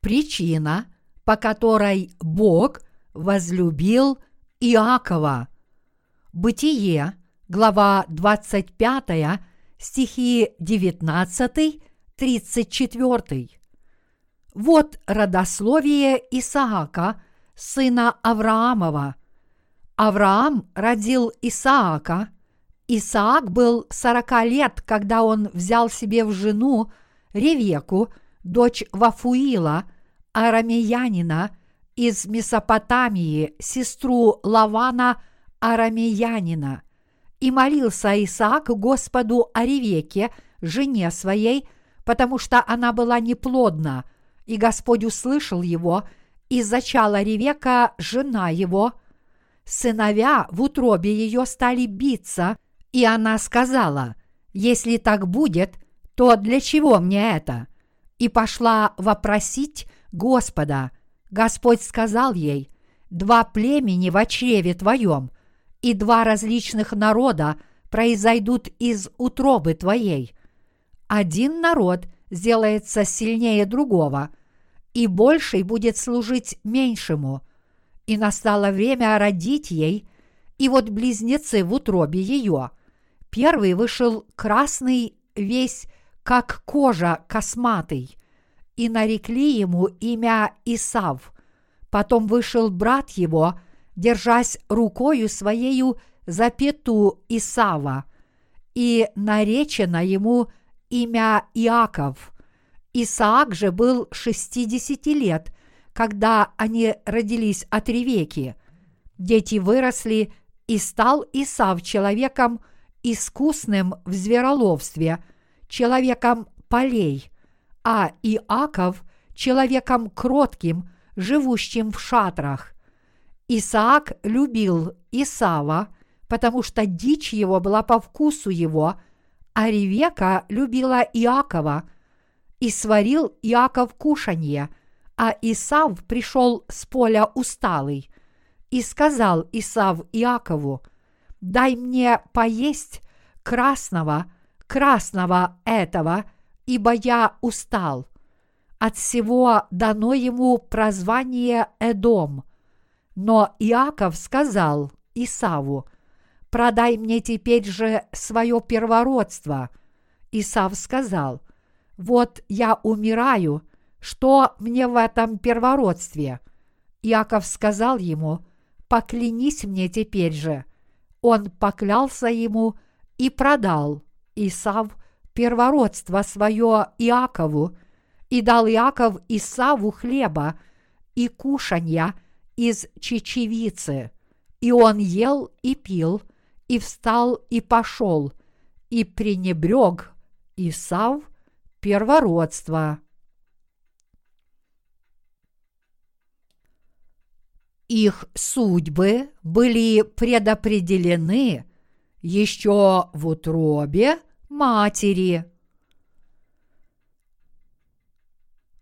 причина, по которой Бог возлюбил Иакова. Бытие, глава 25, стихи 19-34. Вот родословие Исаака, сына Авраамова. Авраам родил Исаака. Исаак был сорока лет, когда он взял себе в жену Ревеку, дочь Вафуила, арамеянина из Месопотамии, сестру Лавана арамеянина. И молился Исаак Господу о Ревеке, жене своей, потому что она была неплодна, и Господь услышал его, и зачала Ревека жена его. Сыновья в утробе ее стали биться, и она сказала, «Если так будет, то для чего мне это?» И пошла вопросить Господа. Господь сказал ей, «Два племени в чреве твоем, и два различных народа произойдут из утробы твоей. Один народ сделается сильнее другого, и больший будет служить меньшему. И настало время родить ей, и вот близнецы в утробе ее. Первый вышел красный весь, как кожа косматый, и нарекли ему имя Исав. Потом вышел брат его, держась рукою своею за пету Исава, и наречено ему имя Иаков. Исаак же был шестидесяти лет, когда они родились от Ревеки. Дети выросли, и стал Исав человеком искусным в звероловстве, человеком полей, а Иаков – человеком кротким, живущим в шатрах. Исаак любил Исава, потому что дичь его была по вкусу его, а Ревека любила Иакова, и сварил Иаков кушанье, а Исав пришел с поля усталый. И сказал Исав Иакову, «Дай мне поесть красного, красного этого, ибо я устал». От всего дано ему прозвание Эдом. Но Иаков сказал Исаву, «Продай мне теперь же свое первородство». Исав сказал, «Вот я умираю, что мне в этом первородстве?» Иаков сказал ему, «Поклянись мне теперь же». Он поклялся ему и продал Исав первородство свое Иакову, и дал Иаков Исаву хлеба и кушанья – из чечевицы, и он ел и пил, и встал и пошел, и пренебрег Исав первородство. Их судьбы были предопределены еще в утробе матери –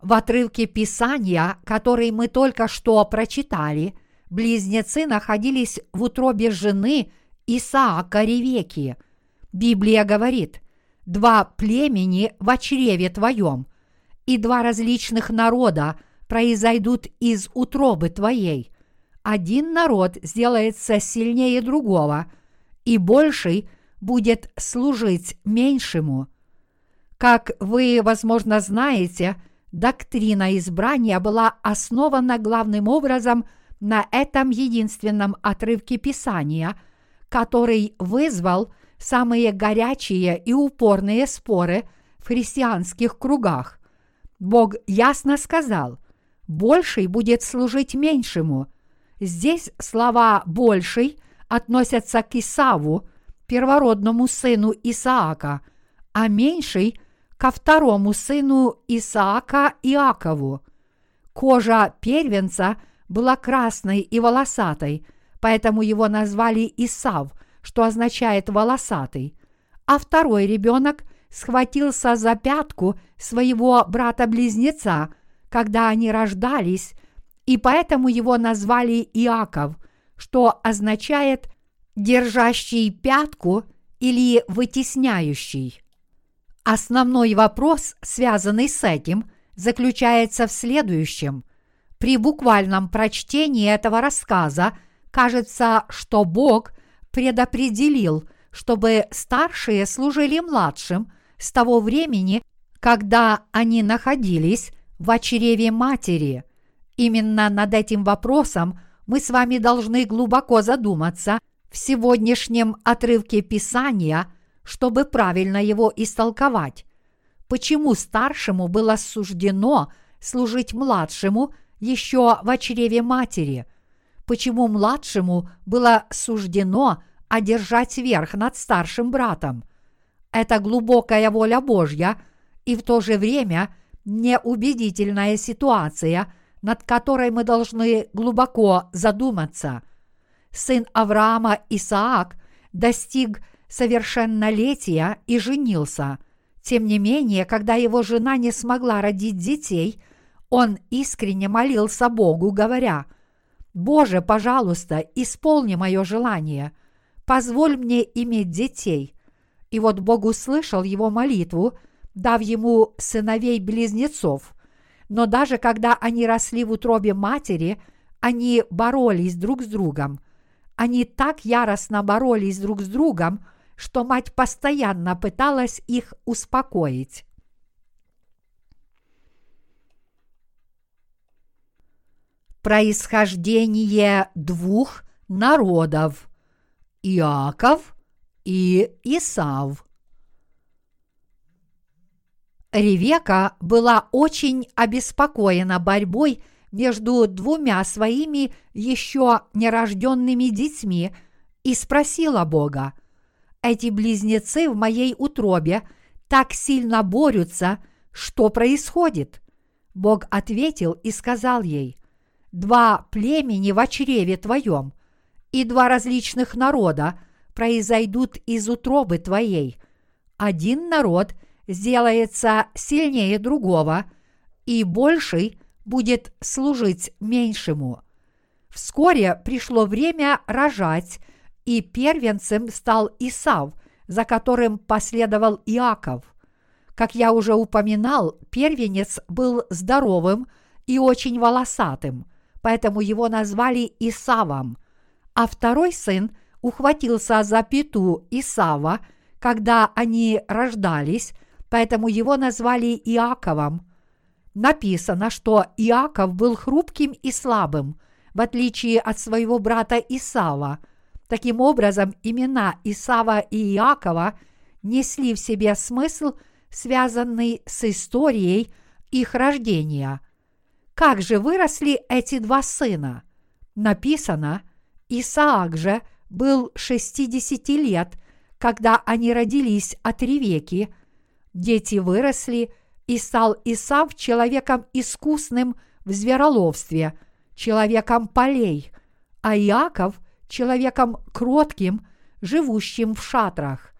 В отрывке Писания, который мы только что прочитали, близнецы находились в утробе жены Исаака Ревеки. Библия говорит, «Два племени в чреве твоем, и два различных народа произойдут из утробы твоей. Один народ сделается сильнее другого, и больший будет служить меньшему». Как вы, возможно, знаете, – Доктрина избрания была основана главным образом на этом единственном отрывке Писания, который вызвал самые горячие и упорные споры в христианских кругах. Бог ясно сказал, больший будет служить меньшему. Здесь слова «больший» относятся к Исаву, первородному сыну Исаака, а меньший ко второму сыну Исаака Иакову. Кожа первенца была красной и волосатой, поэтому его назвали Исав, что означает волосатый. А второй ребенок схватился за пятку своего брата-близнеца, когда они рождались, и поэтому его назвали Иаков, что означает «держащий пятку» или «вытесняющий». Основной вопрос, связанный с этим, заключается в следующем. При буквальном прочтении этого рассказа кажется, что Бог предопределил, чтобы старшие служили младшим с того времени, когда они находились в чреве матери. Именно над этим вопросом мы с вами должны глубоко задуматься в сегодняшнем отрывке Писания, чтобы правильно его истолковать. Почему старшему было суждено служить младшему еще в чреве матери? Почему младшему было суждено одержать верх над старшим братом? Это глубокая воля Божья и в то же время неубедительная ситуация, над которой мы должны глубоко задуматься. Сын Авраама Исаак достиг совершеннолетия и женился. Тем не менее, когда его жена не смогла родить детей, он искренне молился Богу, говоря, «Боже, пожалуйста, исполни мое желание, позволь мне иметь детей». И вот Бог услышал его молитву, дав ему сыновей-близнецов. Но даже когда они росли в утробе матери, они боролись друг с другом. Они так яростно боролись друг с другом, что мать постоянно пыталась их успокоить. Происхождение двух народов – Иаков и Исав. Ревека была очень обеспокоена борьбой между двумя своими еще нерожденными детьми и спросила Бога, «Эти близнецы в моей утробе так сильно борются, что происходит?» Бог ответил и сказал ей, «Два племени в чреве твоем, и два различных народа произойдут из утробы твоей. Один народ – сделается сильнее другого, и больший будет служить меньшему. Вскоре пришло время рожать, и первенцем стал Исав, за которым последовал Иаков. Как я уже упоминал, первенец был здоровым и очень волосатым, поэтому его назвали Исавом, а второй сын ухватился за пету Исава, когда они рождались, поэтому его назвали Иаковом. Написано, что Иаков был хрупким и слабым, в отличие от своего брата Исава. Таким образом, имена Исава и Иакова несли в себе смысл, связанный с историей их рождения. Как же выросли эти два сына? Написано, Исаак же был 60 лет, когда они родились от Ревеки – Дети выросли, и стал Исав человеком искусным в звероловстве, человеком полей, а Иаков – человеком кротким, живущим в шатрах.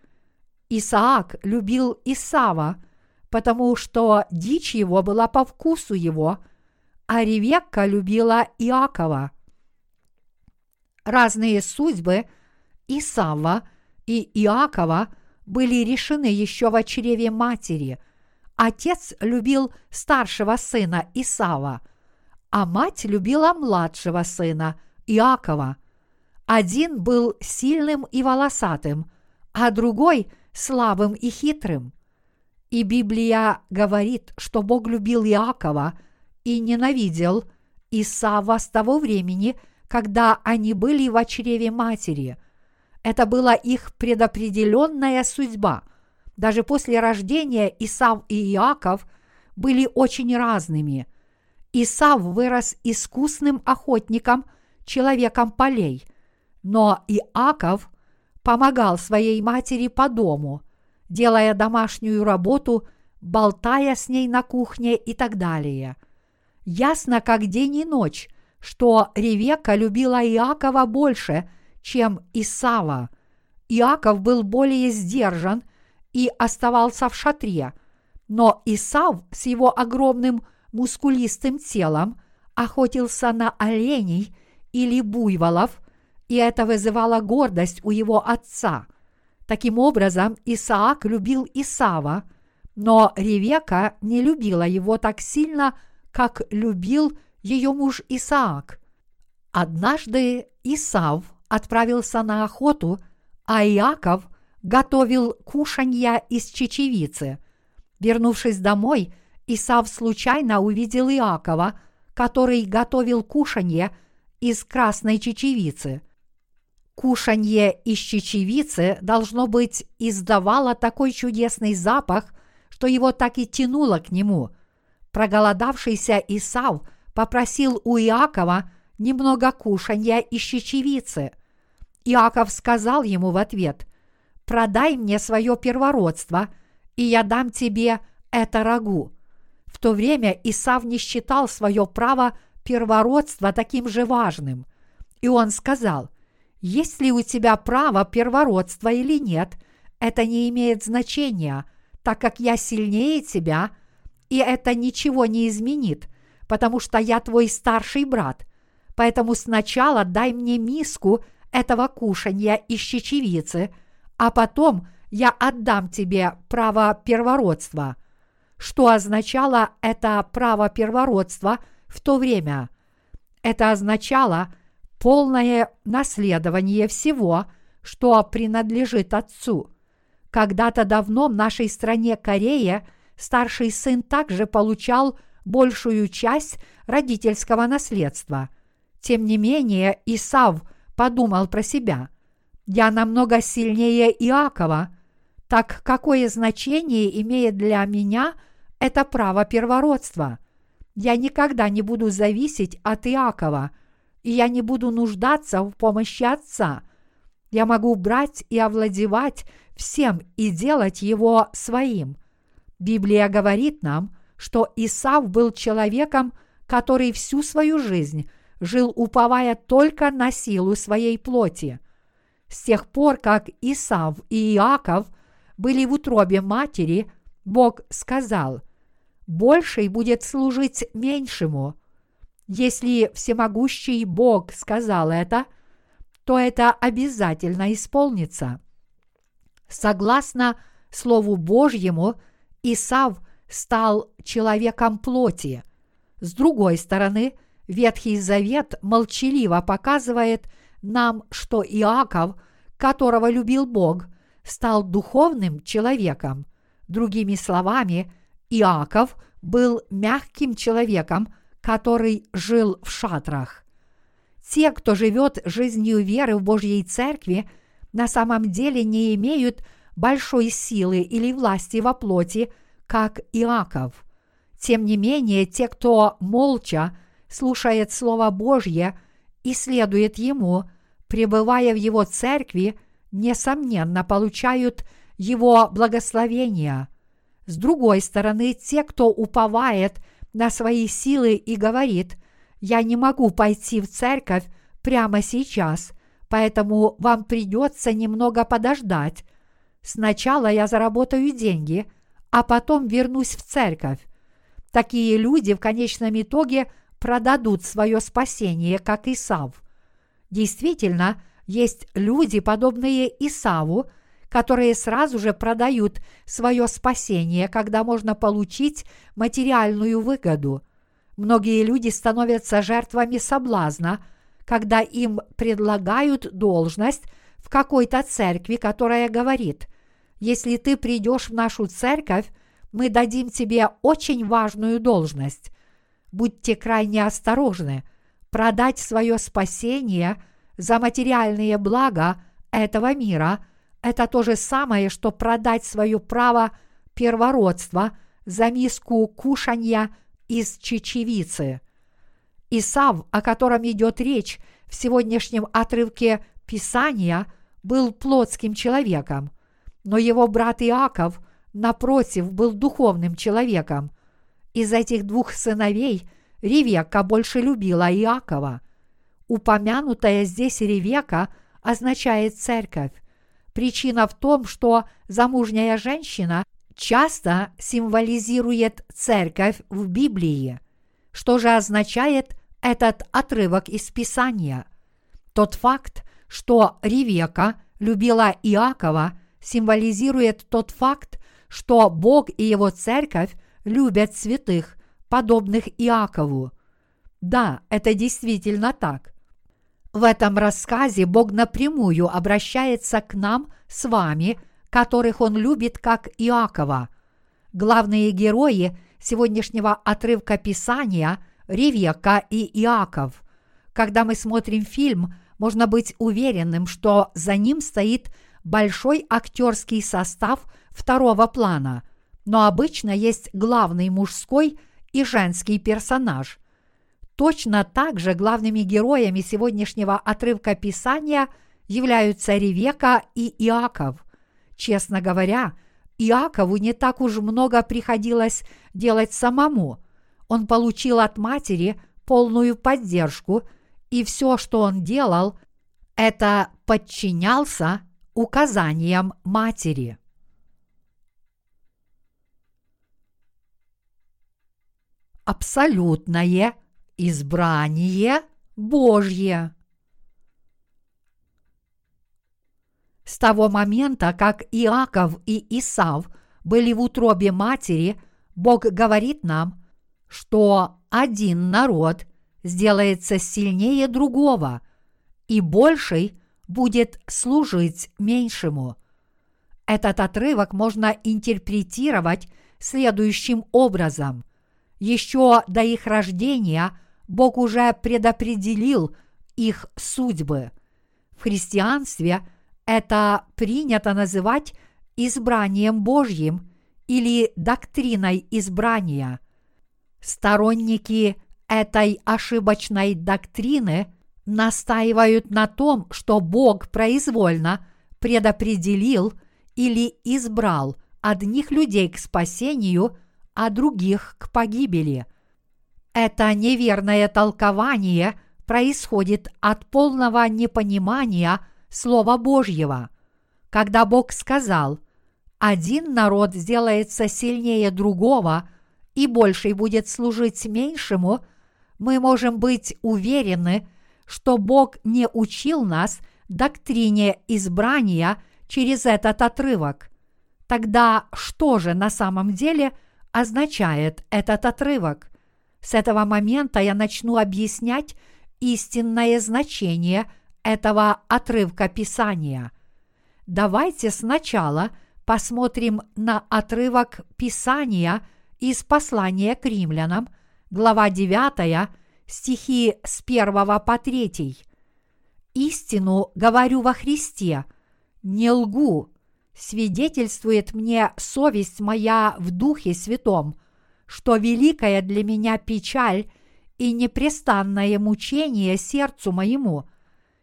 Исаак любил Исава, потому что дичь его была по вкусу его, а Ревекка любила Иакова. Разные судьбы Исава и Иакова – были решены еще в чреве матери. Отец любил старшего сына Исава, а мать любила младшего сына Иакова. Один был сильным и волосатым, а другой слабым и хитрым. И Библия говорит, что Бог любил Иакова и ненавидел Исава с того времени, когда они были в чреве матери – это была их предопределенная судьба. Даже после рождения Исав и Иаков были очень разными. Исав вырос искусным охотником, человеком полей, но Иаков помогал своей матери по дому, делая домашнюю работу, болтая с ней на кухне и так далее. Ясно, как день и ночь, что Ревека любила Иакова больше – чем Исава. Иаков был более сдержан и оставался в шатре, но Исав с его огромным мускулистым телом охотился на оленей или буйволов, и это вызывало гордость у его отца. Таким образом, Исаак любил Исава, но Ревека не любила его так сильно, как любил ее муж Исаак. Однажды Исав отправился на охоту, а Иаков готовил кушанья из чечевицы. Вернувшись домой, Исав случайно увидел Иакова, который готовил кушанье из красной чечевицы. Кушанье из чечевицы, должно быть, издавало такой чудесный запах, что его так и тянуло к нему. Проголодавшийся Исав попросил у Иакова немного кушанья из чечевицы. Иаков сказал ему в ответ, «Продай мне свое первородство, и я дам тебе это рагу». В то время Исав не считал свое право первородства таким же важным. И он сказал, есть ли у тебя право первородства или нет, это не имеет значения, так как я сильнее тебя, и это ничего не изменит, потому что я твой старший брат. Поэтому сначала дай мне миску этого кушанья из чечевицы, а потом я отдам тебе право первородства. Что означало это право первородства в то время? Это означало полное наследование всего, что принадлежит отцу. Когда-то давно в нашей стране Корея старший сын также получал большую часть родительского наследства. Тем не менее, Исав подумал про себя. «Я намного сильнее Иакова, так какое значение имеет для меня это право первородства? Я никогда не буду зависеть от Иакова, и я не буду нуждаться в помощи Отца. Я могу брать и овладевать всем и делать его своим. Библия говорит нам, что Исав был человеком, который всю свою жизнь жил уповая только на силу своей плоти. С тех пор, как Исав и Иаков были в утробе матери, Бог сказал, «Больший будет служить меньшему». Если всемогущий Бог сказал это, то это обязательно исполнится. Согласно Слову Божьему, Исав стал человеком плоти. С другой стороны, Ветхий Завет молчаливо показывает нам, что Иаков, которого любил Бог, стал духовным человеком. Другими словами, Иаков был мягким человеком, который жил в шатрах. Те, кто живет жизнью веры в Божьей Церкви, на самом деле не имеют большой силы или власти во плоти, как Иаков. Тем не менее, те, кто молча слушает Слово Божье и следует ему, пребывая в его церкви, несомненно получают его благословения. С другой стороны, те, кто уповает на свои силы и говорит, «Я не могу пойти в церковь прямо сейчас, поэтому вам придется немного подождать. Сначала я заработаю деньги, а потом вернусь в церковь». Такие люди в конечном итоге продадут свое спасение, как Исав. Действительно, есть люди, подобные Исаву, которые сразу же продают свое спасение, когда можно получить материальную выгоду. Многие люди становятся жертвами соблазна, когда им предлагают должность в какой-то церкви, которая говорит, если ты придешь в нашу церковь, мы дадим тебе очень важную должность. Будьте крайне осторожны. Продать свое спасение за материальные блага этого мира – это то же самое, что продать свое право первородства за миску кушанья из чечевицы. Исав, о котором идет речь в сегодняшнем отрывке Писания, был плотским человеком, но его брат Иаков, напротив, был духовным человеком. Из этих двух сыновей Ревека больше любила Иакова. Упомянутая здесь Ревека означает церковь. Причина в том, что замужняя женщина часто символизирует церковь в Библии. Что же означает этот отрывок из Писания? Тот факт, что Ревека любила Иакова, символизирует тот факт, что Бог и Его церковь любят святых, подобных Иакову. Да, это действительно так. В этом рассказе Бог напрямую обращается к нам с вами, которых Он любит как Иакова. Главные герои сегодняшнего отрывка Писания – Ревека и Иаков. Когда мы смотрим фильм, можно быть уверенным, что за ним стоит большой актерский состав второго плана, но обычно есть главный мужской и женский персонаж – Точно так же главными героями сегодняшнего отрывка Писания являются Ревека и Иаков. Честно говоря, Иакову не так уж много приходилось делать самому. Он получил от матери полную поддержку, и все, что он делал, это подчинялся указаниям матери. Абсолютное – избрание Божье. С того момента, как Иаков и Исав были в утробе матери, Бог говорит нам, что один народ сделается сильнее другого, и больший будет служить меньшему. Этот отрывок можно интерпретировать следующим образом. Еще до их рождения – Бог уже предопределил их судьбы. В христианстве это принято называть избранием Божьим или доктриной избрания. Сторонники этой ошибочной доктрины настаивают на том, что Бог произвольно предопределил или избрал одних людей к спасению, а других к погибели – это неверное толкование происходит от полного непонимания Слова Божьего. Когда Бог сказал, один народ сделается сильнее другого и больший будет служить меньшему, мы можем быть уверены, что Бог не учил нас доктрине избрания через этот отрывок. Тогда что же на самом деле означает этот отрывок? С этого момента я начну объяснять истинное значение этого отрывка Писания. Давайте сначала посмотрим на отрывок Писания из послания к римлянам, глава 9, стихи с 1 по 3. «Истину говорю во Христе, не лгу, свидетельствует мне совесть моя в Духе Святом – что великая для меня печаль и непрестанное мучение сердцу моему.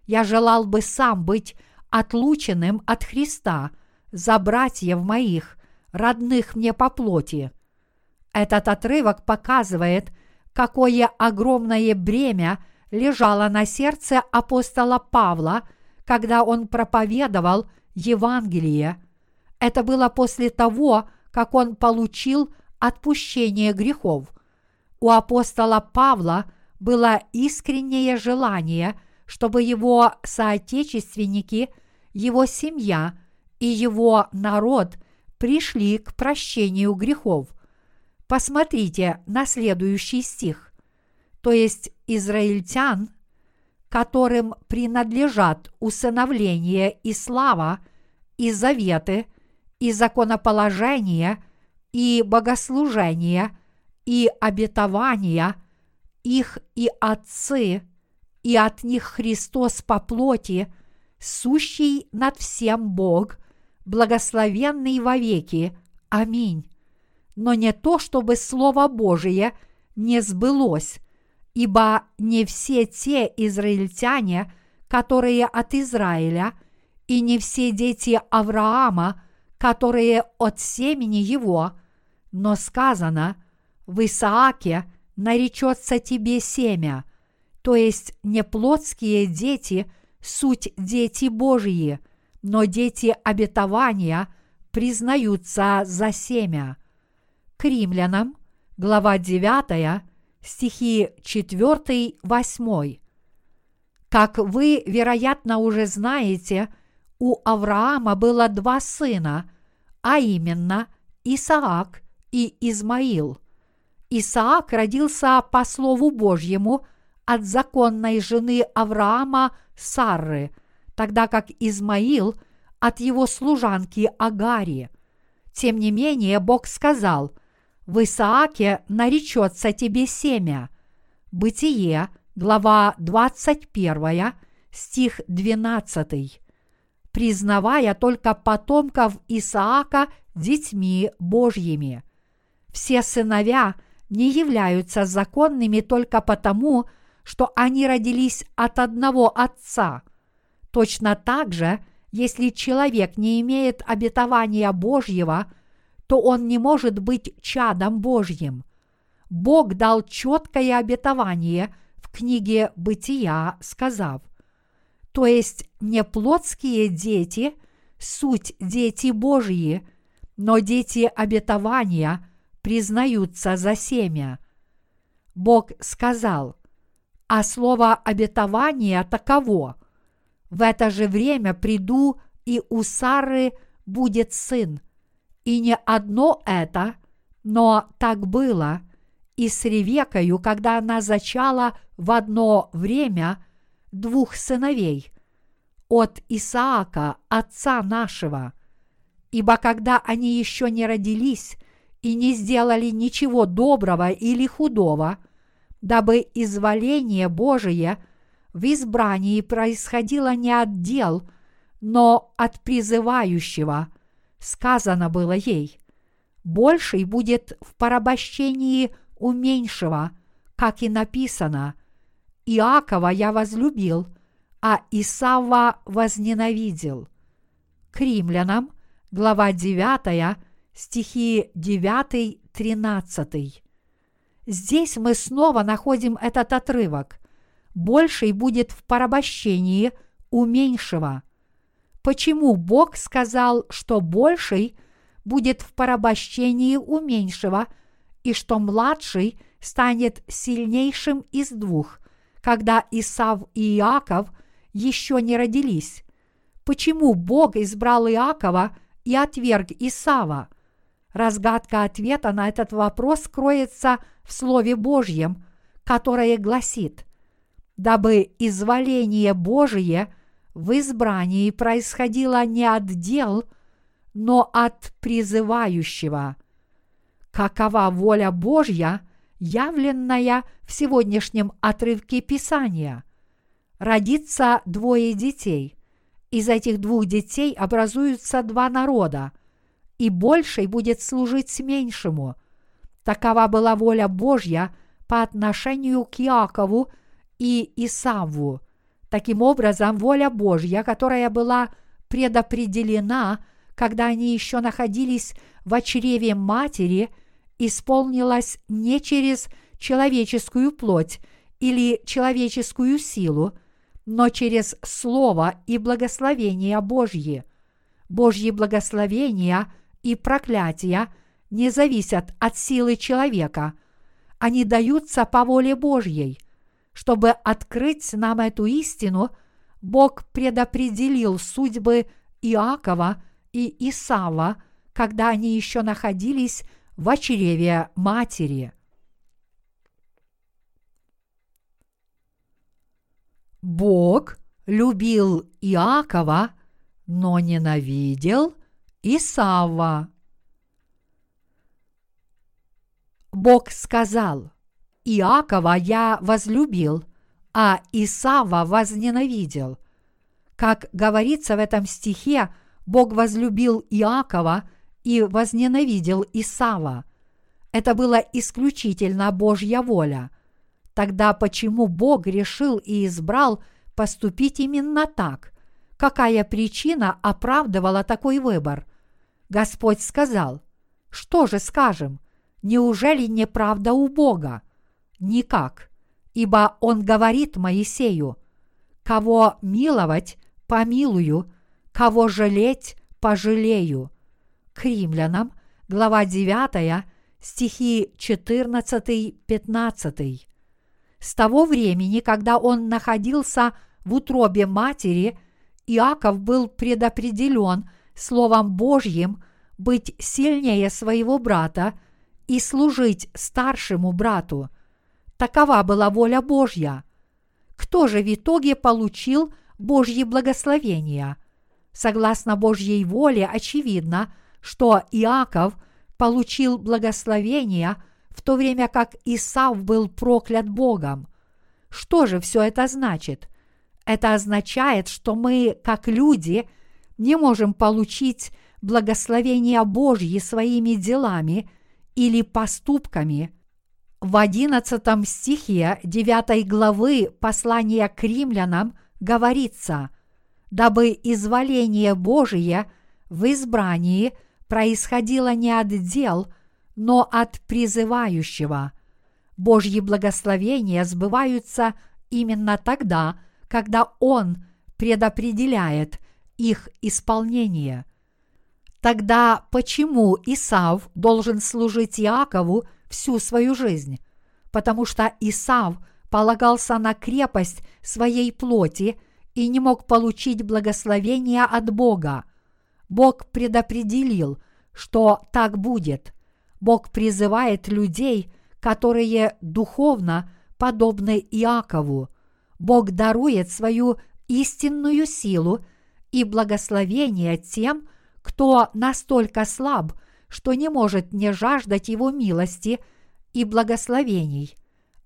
Я желал бы сам быть отлученным от Христа за братьев моих, родных мне по плоти. Этот отрывок показывает, какое огромное бремя лежало на сердце апостола Павла, когда он проповедовал Евангелие. Это было после того, как он получил отпущение грехов. У апостола Павла было искреннее желание, чтобы его соотечественники, его семья и его народ пришли к прощению грехов. Посмотрите на следующий стих. То есть израильтян, которым принадлежат усыновление и слава, и заветы, и законоположение – и богослужения, и обетования, их и отцы, и от них Христос по плоти, сущий над всем Бог, благословенный вовеки. Аминь. Но не то, чтобы Слово Божие не сбылось, ибо не все те израильтяне, которые от Израиля, и не все дети Авраама, которые от семени его – но сказано, в Исааке наречется тебе семя, то есть не плотские дети, суть дети Божьи, но дети обетования признаются за семя. К римлянам, глава 9, стихи 4-8. Как вы, вероятно, уже знаете, у Авраама было два сына, а именно Исаак и Измаил. Исаак родился по Слову Божьему от законной жены Авраама Сарры, тогда как Измаил от его служанки Агари. Тем не менее, Бог сказал, «В Исааке наречется тебе семя». Бытие, глава 21, стих 12 признавая только потомков Исаака детьми Божьими. Все сыновья не являются законными только потому, что они родились от одного отца. Точно так же, если человек не имеет обетования Божьего, то он не может быть чадом Божьим. Бог дал четкое обетование в книге «Бытия», сказав – то есть не плотские дети, суть дети Божьи, но дети обетования признаются за семя. Бог сказал, а слово обетование таково. В это же время приду, и у Сары будет сын. И не одно это, но так было, и с Ревекою, когда она зачала в одно время – двух сыновей от Исаака, отца нашего. Ибо когда они еще не родились и не сделали ничего доброго или худого, дабы изволение Божие в избрании происходило не от дел, но от призывающего, сказано было ей, больший будет в порабощении у меньшего, как и написано – Иакова я возлюбил, а Исава возненавидел. К римлянам, глава 9, стихи 9-13. Здесь мы снова находим этот отрывок. Больший будет в порабощении у меньшего. Почему Бог сказал, что больший будет в порабощении у меньшего, и что младший станет сильнейшим из двух, когда Исав и Иаков еще не родились? Почему Бог избрал Иакова и отверг Исава? Разгадка ответа на этот вопрос кроется в Слове Божьем, которое гласит, дабы изволение Божие в избрании происходило не от дел, но от призывающего. Какова воля Божья – явленная в сегодняшнем отрывке Писания. Родится двое детей. Из этих двух детей образуются два народа, и больший будет служить меньшему. Такова была воля Божья по отношению к Иакову и Исаву. Таким образом, воля Божья, которая была предопределена, когда они еще находились в чреве матери – исполнилась не через человеческую плоть или человеческую силу, но через Слово и благословение Божье. Божьи благословения и проклятия не зависят от силы человека, они даются по воле Божьей. Чтобы открыть нам эту истину, Бог предопределил судьбы Иакова и Исава, когда они еще находились в чреве матери. Бог любил Иакова, но ненавидел Исава. Бог сказал, Иакова я возлюбил, а Исава возненавидел. Как говорится в этом стихе, Бог возлюбил Иакова – и возненавидел Исава. Это была исключительно Божья воля. Тогда почему Бог решил и избрал поступить именно так? Какая причина оправдывала такой выбор? Господь сказал, что же скажем, неужели неправда у Бога? Никак, ибо Он говорит Моисею, кого миловать, помилую, кого жалеть, пожалею к римлянам, глава 9, стихи 14-15. С того времени, когда он находился в утробе матери, Иаков был предопределен Словом Божьим быть сильнее своего брата и служить старшему брату. Такова была воля Божья. Кто же в итоге получил Божьи благословения? Согласно Божьей воле, очевидно, что Иаков получил благословения, в то время как Исав был проклят Богом. Что же все это значит? Это означает, что мы, как люди, не можем получить благословения Божьи своими делами или поступками. В одиннадцатом стихе 9 главы послания к римлянам говорится, дабы изволение Божие в избрании происходило не от дел, но от призывающего. Божьи благословения сбываются именно тогда, когда Он предопределяет их исполнение. Тогда почему Исав должен служить Иакову всю свою жизнь? Потому что Исав полагался на крепость своей плоти и не мог получить благословения от Бога. Бог предопределил, что так будет. Бог призывает людей, которые духовно подобны Иакову. Бог дарует свою истинную силу и благословение тем, кто настолько слаб, что не может не жаждать Его милости и благословений,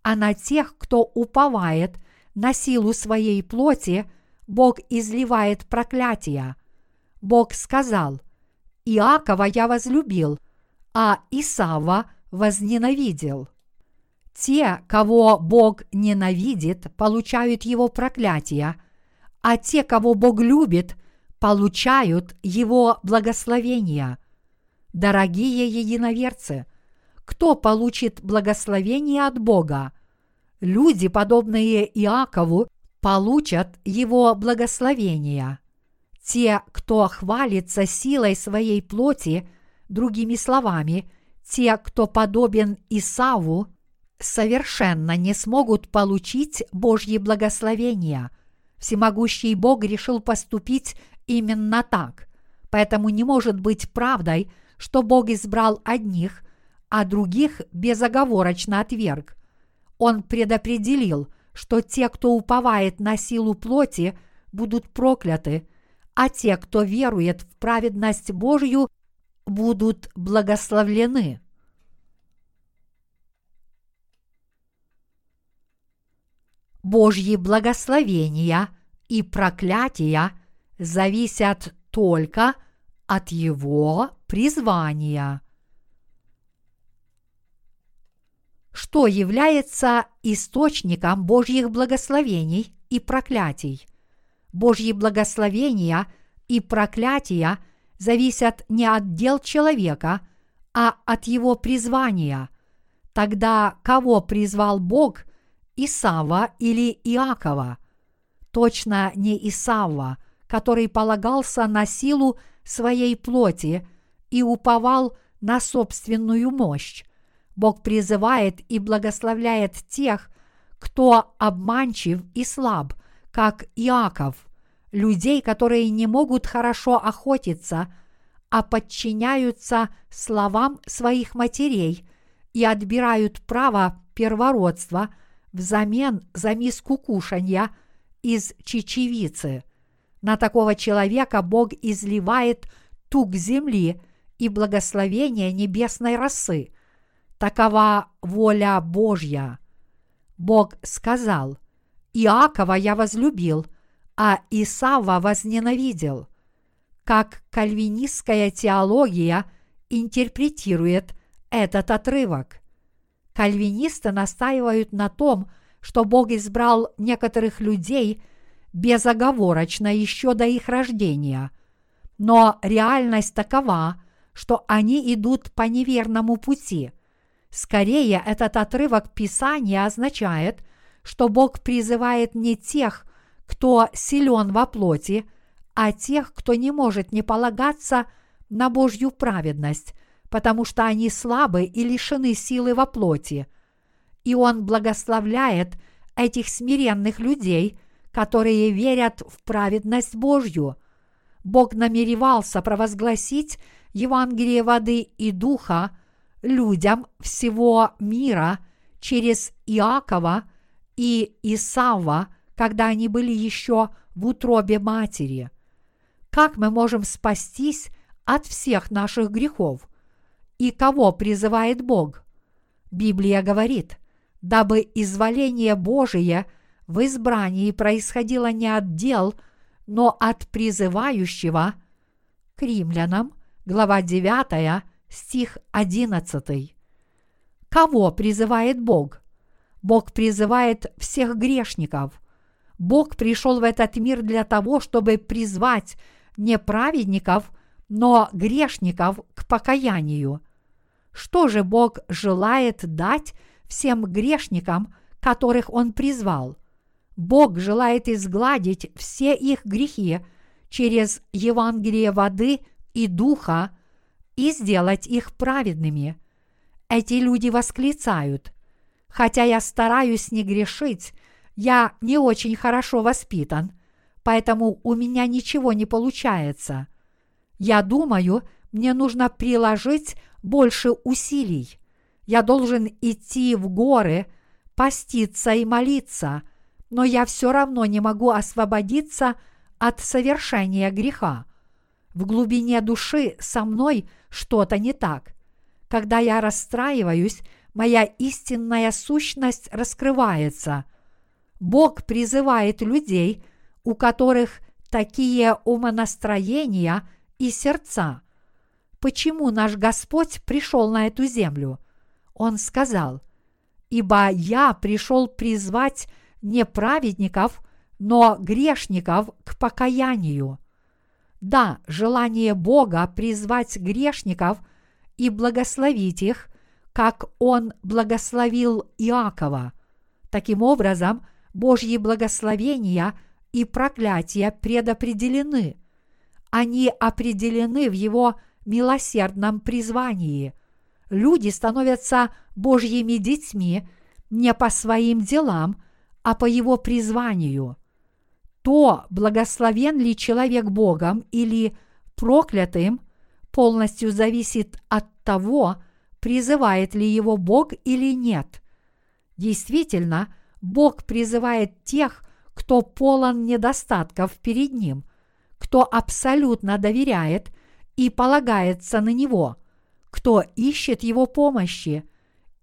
а на тех, кто уповает на силу своей плоти, Бог изливает проклятия. Бог сказал, «Иакова я возлюбил, а Исава возненавидел». Те, кого Бог ненавидит, получают его проклятие, а те, кого Бог любит, получают его благословения. Дорогие единоверцы, кто получит благословение от Бога? Люди, подобные Иакову, получат его благословения. Те, кто хвалится силой своей плоти, другими словами, те, кто подобен Исаву, совершенно не смогут получить Божьи благословения. Всемогущий Бог решил поступить именно так. Поэтому не может быть правдой, что Бог избрал одних, а других безоговорочно отверг. Он предопределил, что те, кто уповает на силу плоти, будут прокляты, а те, кто верует в праведность Божью, будут благословлены. Божьи благословения и проклятия зависят только от его призвания. Что является источником Божьих благословений и проклятий? Божьи благословения и проклятия зависят не от дел человека, а от его призвания. Тогда кого призвал Бог – Исава или Иакова, точно не Исава, который полагался на силу своей плоти и уповал на собственную мощь. Бог призывает и благословляет тех, кто обманчив и слаб, как Иаков, людей, которые не могут хорошо охотиться, а подчиняются словам своих матерей и отбирают право первородства – взамен за миску кушанья из чечевицы. На такого человека Бог изливает тук земли и благословение небесной росы. Такова воля Божья. Бог сказал, Иакова я возлюбил, а Исава возненавидел. Как кальвинистская теология интерпретирует этот отрывок – Кальвинисты настаивают на том, что Бог избрал некоторых людей безоговорочно еще до их рождения. Но реальность такова, что они идут по неверному пути. Скорее, этот отрывок Писания означает, что Бог призывает не тех, кто силен во плоти, а тех, кто не может не полагаться на Божью праведность – потому что они слабы и лишены силы во плоти. И Он благословляет этих смиренных людей, которые верят в праведность Божью. Бог намеревался провозгласить Евангелие воды и духа людям всего мира через Иакова и Исава, когда они были еще в утробе матери. Как мы можем спастись от всех наших грехов? И кого призывает Бог? Библия говорит, дабы изволение Божие в избрании происходило не от дел, но от призывающего к римлянам, глава 9, стих 11. Кого призывает Бог? Бог призывает всех грешников. Бог пришел в этот мир для того, чтобы призвать не праведников, но грешников к покаянию. Что же Бог желает дать всем грешникам, которых Он призвал? Бог желает изгладить все их грехи через Евангелие воды и духа и сделать их праведными. Эти люди восклицают, «Хотя я стараюсь не грешить, я не очень хорошо воспитан, поэтому у меня ничего не получается. Я думаю, мне нужно приложить больше усилий. Я должен идти в горы, поститься и молиться, но я все равно не могу освободиться от совершения греха. В глубине души со мной что-то не так. Когда я расстраиваюсь, моя истинная сущность раскрывается. Бог призывает людей, у которых такие умонастроения и сердца – почему наш Господь пришел на эту землю. Он сказал, «Ибо я пришел призвать не праведников, но грешников к покаянию». Да, желание Бога призвать грешников и благословить их, как Он благословил Иакова. Таким образом, Божьи благословения и проклятия предопределены. Они определены в Его милосердном призвании. Люди становятся Божьими детьми не по своим делам, а по его призванию. То, благословен ли человек Богом или проклятым, полностью зависит от того, призывает ли его Бог или нет. Действительно, Бог призывает тех, кто полон недостатков перед Ним, кто абсолютно доверяет и полагается на Него, кто ищет Его помощи,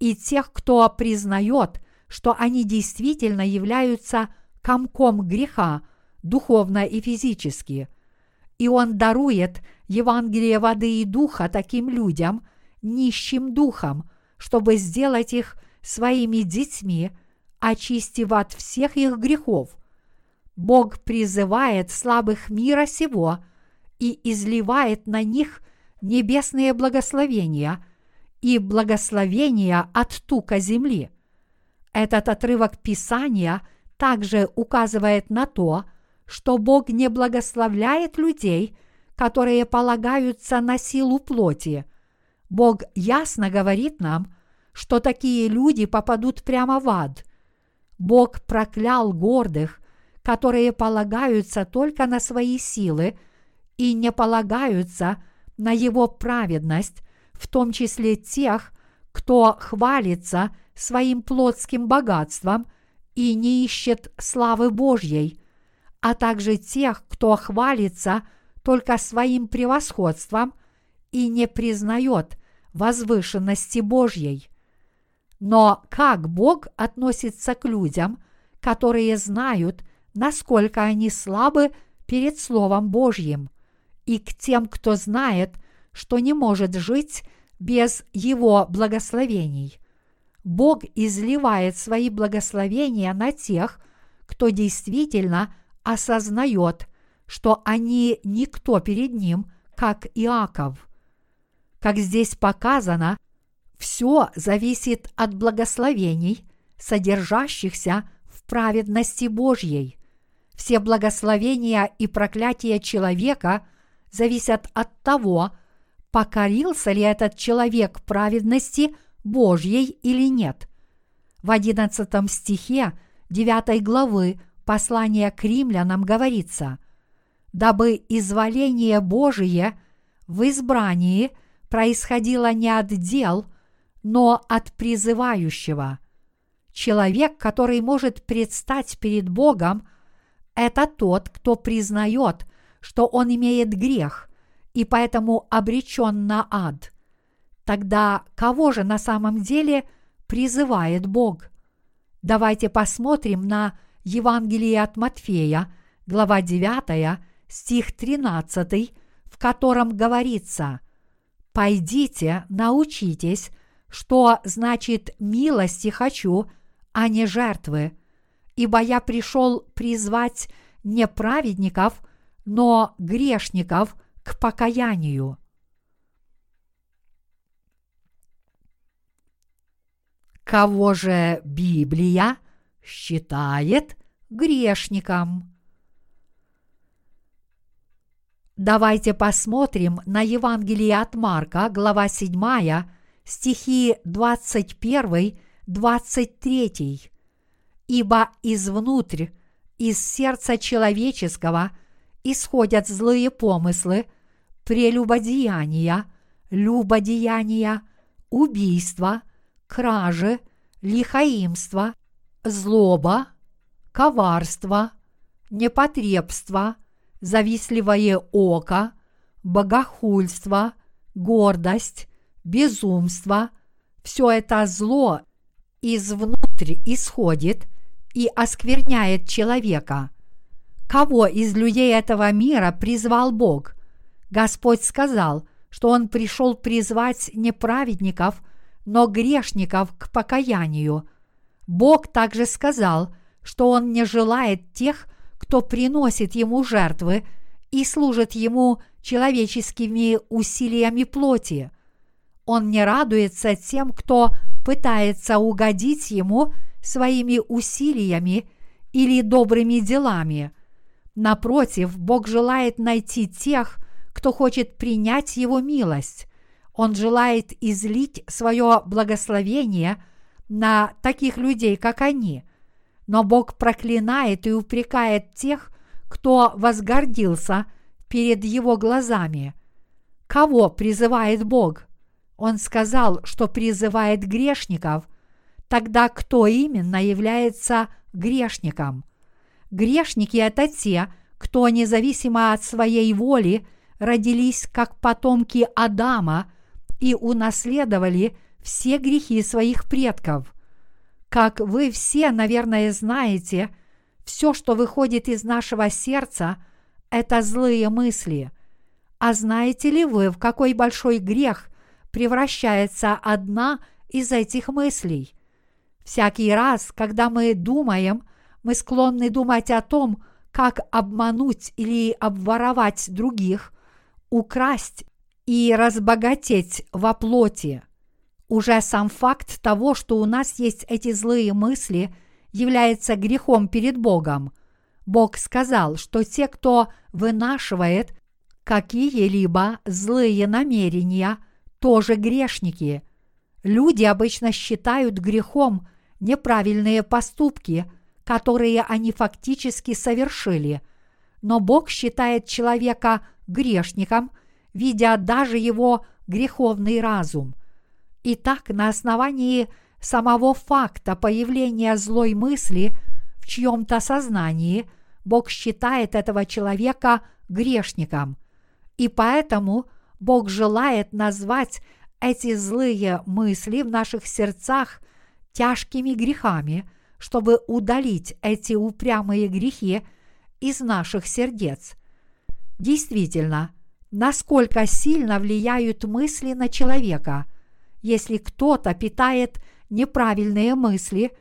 и тех, кто признает, что они действительно являются комком греха, духовно и физически. И Он дарует Евангелие воды и духа таким людям, нищим духом, чтобы сделать их своими детьми, очистив от всех их грехов. Бог призывает слабых мира сего – и изливает на них небесные благословения и благословения от тука земли. Этот отрывок Писания также указывает на то, что Бог не благословляет людей, которые полагаются на силу плоти. Бог ясно говорит нам, что такие люди попадут прямо в ад. Бог проклял гордых, которые полагаются только на свои силы – и не полагаются на его праведность, в том числе тех, кто хвалится своим плотским богатством и не ищет славы Божьей, а также тех, кто хвалится только своим превосходством и не признает возвышенности Божьей. Но как Бог относится к людям, которые знают, насколько они слабы перед Словом Божьим? и к тем, кто знает, что не может жить без Его благословений. Бог изливает свои благословения на тех, кто действительно осознает, что они никто перед Ним, как Иаков. Как здесь показано, все зависит от благословений, содержащихся в праведности Божьей. Все благословения и проклятия человека зависят от того, покорился ли этот человек праведности Божьей или нет. В одиннадцатом стихе 9 главы послания к римлянам говорится, «Дабы изволение Божие в избрании происходило не от дел, но от призывающего. Человек, который может предстать перед Богом, это тот, кто признает, что он имеет грех и поэтому обречен на ад. Тогда кого же на самом деле призывает Бог? Давайте посмотрим на Евангелие от Матфея, глава 9, стих 13, в котором говорится «Пойдите, научитесь, что значит «милости хочу», а не жертвы, ибо я пришел призвать не праведников, но грешников к покаянию». Кого же Библия считает грешником? Давайте посмотрим на Евангелие от Марка, глава 7, стихи 21-23. «Ибо извнутрь, из сердца человеческого исходят злые помыслы, прелюбодеяния, любодеяния, убийства, кражи, лихаимство, злоба, коварство, непотребство, завистливое око, богохульство, гордость, безумство – все это зло извнутрь исходит и оскверняет человека. Кого из людей этого мира призвал Бог? Господь сказал, что Он пришел призвать не праведников, но грешников к покаянию. Бог также сказал, что Он не желает тех, кто приносит Ему жертвы и служит Ему человеческими усилиями плоти. Он не радуется тем, кто пытается угодить ему своими усилиями или добрыми делами. Напротив, Бог желает найти тех, кто хочет принять Его милость. Он желает излить свое благословение на таких людей, как они. Но Бог проклинает и упрекает тех, кто возгордился перед Его глазами. Кого призывает Бог? Он сказал, что призывает грешников. Тогда кто именно является грешником? Грешники – это те, кто независимо от своей воли родились как потомки Адама и унаследовали все грехи своих предков. Как вы все, наверное, знаете, все, что выходит из нашего сердца, это злые мысли. А знаете ли вы, в какой большой грех превращается одна из этих мыслей. Всякий раз, когда мы думаем, мы склонны думать о том, как обмануть или обворовать других, украсть и разбогатеть во плоти. Уже сам факт того, что у нас есть эти злые мысли, является грехом перед Богом. Бог сказал, что те, кто вынашивает какие-либо злые намерения – тоже грешники. Люди обычно считают грехом неправильные поступки, которые они фактически совершили, но Бог считает человека грешником, видя даже его греховный разум. Итак, на основании самого факта появления злой мысли в чьем-то сознании Бог считает этого человека грешником, и поэтому Бог желает назвать эти злые мысли в наших сердцах тяжкими грехами, чтобы удалить эти упрямые грехи из наших сердец. Действительно, насколько сильно влияют мысли на человека. Если кто-то питает неправильные мысли,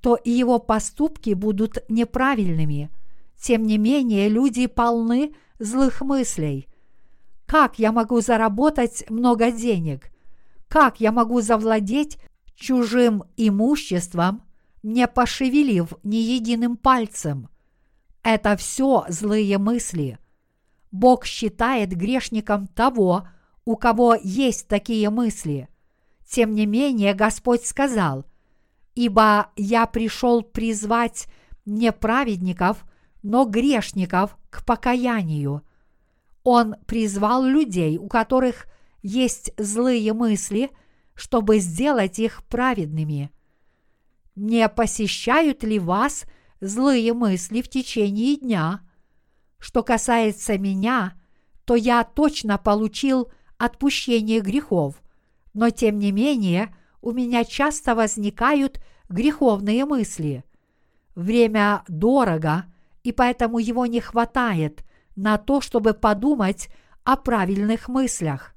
то и его поступки будут неправильными. Тем не менее, люди полны злых мыслей. Как я могу заработать много денег? Как я могу завладеть чужим имуществом, не пошевелив ни единым пальцем? Это все злые мысли. Бог считает грешником того, у кого есть такие мысли. Тем не менее, Господь сказал, «Ибо я пришел призвать не праведников, но грешников к покаянию». Он призвал людей, у которых есть злые мысли, чтобы сделать их праведными. Не посещают ли вас злые мысли в течение дня? Что касается меня, то я точно получил отпущение грехов, но тем не менее у меня часто возникают греховные мысли. Время дорого, и поэтому его не хватает на то, чтобы подумать о правильных мыслях.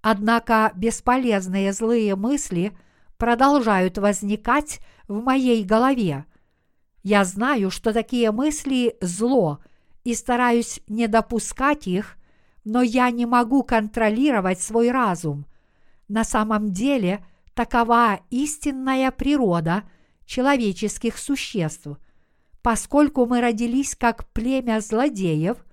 Однако бесполезные злые мысли продолжают возникать в моей голове. Я знаю, что такие мысли – зло, и стараюсь не допускать их, но я не могу контролировать свой разум. На самом деле такова истинная природа человеческих существ. Поскольку мы родились как племя злодеев,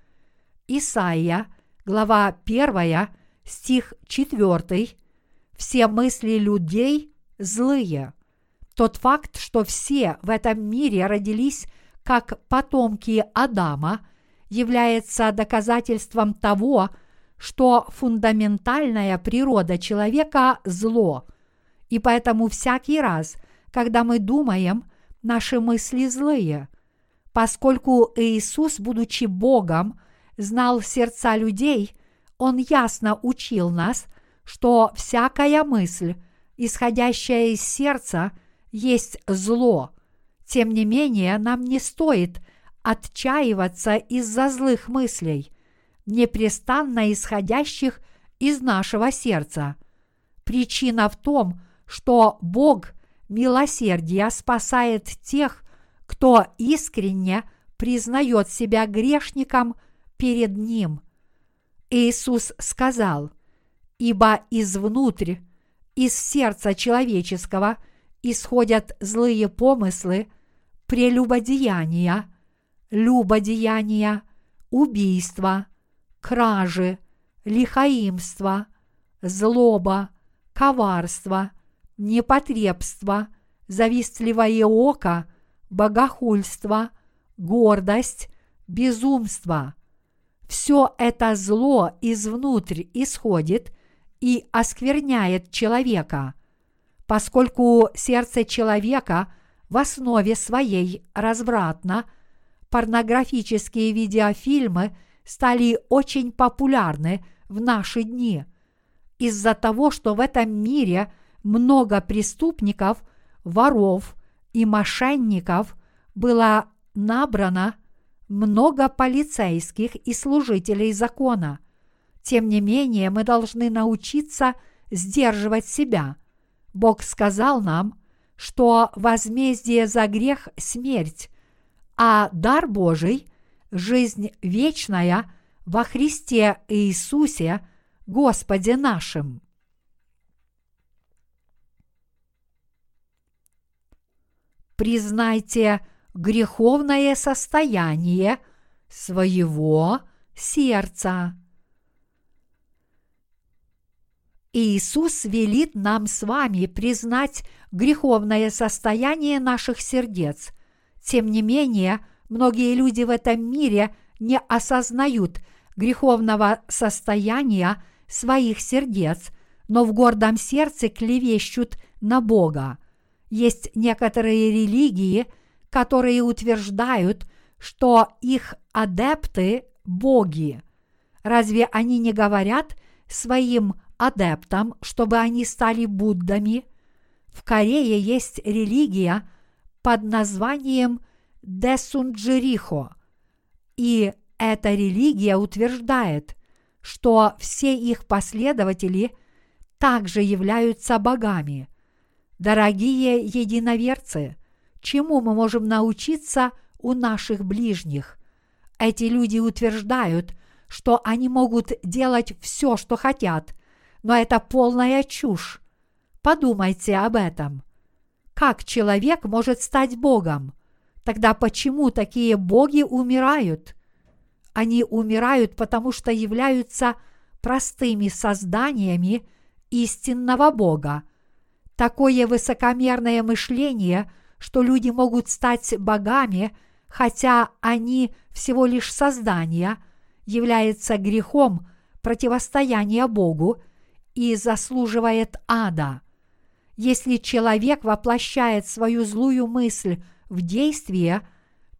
Исаия, глава 1, стих 4, все мысли людей злые. Тот факт, что все в этом мире родились как потомки Адама, является доказательством того, что фундаментальная природа человека – зло, и поэтому всякий раз, когда мы думаем, наши мысли злые. Поскольку Иисус, будучи Богом, знал сердца людей, Он ясно учил нас, что всякая мысль, исходящая из сердца, есть зло. Тем не менее, нам не стоит отчаиваться из-за злых мыслей – непрестанно исходящих из нашего сердца. Причина в том, что Бог милосердия спасает тех, кто искренне признает себя грешником перед Ним. Иисус сказал, «Ибо извнутрь, из сердца человеческого исходят злые помыслы, прелюбодеяния, любодеяния, убийства, кражи, лихаимство, злоба, коварство, непотребство, завистливое око, богохульство, гордость, безумство. Все это зло извнутрь исходит и оскверняет человека, поскольку сердце человека в основе своей развратно, порнографические видеофильмы – стали очень популярны в наши дни из-за того, что в этом мире много преступников, воров и мошенников было набрано много полицейских и служителей закона. Тем не менее, мы должны научиться сдерживать себя. Бог сказал нам, что возмездие за грех – смерть, а дар Божий жизнь вечная во Христе Иисусе, Господе нашим. Признайте греховное состояние своего сердца. Иисус велит нам с вами признать греховное состояние наших сердец. Тем не менее, Многие люди в этом мире не осознают греховного состояния своих сердец, но в гордом сердце клевещут на Бога. Есть некоторые религии, которые утверждают, что их адепты – боги. Разве они не говорят своим адептам, чтобы они стали Буддами? В Корее есть религия под названием – Десунджерихо. И эта религия утверждает, что все их последователи также являются богами. Дорогие единоверцы, чему мы можем научиться у наших ближних? Эти люди утверждают, что они могут делать все, что хотят, но это полная чушь. Подумайте об этом. Как человек может стать Богом? Тогда почему такие боги умирают? Они умирают, потому что являются простыми созданиями истинного Бога. Такое высокомерное мышление, что люди могут стать богами, хотя они всего лишь создания, является грехом противостояния Богу и заслуживает ада. Если человек воплощает свою злую мысль в действие,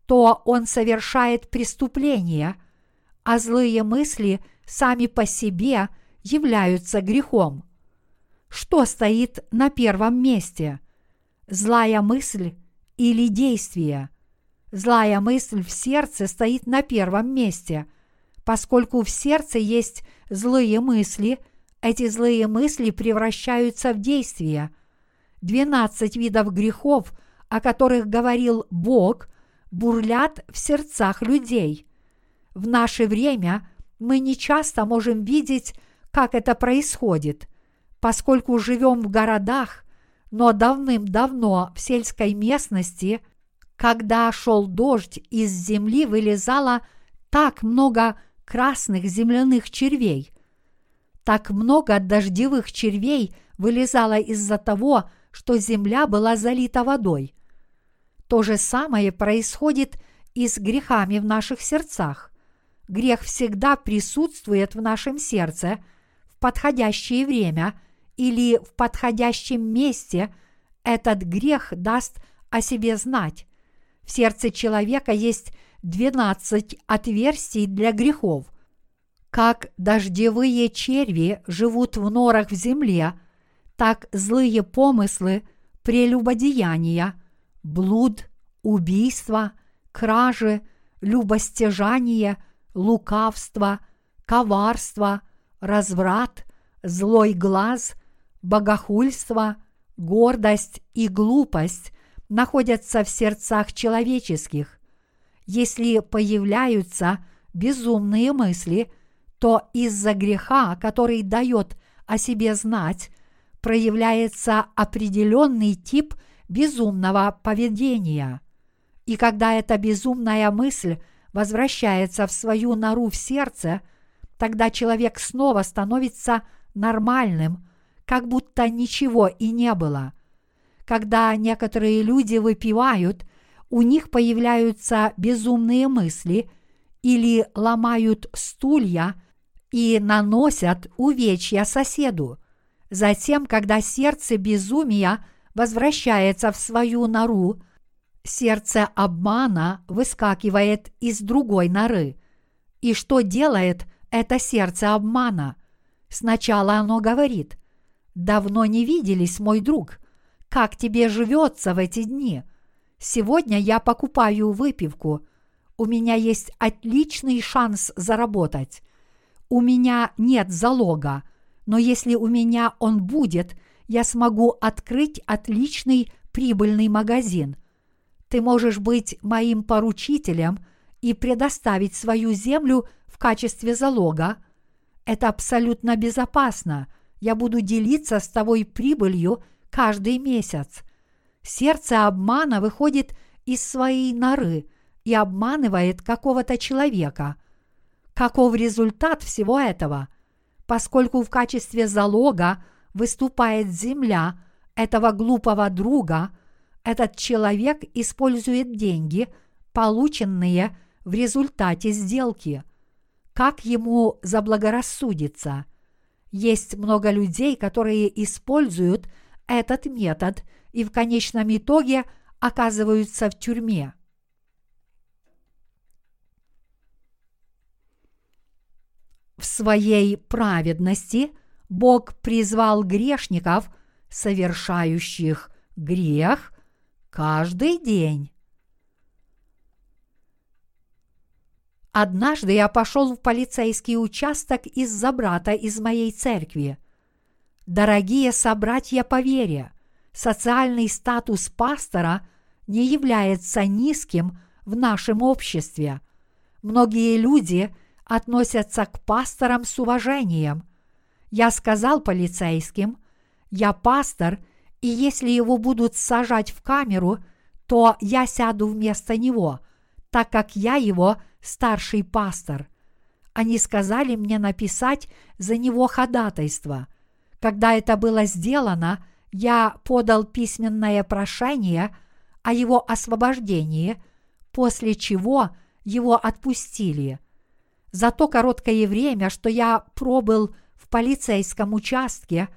то он совершает преступление, а злые мысли сами по себе являются грехом. Что стоит на первом месте? Злая мысль или действие? Злая мысль в сердце стоит на первом месте. Поскольку в сердце есть злые мысли, эти злые мысли превращаются в действия. Двенадцать видов грехов, о которых говорил Бог, бурлят в сердцах людей. В наше время мы не часто можем видеть, как это происходит, поскольку живем в городах, но давным-давно в сельской местности – когда шел дождь, из земли вылезало так много красных земляных червей. Так много дождевых червей вылезало из-за того, что земля была залита водой. То же самое происходит и с грехами в наших сердцах. Грех всегда присутствует в нашем сердце в подходящее время или в подходящем месте. Этот грех даст о себе знать. В сердце человека есть двенадцать отверстий для грехов. Как дождевые черви живут в норах в земле, так злые помыслы, прелюбодеяния, блуд, убийство, кражи, любостяжание, лукавство, коварство, разврат, злой глаз, богохульство, гордость и глупость находятся в сердцах человеческих. Если появляются безумные мысли, то из-за греха, который дает о себе знать, проявляется определенный тип безумного поведения. И когда эта безумная мысль возвращается в свою нору в сердце, тогда человек снова становится нормальным, как будто ничего и не было – когда некоторые люди выпивают, у них появляются безумные мысли или ломают стулья и наносят увечья соседу. Затем, когда сердце безумия возвращается в свою нору, сердце обмана выскакивает из другой норы. И что делает это сердце обмана? Сначала оно говорит, «Давно не виделись, мой друг, как тебе живется в эти дни? Сегодня я покупаю выпивку. У меня есть отличный шанс заработать. У меня нет залога, но если у меня он будет, я смогу открыть отличный прибыльный магазин. Ты можешь быть моим поручителем и предоставить свою землю в качестве залога. Это абсолютно безопасно. Я буду делиться с тобой прибылью каждый месяц. Сердце обмана выходит из своей норы и обманывает какого-то человека. Каков результат всего этого? Поскольку в качестве залога выступает земля этого глупого друга, этот человек использует деньги, полученные в результате сделки. Как ему заблагорассудится? Есть много людей, которые используют – этот метод и в конечном итоге оказываются в тюрьме. В своей праведности Бог призвал грешников, совершающих грех, каждый день. Однажды я пошел в полицейский участок из-за брата из моей церкви. Дорогие собратья по вере, социальный статус пастора не является низким в нашем обществе. Многие люди относятся к пасторам с уважением. Я сказал полицейским, я пастор, и если его будут сажать в камеру, то я сяду вместо него, так как я его старший пастор. Они сказали мне написать за него ходатайство. Когда это было сделано, я подал письменное прошение о его освобождении, после чего его отпустили. За то короткое время, что я пробыл в полицейском участке,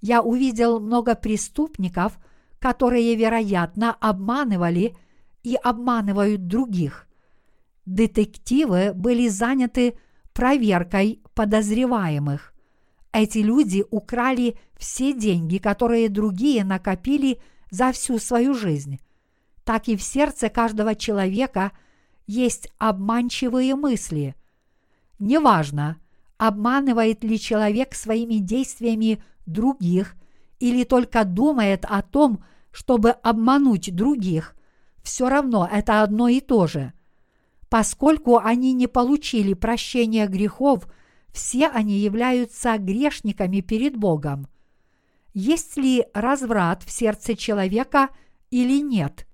я увидел много преступников, которые, вероятно, обманывали и обманывают других. Детективы были заняты проверкой подозреваемых. Эти люди украли все деньги, которые другие накопили за всю свою жизнь. Так и в сердце каждого человека есть обманчивые мысли. Неважно, обманывает ли человек своими действиями других или только думает о том, чтобы обмануть других, все равно это одно и то же. Поскольку они не получили прощения грехов, все они являются грешниками перед Богом. Есть ли разврат в сердце человека или нет?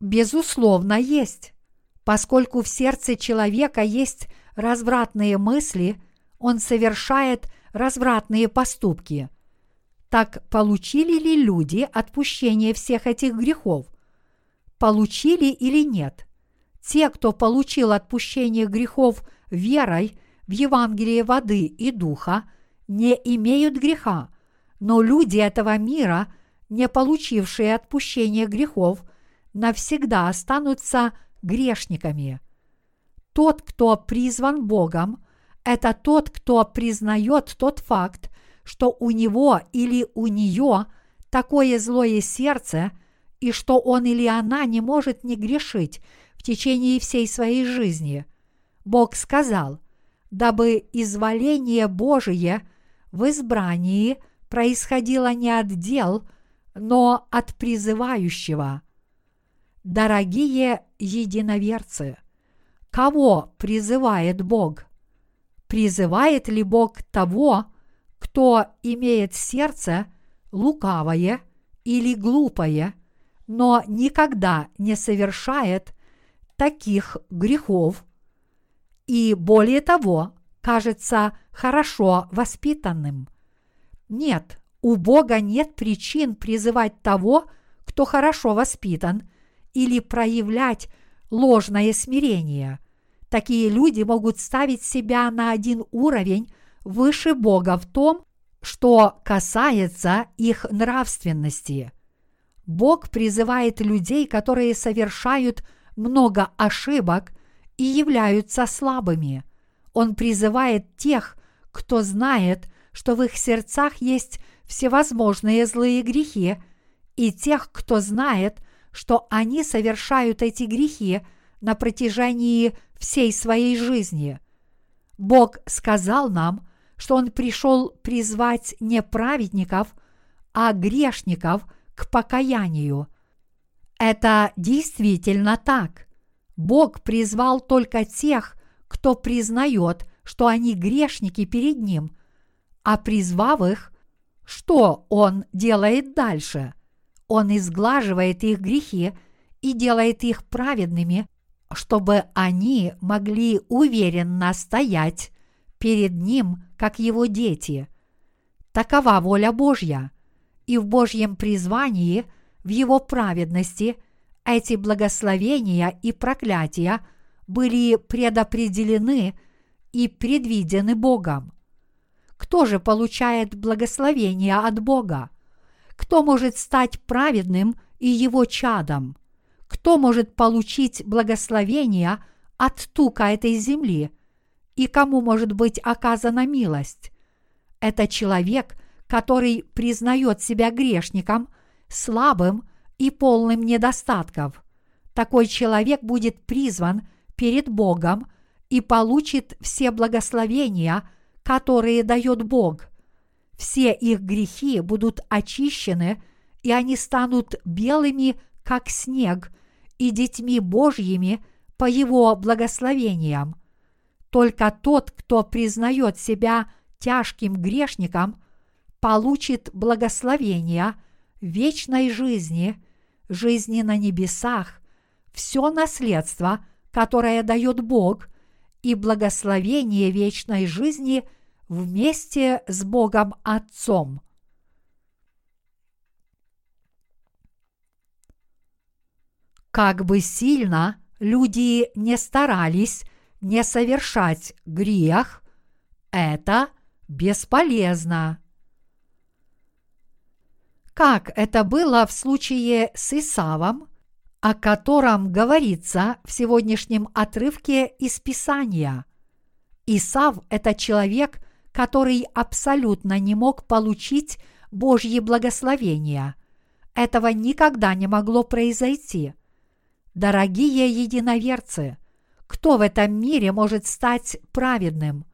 Безусловно, есть. Поскольку в сердце человека есть развратные мысли, он совершает развратные поступки. Так получили ли люди отпущение всех этих грехов? Получили или нет? Те, кто получил отпущение грехов верой в Евангелие воды и духа, не имеют греха, но люди этого мира, не получившие отпущение грехов, навсегда останутся грешниками. Тот, кто призван Богом, это тот, кто признает тот факт, что у него или у нее такое злое сердце, и что он или она не может не грешить в течение всей своей жизни. Бог сказал, дабы изволение Божие в избрании происходило не от дел, но от призывающего. Дорогие единоверцы, кого призывает Бог? Призывает ли Бог того, кто имеет сердце лукавое или глупое, но никогда не совершает таких грехов и более того, кажется хорошо воспитанным. Нет, у Бога нет причин призывать того, кто хорошо воспитан, или проявлять ложное смирение. Такие люди могут ставить себя на один уровень выше Бога в том, что касается их нравственности. Бог призывает людей, которые совершают много ошибок и являются слабыми. Он призывает тех, кто знает, что в их сердцах есть всевозможные злые грехи, и тех, кто знает, что они совершают эти грехи на протяжении всей своей жизни. Бог сказал нам, что Он пришел призвать не праведников, а грешников к покаянию. Это действительно так. Бог призвал только тех, кто признает, что они грешники перед Ним, а призвав их, что Он делает дальше? Он изглаживает их грехи и делает их праведными, чтобы они могли уверенно стоять перед Ним, как Его дети. Такова воля Божья, и в Божьем призвании, в Его праведности, эти благословения и проклятия были предопределены и предвидены Богом. Кто же получает благословение от Бога? Кто может стать праведным и его чадом? Кто может получить благословение от тука этой земли? И кому может быть оказана милость? Это человек, который признает себя грешником, слабым и полным недостатков. Такой человек будет призван перед Богом и получит все благословения, которые дает Бог – все их грехи будут очищены, и они станут белыми, как снег, и детьми Божьими по Его благословениям. Только тот, кто признает себя тяжким грешником, получит благословение вечной жизни, жизни на небесах, все наследство, которое дает Бог, и благословение вечной жизни – вместе с Богом Отцом. Как бы сильно люди не старались не совершать грех – это бесполезно. Как это было в случае с Исавом, о котором говорится в сегодняшнем отрывке из Писания. Исав – это человек, который абсолютно не мог получить Божьи благословения. Этого никогда не могло произойти. Дорогие единоверцы, кто в этом мире может стать праведным?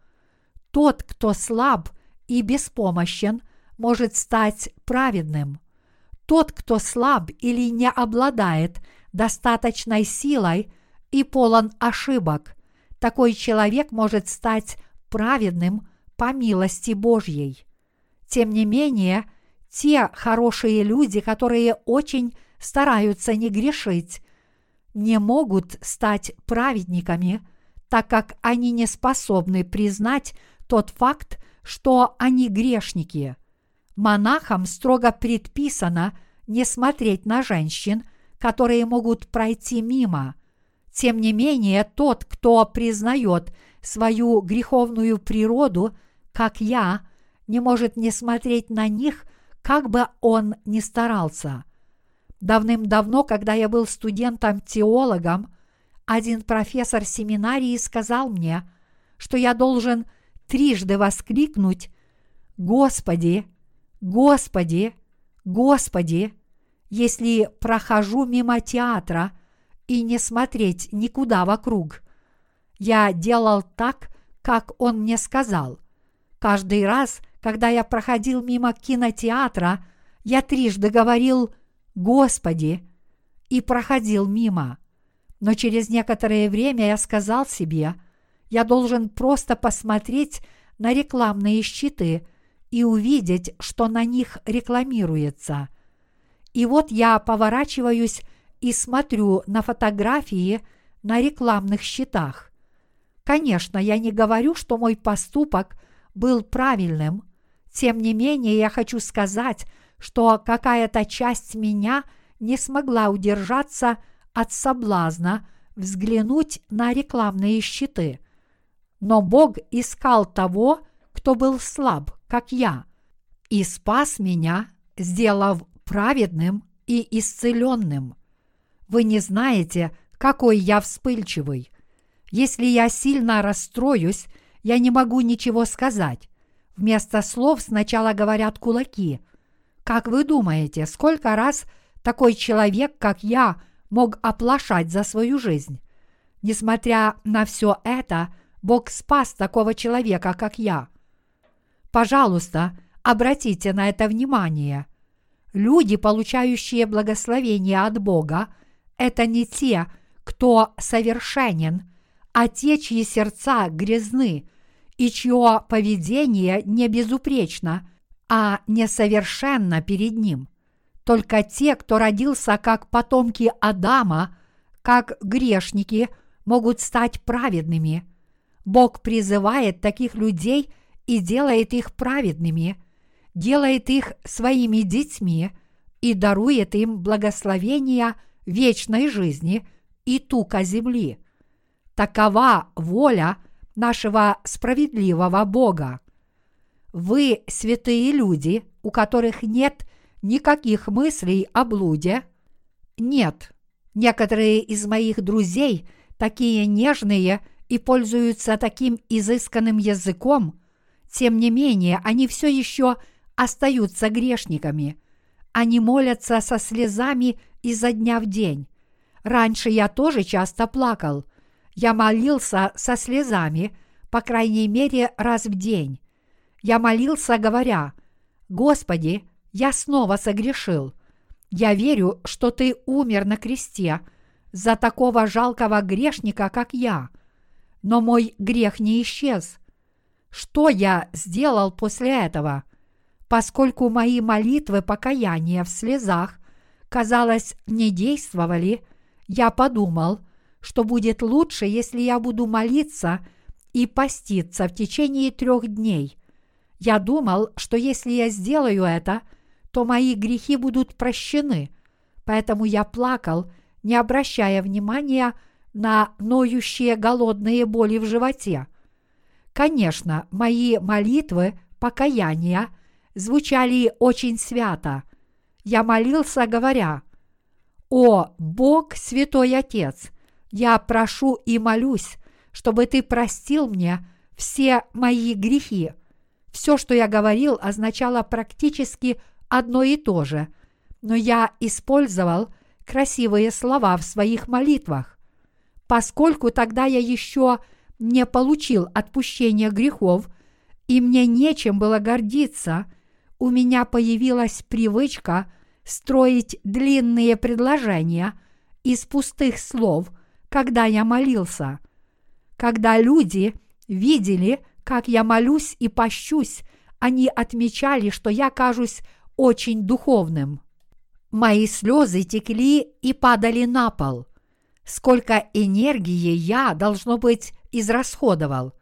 Тот, кто слаб и беспомощен, может стать праведным. Тот, кто слаб или не обладает достаточной силой и полон ошибок, такой человек может стать праведным по милости Божьей. Тем не менее, те хорошие люди, которые очень стараются не грешить, не могут стать праведниками, так как они не способны признать тот факт, что они грешники. Монахам строго предписано не смотреть на женщин, которые могут пройти мимо. Тем не менее, тот, кто признает свою греховную природу, как я, не может не смотреть на них, как бы он ни старался. Давным-давно, когда я был студентом-теологом, один профессор семинарии сказал мне, что я должен трижды воскликнуть «Господи, Господи, Господи!» если прохожу мимо театра и не смотреть никуда вокруг. Я делал так, как он мне сказал. Каждый раз, когда я проходил мимо кинотеатра, я трижды говорил «Господи!» и проходил мимо. Но через некоторое время я сказал себе, я должен просто посмотреть на рекламные щиты и увидеть, что на них рекламируется – и вот я поворачиваюсь и смотрю на фотографии на рекламных щитах. Конечно, я не говорю, что мой поступок был правильным. Тем не менее, я хочу сказать, что какая-то часть меня не смогла удержаться от соблазна взглянуть на рекламные щиты. Но Бог искал того, кто был слаб, как я, и спас меня, сделав праведным и исцеленным. Вы не знаете, какой я вспыльчивый. Если я сильно расстроюсь, я не могу ничего сказать. Вместо слов сначала говорят кулаки. Как вы думаете, сколько раз такой человек, как я, мог оплошать за свою жизнь? Несмотря на все это, Бог спас такого человека, как я. Пожалуйста, обратите на это внимание. Люди, получающие благословение от Бога, это не те, кто совершенен, а те, чьи сердца грязны и чье поведение не безупречно, а несовершенно перед ним. Только те, кто родился как потомки Адама, как грешники, могут стать праведными. Бог призывает таких людей и делает их праведными – делает их своими детьми и дарует им благословения вечной жизни и тука земли. Такова воля нашего справедливого Бога. Вы святые люди, у которых нет никаких мыслей о блуде? Нет. Некоторые из моих друзей такие нежные и пользуются таким изысканным языком, тем не менее они все еще – остаются грешниками. Они молятся со слезами изо дня в день. Раньше я тоже часто плакал. Я молился со слезами, по крайней мере, раз в день. Я молился, говоря, «Господи, я снова согрешил. Я верю, что Ты умер на кресте за такого жалкого грешника, как я. Но мой грех не исчез. Что я сделал после этого? Поскольку мои молитвы покаяния в слезах, казалось, не действовали, я подумал, что будет лучше, если я буду молиться и поститься в течение трех дней. Я думал, что если я сделаю это, то мои грехи будут прощены, поэтому я плакал, не обращая внимания на ноющие голодные боли в животе. Конечно, мои молитвы покаяния звучали очень свято. Я молился, говоря, «О, Бог, Святой Отец, я прошу и молюсь, чтобы Ты простил мне все мои грехи». Все, что я говорил, означало практически одно и то же, но я использовал красивые слова в своих молитвах. Поскольку тогда я еще не получил отпущения грехов, и мне нечем было гордиться, у меня появилась привычка строить длинные предложения из пустых слов, когда я молился. Когда люди видели, как я молюсь и пощусь, они отмечали, что я кажусь очень духовным. Мои слезы текли и падали на пол. Сколько энергии я, должно быть, израсходовал.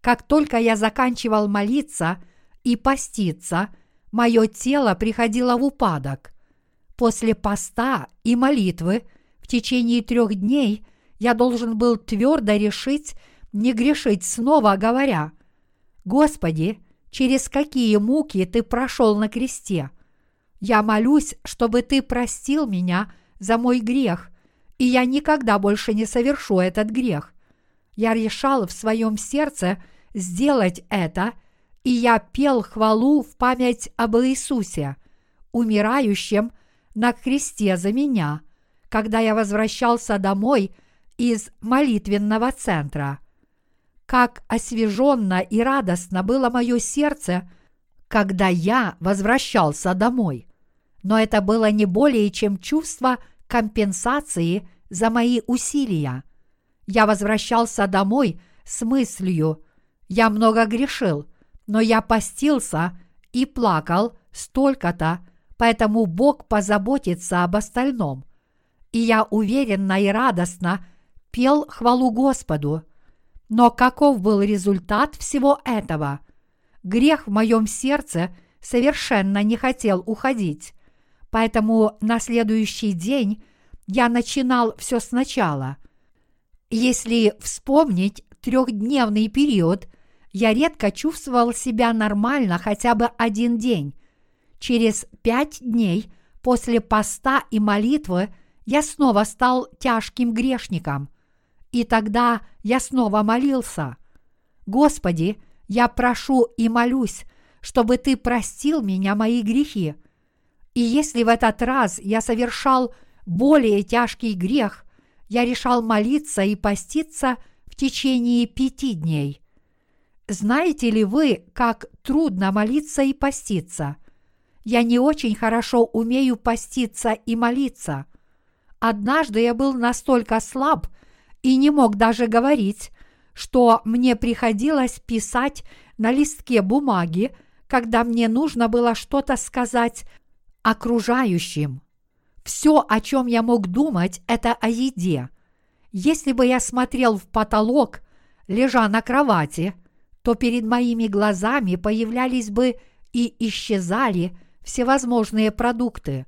Как только я заканчивал молиться и поститься, мое тело приходило в упадок. После поста и молитвы в течение трех дней я должен был твердо решить не грешить снова, говоря, «Господи, через какие муки Ты прошел на кресте? Я молюсь, чтобы Ты простил меня за мой грех, и я никогда больше не совершу этот грех. Я решал в своем сердце сделать это, и я пел хвалу в память об Иисусе, умирающем на кресте за меня, когда я возвращался домой из молитвенного центра. Как освеженно и радостно было мое сердце, когда я возвращался домой. Но это было не более чем чувство компенсации за мои усилия я возвращался домой с мыслью «Я много грешил, но я постился и плакал столько-то, поэтому Бог позаботится об остальном». И я уверенно и радостно пел хвалу Господу. Но каков был результат всего этого? Грех в моем сердце совершенно не хотел уходить, поэтому на следующий день я начинал все сначала – если вспомнить трехдневный период, я редко чувствовал себя нормально хотя бы один день. Через пять дней после поста и молитвы я снова стал тяжким грешником. И тогда я снова молился. Господи, я прошу и молюсь, чтобы Ты простил меня мои грехи. И если в этот раз я совершал более тяжкий грех, я решал молиться и поститься в течение пяти дней. Знаете ли вы, как трудно молиться и поститься? Я не очень хорошо умею поститься и молиться. Однажды я был настолько слаб и не мог даже говорить, что мне приходилось писать на листке бумаги, когда мне нужно было что-то сказать окружающим. Все, о чем я мог думать, это о еде. Если бы я смотрел в потолок, лежа на кровати, то перед моими глазами появлялись бы и исчезали всевозможные продукты.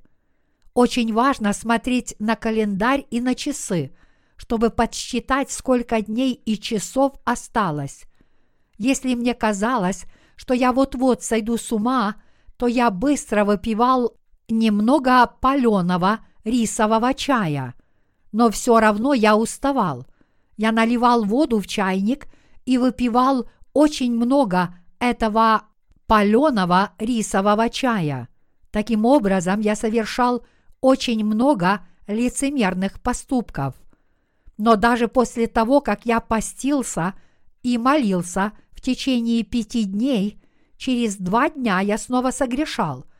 Очень важно смотреть на календарь и на часы, чтобы подсчитать, сколько дней и часов осталось. Если мне казалось, что я вот-вот сойду с ума, то я быстро выпивал немного паленого рисового чая. Но все равно я уставал. Я наливал воду в чайник и выпивал очень много этого паленого рисового чая. Таким образом, я совершал очень много лицемерных поступков. Но даже после того, как я постился и молился в течение пяти дней, через два дня я снова согрешал –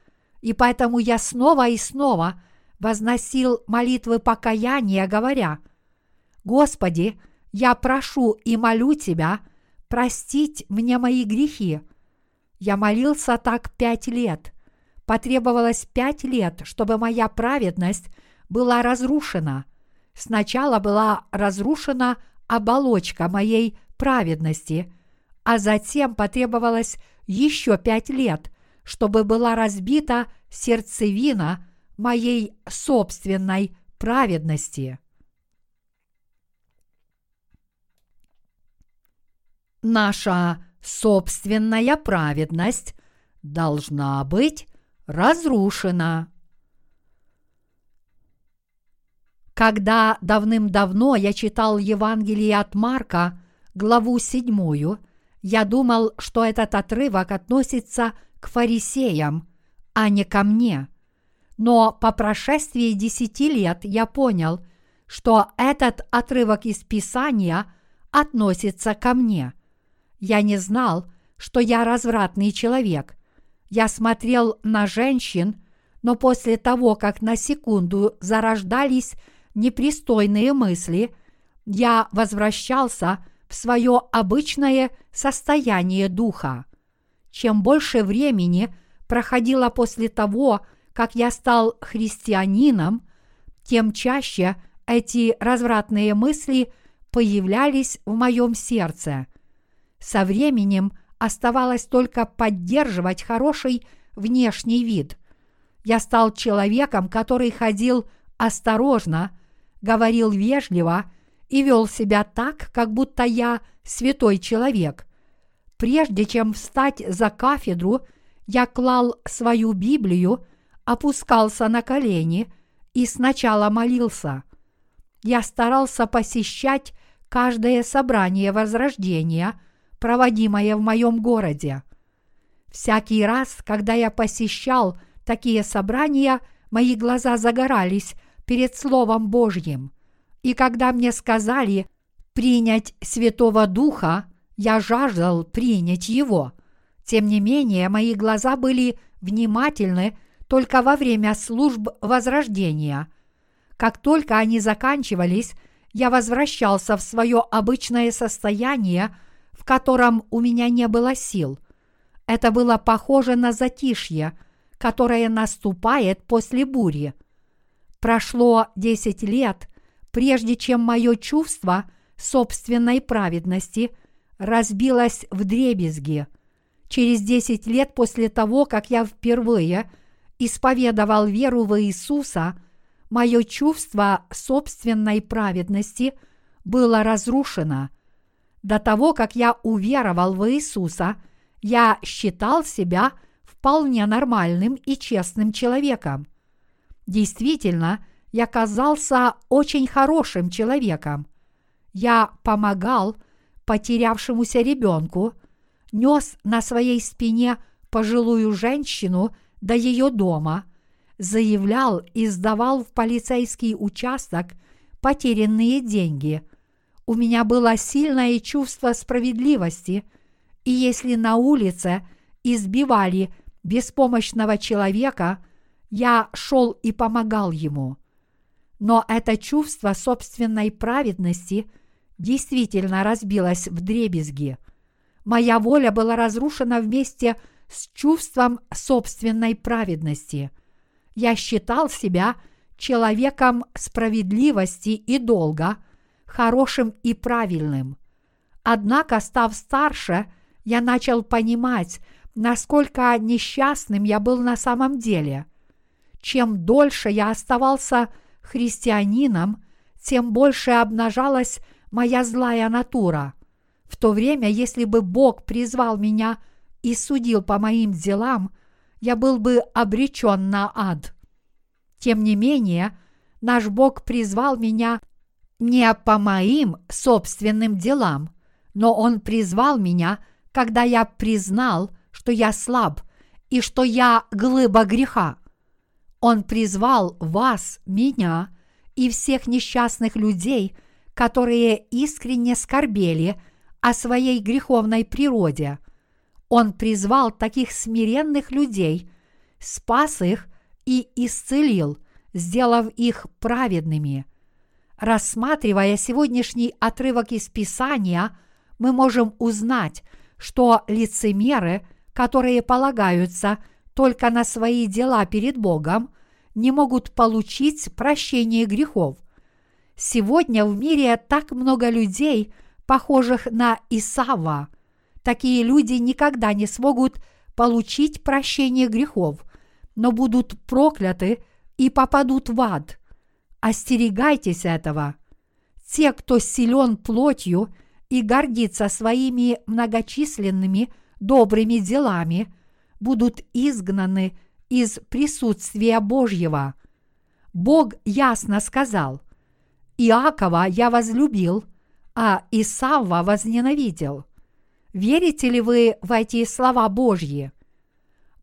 и поэтому я снова и снова возносил молитвы покаяния, говоря, «Господи, я прошу и молю Тебя простить мне мои грехи». Я молился так пять лет. Потребовалось пять лет, чтобы моя праведность была разрушена. Сначала была разрушена оболочка моей праведности, а затем потребовалось еще пять лет, чтобы была разбита сердцевина моей собственной праведности. Наша собственная праведность должна быть разрушена. Когда давным-давно я читал Евангелие от Марка, главу седьмую, я думал, что этот отрывок относится к фарисеям, а не ко мне. Но по прошествии десяти лет я понял, что этот отрывок из Писания относится ко мне. Я не знал, что я развратный человек. Я смотрел на женщин, но после того, как на секунду зарождались непристойные мысли, я возвращался в свое обычное состояние духа. Чем больше времени проходило после того, как я стал христианином, тем чаще эти развратные мысли появлялись в моем сердце. Со временем оставалось только поддерживать хороший внешний вид. Я стал человеком, который ходил осторожно, говорил вежливо и вел себя так, как будто я святой человек. Прежде чем встать за кафедру, я клал свою Библию, опускался на колени и сначала молился. Я старался посещать каждое собрание Возрождения, проводимое в моем городе. Всякий раз, когда я посещал такие собрания, мои глаза загорались перед Словом Божьим. И когда мне сказали принять Святого Духа, я жаждал принять Его. Тем не менее, мои глаза были внимательны только во время служб возрождения. Как только они заканчивались, я возвращался в свое обычное состояние, в котором у меня не было сил. Это было похоже на затишье, которое наступает после бури. Прошло десять лет, прежде чем мое чувство собственной праведности разбилось в дребезги. Через десять лет после того, как я впервые исповедовал веру в Иисуса, мое чувство собственной праведности было разрушено. До того, как я уверовал в Иисуса, я считал себя вполне нормальным и честным человеком. Действительно, я казался очень хорошим человеком. Я помогал потерявшемуся ребенку, нес на своей спине пожилую женщину до ее дома, заявлял и сдавал в полицейский участок потерянные деньги. У меня было сильное чувство справедливости, и если на улице избивали беспомощного человека – я шел и помогал ему. Но это чувство собственной праведности действительно разбилось в дребезги. Моя воля была разрушена вместе с чувством собственной праведности. Я считал себя человеком справедливости и долга, хорошим и правильным. Однако, став старше, я начал понимать, насколько несчастным я был на самом деле чем дольше я оставался христианином, тем больше обнажалась моя злая натура. В то время, если бы Бог призвал меня и судил по моим делам, я был бы обречен на ад. Тем не менее, наш Бог призвал меня не по моим собственным делам, но Он призвал меня, когда я признал, что я слаб и что я глыба греха. Он призвал вас, меня и всех несчастных людей, которые искренне скорбели о своей греховной природе. Он призвал таких смиренных людей, спас их и исцелил, сделав их праведными. Рассматривая сегодняшний отрывок из Писания, мы можем узнать, что лицемеры, которые полагаются – только на свои дела перед Богом, не могут получить прощение грехов. Сегодня в мире так много людей, похожих на Исава. Такие люди никогда не смогут получить прощение грехов, но будут прокляты и попадут в ад. Остерегайтесь этого. Те, кто силен плотью и гордится своими многочисленными добрыми делами, будут изгнаны из присутствия Божьего. Бог ясно сказал, «Иакова я возлюбил, а Исава возненавидел». Верите ли вы в эти слова Божьи?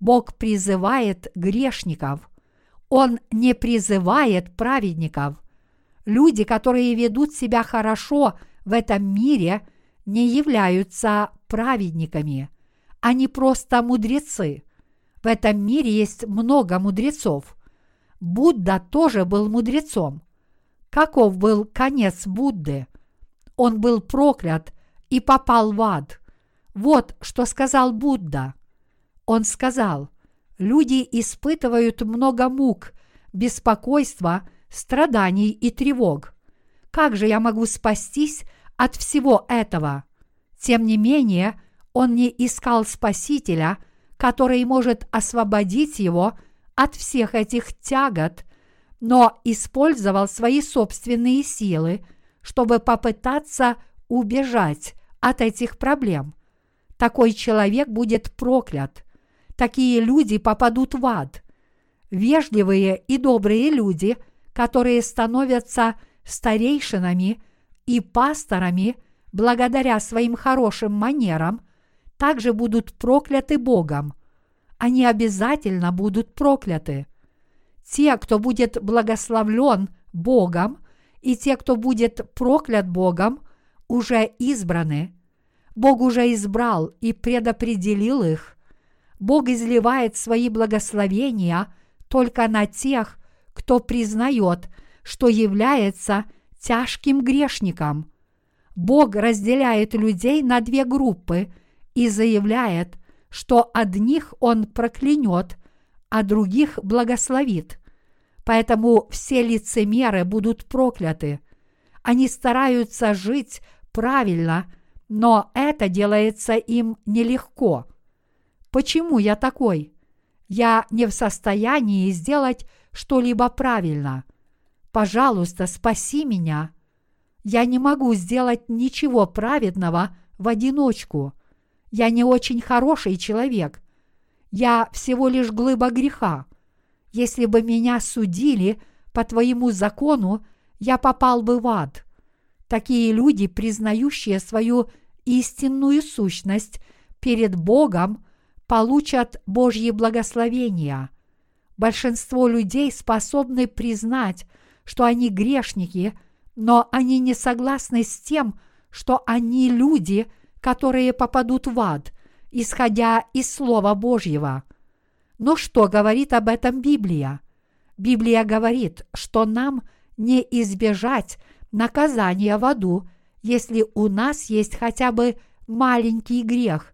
Бог призывает грешников. Он не призывает праведников. Люди, которые ведут себя хорошо в этом мире, не являются праведниками. Они просто мудрецы. В этом мире есть много мудрецов. Будда тоже был мудрецом. Каков был конец Будды? Он был проклят и попал в ад. Вот что сказал Будда. Он сказал, люди испытывают много мук, беспокойства, страданий и тревог. Как же я могу спастись от всего этого? Тем не менее, он не искал Спасителя, который может освободить его от всех этих тягот, но использовал свои собственные силы, чтобы попытаться убежать от этих проблем. Такой человек будет проклят такие люди попадут в ад. Вежливые и добрые люди, которые становятся старейшинами и пасторами благодаря своим хорошим манерам, также будут прокляты Богом. Они обязательно будут прокляты. Те, кто будет благословлен Богом, и те, кто будет проклят Богом, уже избраны. Бог уже избрал и предопределил их. Бог изливает свои благословения только на тех, кто признает, что является тяжким грешником. Бог разделяет людей на две группы и заявляет, что одних Он проклянет, а других благословит. Поэтому все лицемеры будут прокляты. Они стараются жить правильно, но это делается им нелегко – Почему я такой? Я не в состоянии сделать что-либо правильно. Пожалуйста, спаси меня. Я не могу сделать ничего праведного в одиночку. Я не очень хороший человек. Я всего лишь глыба греха. Если бы меня судили по твоему закону, я попал бы в ад. Такие люди, признающие свою истинную сущность перед Богом, получат Божьи благословения. Большинство людей способны признать, что они грешники, но они не согласны с тем, что они люди, которые попадут в ад, исходя из Слова Божьего. Но что говорит об этом Библия? Библия говорит, что нам не избежать наказания в аду, если у нас есть хотя бы маленький грех,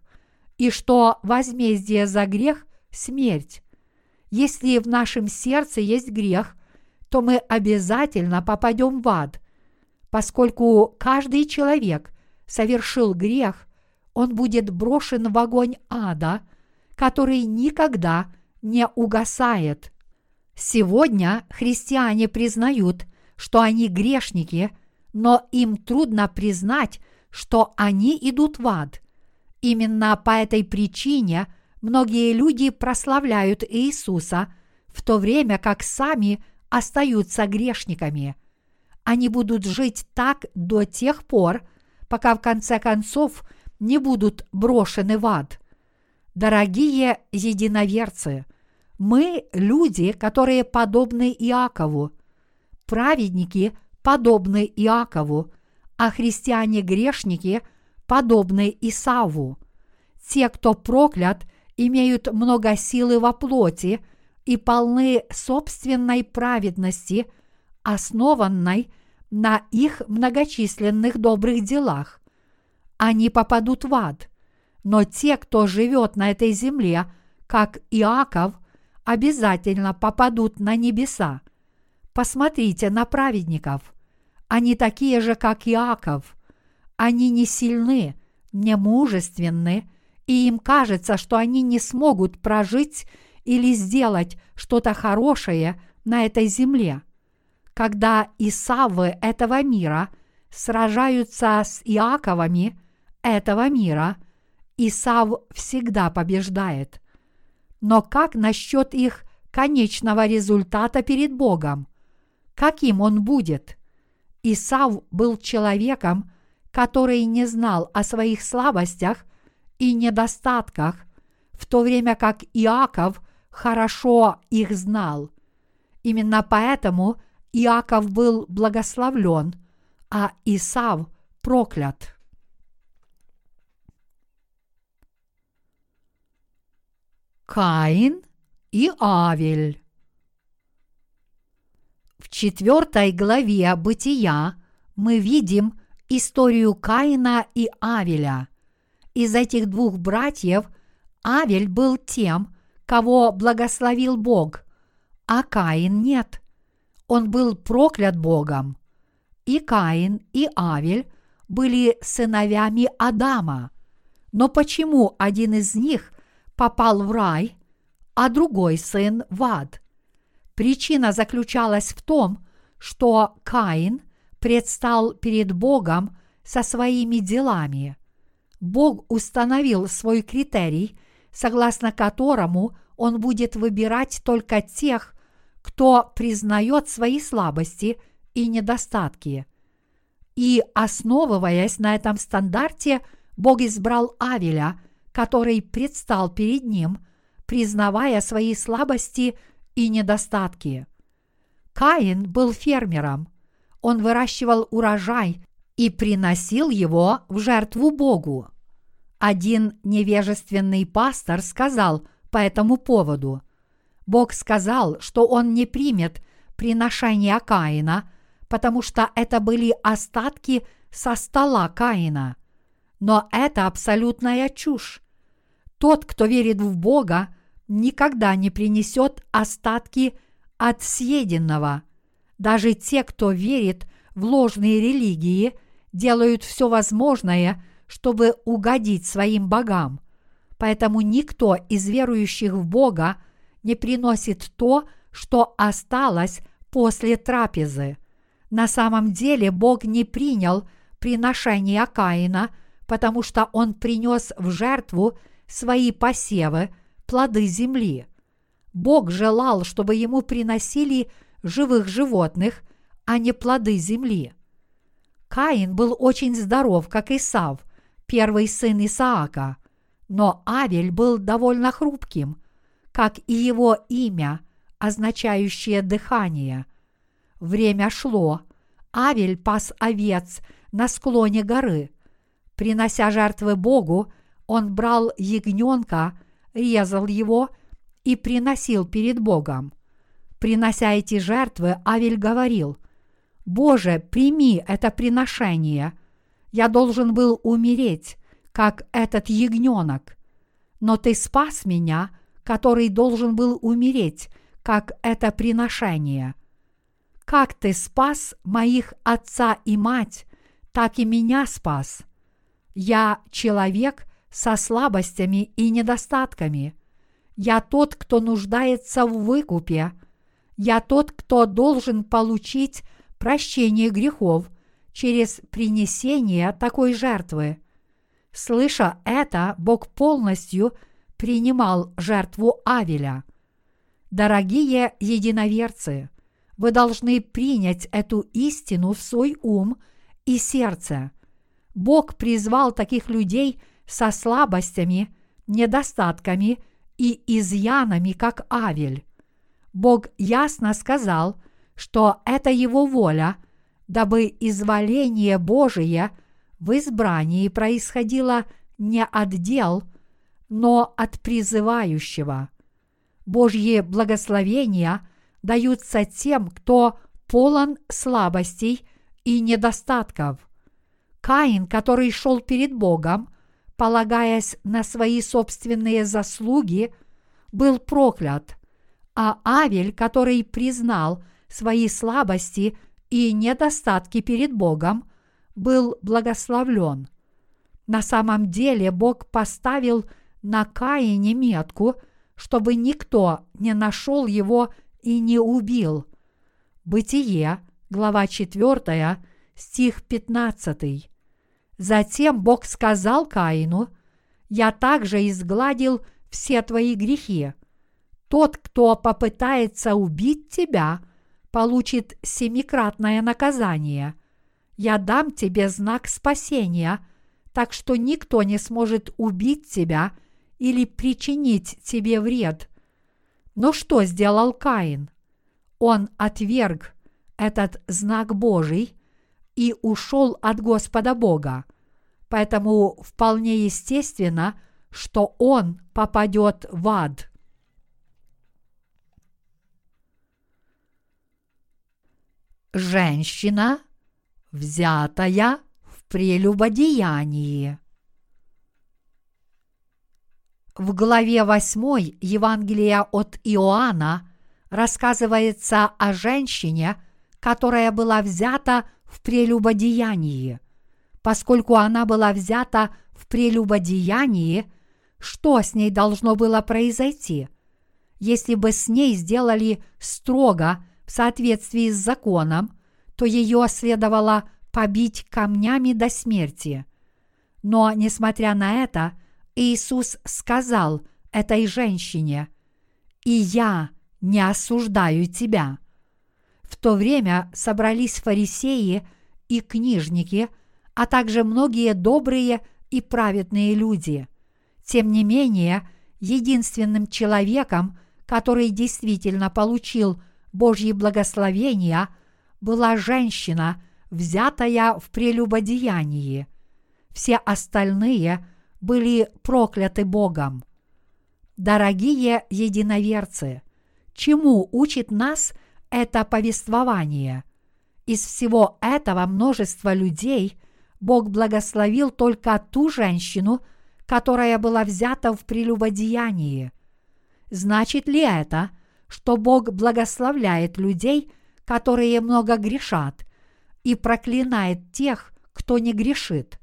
и что возмездие за грех – смерть. Если в нашем сердце есть грех, то мы обязательно попадем в ад. Поскольку каждый человек совершил грех, он будет брошен в огонь ада, который никогда не угасает. Сегодня христиане признают, что они грешники, но им трудно признать, что они идут в ад – Именно по этой причине многие люди прославляют Иисуса, в то время как сами остаются грешниками. Они будут жить так до тех пор, пока в конце концов не будут брошены в ад. Дорогие единоверцы, мы люди, которые подобны Иакову, праведники подобны Иакову, а христиане-грешники – подобны Исаву. Те, кто проклят, имеют много силы во плоти и полны собственной праведности, основанной на их многочисленных добрых делах. Они попадут в ад, но те, кто живет на этой земле, как Иаков, обязательно попадут на небеса. Посмотрите на праведников. Они такие же, как Иаков. Они не сильны, не мужественны, и им кажется, что они не смогут прожить или сделать что-то хорошее на этой земле. Когда Исавы этого мира сражаются с Иаковами этого мира, Исав всегда побеждает. Но как насчет их конечного результата перед Богом? Каким он будет? Исав был человеком, который не знал о своих слабостях и недостатках, в то время как Иаков хорошо их знал. Именно поэтому Иаков был благословлен, а Исав проклят. Каин и Авель. В четвертой главе Бытия мы видим историю Каина и Авеля. Из этих двух братьев Авель был тем, кого благословил Бог, а Каин нет. Он был проклят Богом. И Каин, и Авель были сыновьями Адама. Но почему один из них попал в рай, а другой сын в ад. Причина заключалась в том, что Каин предстал перед Богом со своими делами. Бог установил свой критерий, согласно которому он будет выбирать только тех, кто признает свои слабости и недостатки. И, основываясь на этом стандарте, Бог избрал Авеля – который предстал перед ним, признавая свои слабости и недостатки. Каин был фермером. Он выращивал урожай и приносил его в жертву Богу. Один невежественный пастор сказал по этому поводу, Бог сказал, что он не примет приношения Каина, потому что это были остатки со стола Каина. Но это абсолютная чушь. Тот, кто верит в Бога, никогда не принесет остатки от съеденного. Даже те, кто верит в ложные религии, делают все возможное, чтобы угодить своим богам. Поэтому никто из верующих в Бога не приносит то, что осталось после трапезы. На самом деле Бог не принял приношение Каина, потому что он принес в жертву свои посевы, плоды земли. Бог желал, чтобы ему приносили живых животных, а не плоды земли. Каин был очень здоров, как Исав, первый сын Исаака, но Авель был довольно хрупким, как и его имя, означающее дыхание. Время шло, Авель пас овец на склоне горы. Принося жертвы Богу, он брал ягненка, резал его и приносил перед Богом. Принося эти жертвы, Авель говорил, «Боже, прими это приношение. Я должен был умереть, как этот ягненок. Но ты спас меня, который должен был умереть, как это приношение. Как ты спас моих отца и мать, так и меня спас. Я человек, со слабостями и недостатками. Я тот, кто нуждается в выкупе. Я тот, кто должен получить прощение грехов через принесение такой жертвы. Слыша это, Бог полностью принимал жертву Авеля. Дорогие единоверцы, вы должны принять эту истину в свой ум и сердце. Бог призвал таких людей – со слабостями, недостатками и изъянами, как Авель. Бог ясно сказал, что это его воля, дабы изволение Божие в избрании происходило не от дел, но от призывающего. Божьи благословения даются тем, кто полон слабостей и недостатков. Каин, который шел перед Богом, полагаясь на свои собственные заслуги, был проклят, а Авель, который признал свои слабости и недостатки перед Богом, был благословлен. На самом деле Бог поставил на Каине метку, чтобы никто не нашел его и не убил. Бытие, глава 4, стих 15. Затем Бог сказал Каину, «Я также изгладил все твои грехи. Тот, кто попытается убить тебя, получит семикратное наказание. Я дам тебе знак спасения, так что никто не сможет убить тебя или причинить тебе вред. Но что сделал Каин? Он отверг этот знак Божий и ушел от Господа Бога. Поэтому вполне естественно, что он попадет в ад. Женщина, взятая в прелюбодеянии. В главе 8 Евангелия от Иоанна рассказывается о женщине, которая была взята в прелюбодеянии. Поскольку она была взята в прелюбодеянии, что с ней должно было произойти? Если бы с ней сделали строго в соответствии с законом, то ее следовало побить камнями до смерти. Но, несмотря на это, Иисус сказал этой женщине, «И я не осуждаю тебя». В то время собрались фарисеи и книжники, а также многие добрые и праведные люди. Тем не менее, единственным человеком, который действительно получил Божьи благословения, была женщина, взятая в прелюбодеянии. Все остальные – были прокляты Богом. Дорогие единоверцы, чему учит нас это повествование? Из всего этого множества людей Бог благословил только ту женщину, которая была взята в прелюбодеянии. Значит ли это, что Бог благословляет людей, которые много грешат, и проклинает тех, кто не грешит?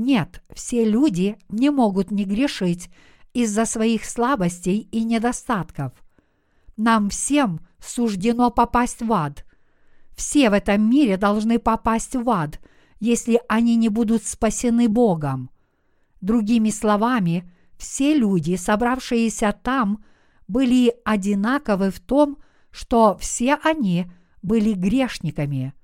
Нет, все люди не могут не грешить из-за своих слабостей и недостатков. Нам всем суждено попасть в ад. Все в этом мире должны попасть в ад, если они не будут спасены Богом. Другими словами, все люди, собравшиеся там, были одинаковы в том, что все они были грешниками.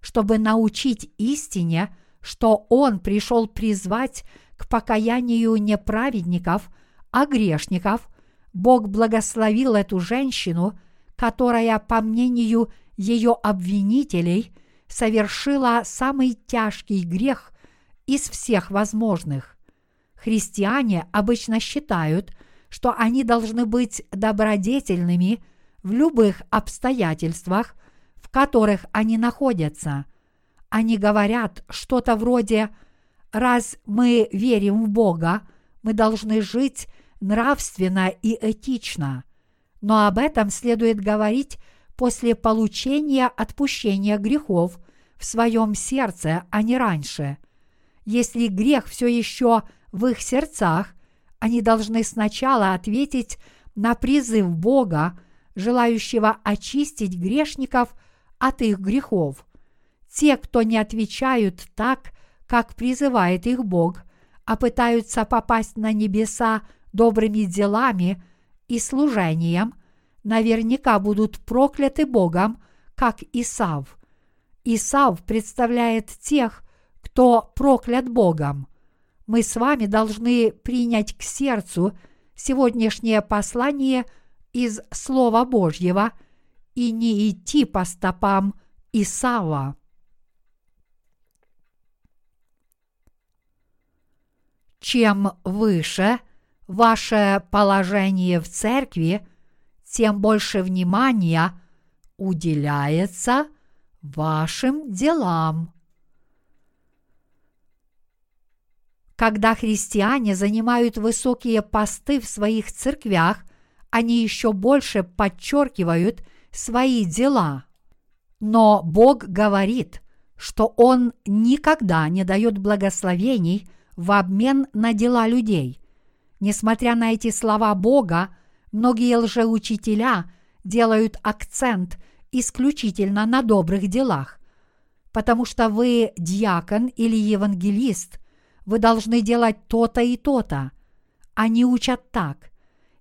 Чтобы научить истине – что Он пришел призвать к покаянию не праведников, а грешников, Бог благословил эту женщину, которая, по мнению ее обвинителей, совершила самый тяжкий грех из всех возможных. Христиане обычно считают, что они должны быть добродетельными в любых обстоятельствах, в которых они находятся – они говорят что-то вроде «раз мы верим в Бога, мы должны жить нравственно и этично». Но об этом следует говорить после получения отпущения грехов в своем сердце, а не раньше. Если грех все еще в их сердцах, они должны сначала ответить на призыв Бога, желающего очистить грешников от их грехов. Те, кто не отвечают так, как призывает их Бог, а пытаются попасть на небеса добрыми делами и служением, наверняка будут прокляты Богом, как Исав. Исав представляет тех, кто проклят Богом. Мы с вами должны принять к сердцу сегодняшнее послание из Слова Божьего и не идти по стопам Исава. Чем выше ваше положение в церкви, тем больше внимания уделяется вашим делам. Когда христиане занимают высокие посты в своих церквях, они еще больше подчеркивают свои дела. Но Бог говорит, что Он никогда не дает благословений – в обмен на дела людей. Несмотря на эти слова Бога, многие лжеучителя делают акцент исключительно на добрых делах. потому что вы диакон или евангелист, вы должны делать то-то и то-то. Они учат так.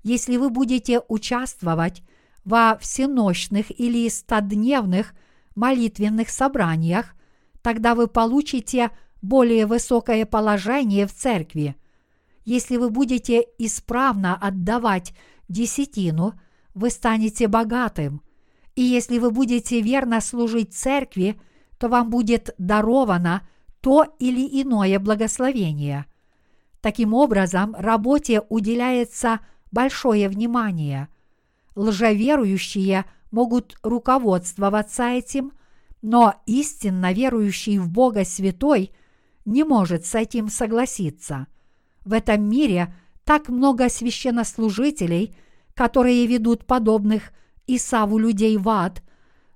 Если вы будете участвовать во всеночных или стодневных молитвенных собраниях, тогда вы получите более высокое положение в церкви. Если вы будете исправно отдавать десятину, вы станете богатым. И если вы будете верно служить церкви, то вам будет даровано то или иное благословение. Таким образом, работе уделяется большое внимание. Лжеверующие могут руководствоваться этим, но истинно верующий в Бога святой не может с этим согласиться. В этом мире так много священнослужителей, которые ведут подобных Исаву людей в ад,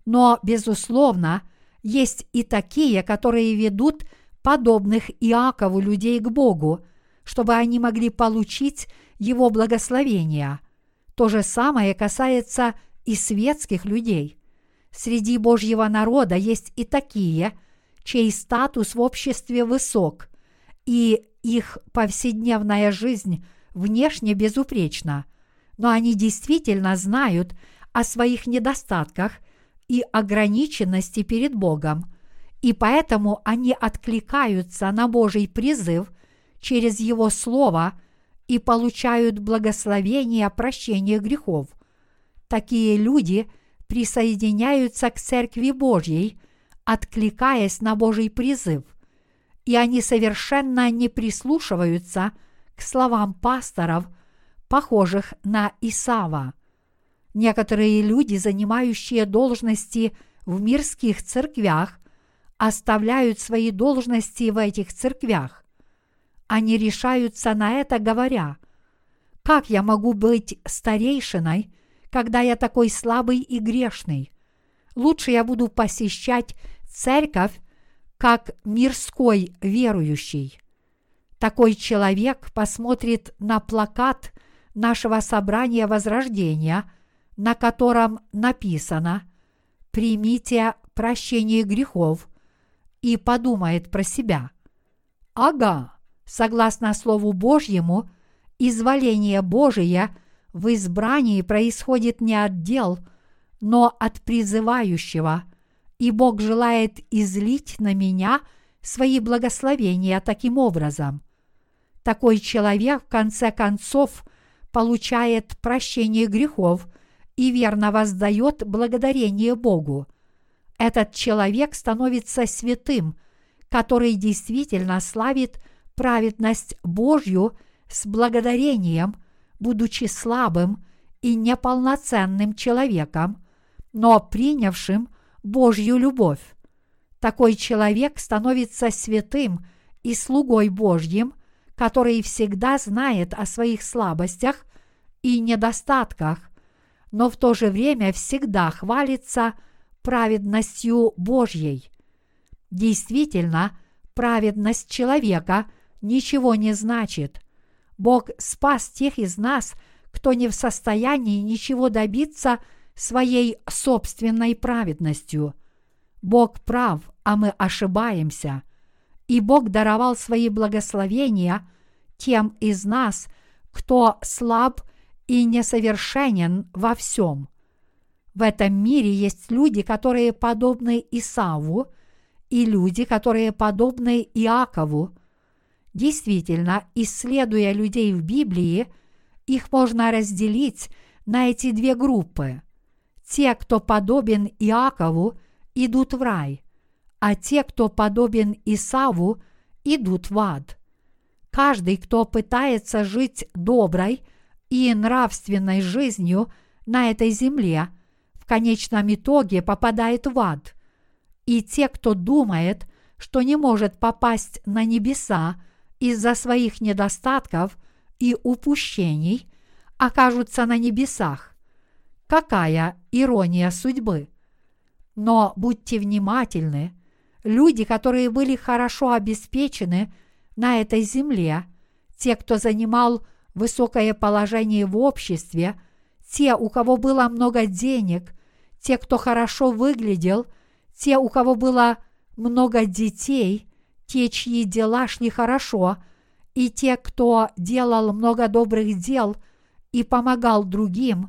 но, безусловно, есть и такие, которые ведут подобных Иакову людей к Богу, чтобы они могли получить Его благословения. То же самое касается и светских людей. Среди Божьего народа есть и такие, чей статус в обществе высок, и их повседневная жизнь внешне безупречна, но они действительно знают о своих недостатках и ограниченности перед Богом, и поэтому они откликаются на Божий призыв через Его Слово и получают благословение прощения грехов. Такие люди присоединяются к Церкви Божьей, откликаясь на Божий призыв, и они совершенно не прислушиваются к словам пасторов, похожих на Исава. Некоторые люди, занимающие должности в мирских церквях, оставляют свои должности в этих церквях. Они решаются на это, говоря, «Как я могу быть старейшиной, когда я такой слабый и грешный? Лучше я буду посещать церковь, как мирской верующий». Такой человек посмотрит на плакат нашего собрания Возрождения – на котором написано «Примите прощение грехов» и подумает про себя. Ага, согласно Слову Божьему, изволение Божие в избрании происходит не от дел, но от призывающего, и Бог желает излить на меня свои благословения таким образом. Такой человек в конце концов получает прощение грехов – и верно воздает благодарение Богу. Этот человек становится святым, который действительно славит праведность Божью с благодарением, будучи слабым и неполноценным человеком, но принявшим Божью любовь. Такой человек становится святым и слугой Божьим, который всегда знает о своих слабостях и недостатках, но в то же время всегда хвалится праведностью Божьей. Действительно, праведность человека ничего не значит. Бог спас тех из нас, кто не в состоянии ничего добиться своей собственной праведностью. Бог прав, а мы ошибаемся. И Бог даровал свои благословения тем из нас, кто слаб и несовершенен во всем. В этом мире есть люди, которые подобны Исаву, и люди, которые подобны Иакову. Действительно, исследуя людей в Библии, их можно разделить на эти две группы. Те, кто подобен Иакову, идут в рай, а те, кто подобен Исаву, идут в ад. Каждый, кто пытается жить доброй и нравственной жизнью на этой земле, в конечном итоге попадает в ад. И те, кто думает, что не может попасть на небеса из-за своих недостатков и упущений, окажутся на небесах. Какая ирония судьбы! Но будьте внимательны, люди, которые были хорошо обеспечены на этой земле, те, кто занимал высокое положение в обществе, те, у кого было много денег, те, кто хорошо выглядел, те, у кого было много детей, те, чьи дела шли хорошо, и те, кто делал много добрых дел и помогал другим,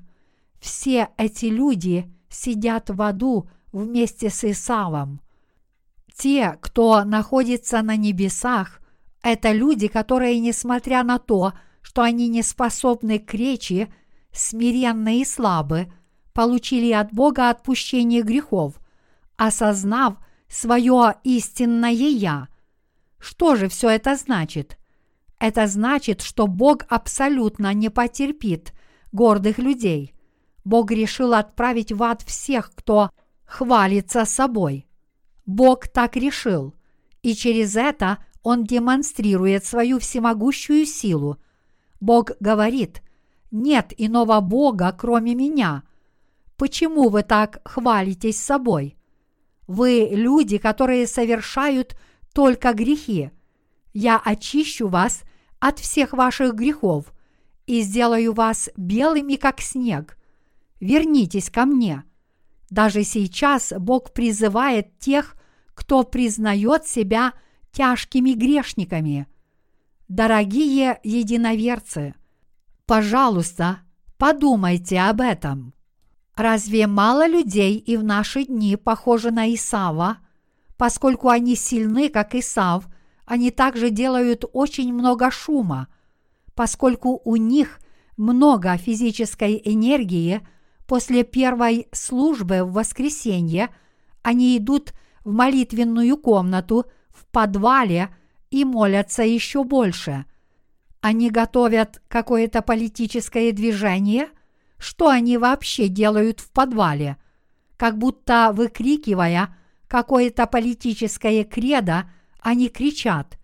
все эти люди сидят в аду вместе с Исавом. Те, кто находится на небесах, это люди, которые, несмотря на то, что они не способны к речи, смиренны и слабы, получили от Бога отпущение грехов, осознав свое истинное «Я». Что же все это значит? Это значит, что Бог абсолютно не потерпит гордых людей. Бог решил отправить в ад всех, кто хвалится собой. Бог так решил, и через это Он демонстрирует свою всемогущую силу. Бог говорит, нет иного Бога, кроме меня. Почему вы так хвалитесь собой? Вы люди, которые совершают только грехи. Я очищу вас от всех ваших грехов и сделаю вас белыми, как снег. Вернитесь ко мне. Даже сейчас Бог призывает тех, кто признает себя тяжкими грешниками. Дорогие единоверцы, пожалуйста, подумайте об этом. Разве мало людей и в наши дни похожи на Исава? Поскольку они сильны, как Исав, они также делают очень много шума. Поскольку у них много физической энергии, после первой службы в воскресенье они идут в молитвенную комнату в подвале и молятся еще больше. Они готовят какое-то политическое движение – что они вообще делают в подвале, как будто выкрикивая какое-то политическое кредо, они кричат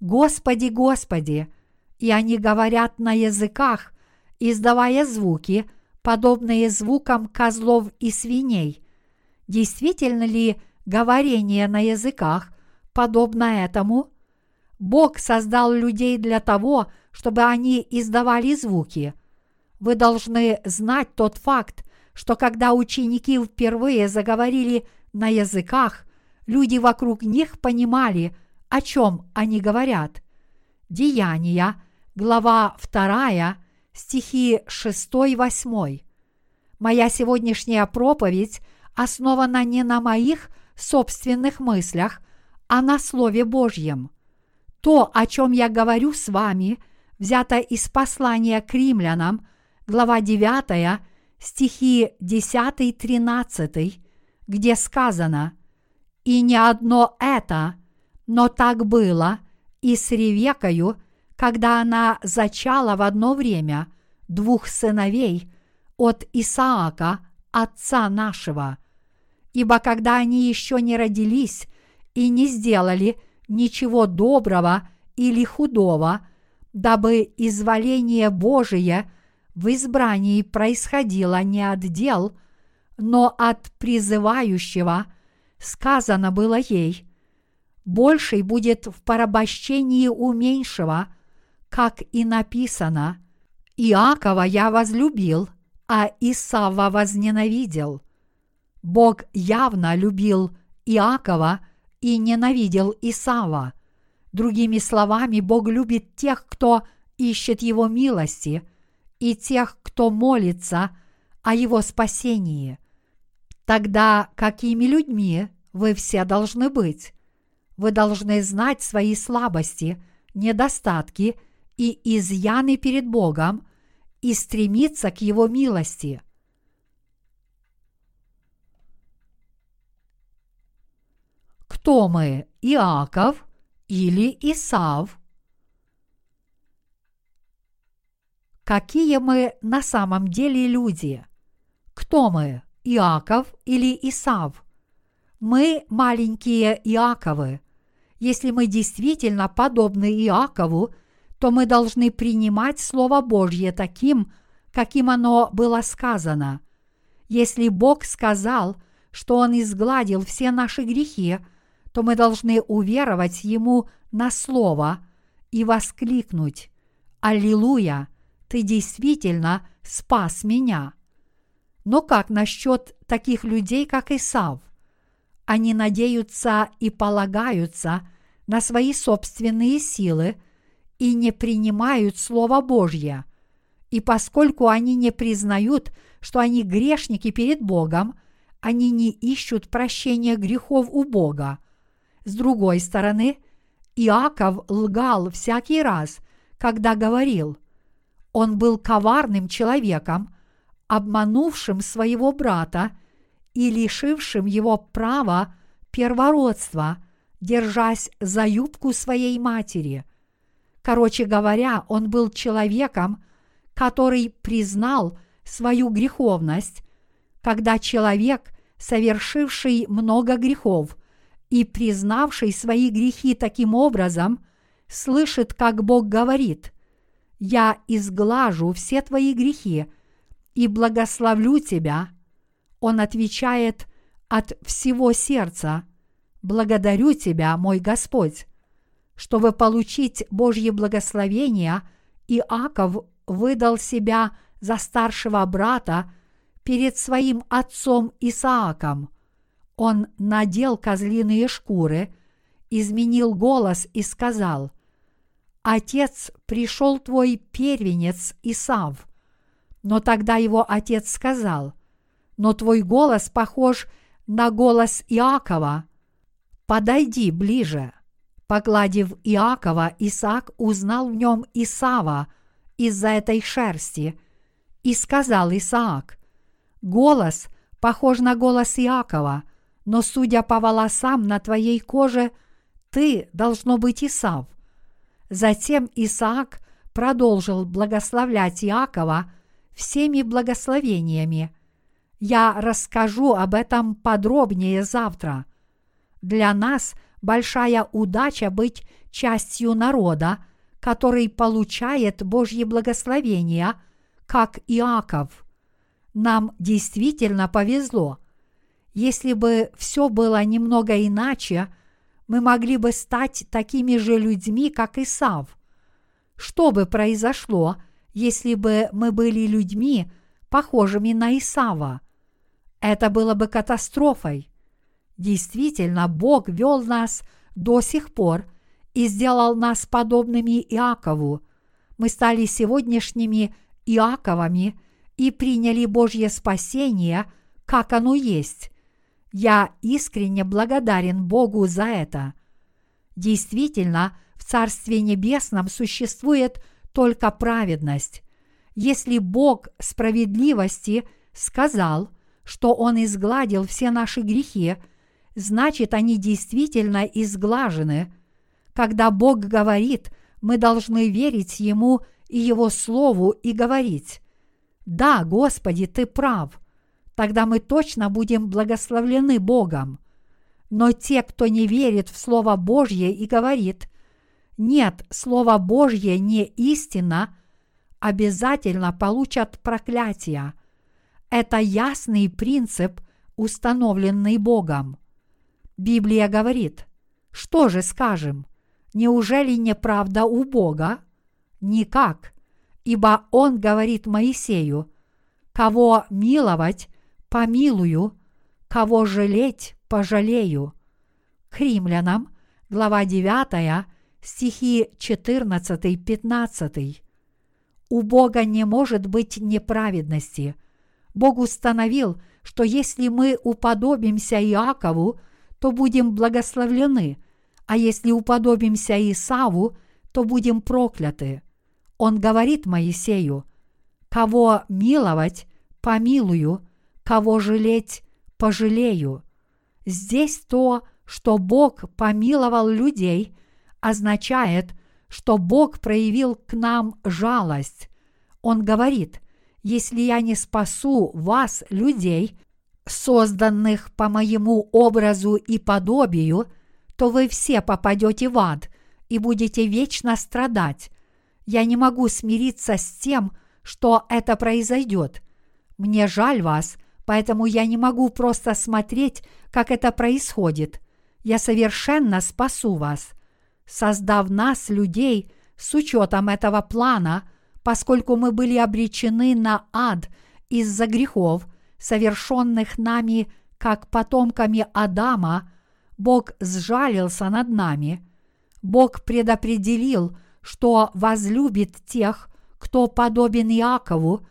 «Господи, Господи!» и они говорят на языках, издавая звуки, подобные звукам козлов и свиней. Действительно ли говорение на языках подобно этому? Бог создал людей для того, чтобы они издавали звуки – вы должны знать тот факт, что когда ученики впервые заговорили на языках, люди вокруг них понимали, о чем они говорят. Деяния, глава 2, стихи 6-8. Моя сегодняшняя проповедь основана не на моих собственных мыслях, а на Слове Божьем. То, о чем я говорю с вами, взято из послания к римлянам – глава 9, стихи 10-13, где сказано «И не одно это, но так было и с Ревекою, когда она зачала в одно время двух сыновей от Исаака, отца нашего. Ибо когда они еще не родились и не сделали ничего доброго или худого, дабы изволение Божие – в избрании происходило не от дел, но от призывающего, сказано было ей, больший будет в порабощении у меньшего, как и написано, Иакова я возлюбил, а Исава возненавидел. Бог явно любил Иакова и ненавидел Исава. Другими словами, Бог любит тех, кто ищет Его милости – и тех, кто молится о его спасении. Тогда какими людьми вы все должны быть? Вы должны знать свои слабости, недостатки и изъяны перед Богом и стремиться к Его милости. Кто мы, Иаков или Исав? какие мы на самом деле люди. Кто мы, Иаков или Исав? Мы маленькие Иаковы. Если мы действительно подобны Иакову, то мы должны принимать Слово Божье таким, каким оно было сказано. Если Бог сказал, что Он изгладил все наши грехи, то мы должны уверовать Ему на Слово и воскликнуть «Аллилуйя!» ты действительно спас меня. Но как насчет таких людей, как Исав? Они надеются и полагаются на свои собственные силы и не принимают Слово Божье. И поскольку они не признают, что они грешники перед Богом, они не ищут прощения грехов у Бога. С другой стороны, Иаков лгал всякий раз, когда говорил, он был коварным человеком, обманувшим своего брата и лишившим его права первородства, держась за юбку своей матери. Короче говоря, он был человеком, который признал свою греховность, когда человек, совершивший много грехов и признавший свои грехи таким образом, слышит, как Бог говорит, «Я изглажу все твои грехи и благословлю тебя», он отвечает от всего сердца, «Благодарю тебя, мой Господь». Чтобы получить Божье благословение, Иаков выдал себя за старшего брата перед своим отцом Исааком. Он надел козлиные шкуры, изменил голос и сказал, «Отец, пришел твой первенец Исав». Но тогда его отец сказал, «Но твой голос похож на голос Иакова. Подойди ближе». Погладив Иакова, Исаак узнал в нем Исава из-за этой шерсти, и сказал Исаак, «Голос похож на голос Иакова, но, судя по волосам на твоей коже, ты должно быть Исав». Затем Исаак продолжил благословлять Иакова всеми благословениями. Я расскажу об этом подробнее завтра. Для нас большая удача быть частью народа, который получает Божье благословение, как Иаков. Нам действительно повезло. Если бы все было немного иначе, мы могли бы стать такими же людьми, как Исав. Что бы произошло, если бы мы были людьми, похожими на Исава. Это было бы катастрофой. Действительно, Бог вел нас до сих пор и сделал нас подобными Иакову. Мы стали сегодняшними Иаковами и приняли Божье спасение, как оно есть. Я искренне благодарен Богу за это. Действительно, в Царстве Небесном существует – только праведность. Если Бог справедливости сказал, что Он изгладил все наши грехи, значит они действительно изглажены. Когда Бог говорит, мы должны верить Ему и Его Слову и говорить, «Да, Господи, Ты прав», тогда мы точно будем благословлены Богом. Но те, кто не верит в Слово Божье и говорит, нет, Слово Божье не истина, обязательно получат проклятие. Это ясный принцип, установленный Богом. Библия говорит, что же скажем? Неужели неправда у Бога? Никак, ибо Он говорит Моисею, кого миловать, помилую, кого жалеть, пожалею. К римлянам, глава 9, стихи 14-15. У Бога не может быть неправедности. Бог установил, что если мы уподобимся Иакову, то будем благословлены, а если уподобимся Исаву, то будем прокляты. Он говорит Моисею, кого миловать, помилую, кого жалеть, пожалею. Здесь то, что Бог помиловал людей – означает, что Бог проявил к нам жалость. Он говорит, если я не спасу вас, людей, созданных по моему образу и подобию, то вы все попадете в ад и будете вечно страдать. Я не могу смириться с тем, что это произойдет. Мне жаль вас, поэтому я не могу просто смотреть, как это происходит. Я совершенно спасу вас создав нас, людей, с учетом этого плана, поскольку мы были обречены на ад из-за грехов, совершенных нами как потомками Адама, Бог сжалился над нами. Бог предопределил, что возлюбит тех, кто подобен Иакову,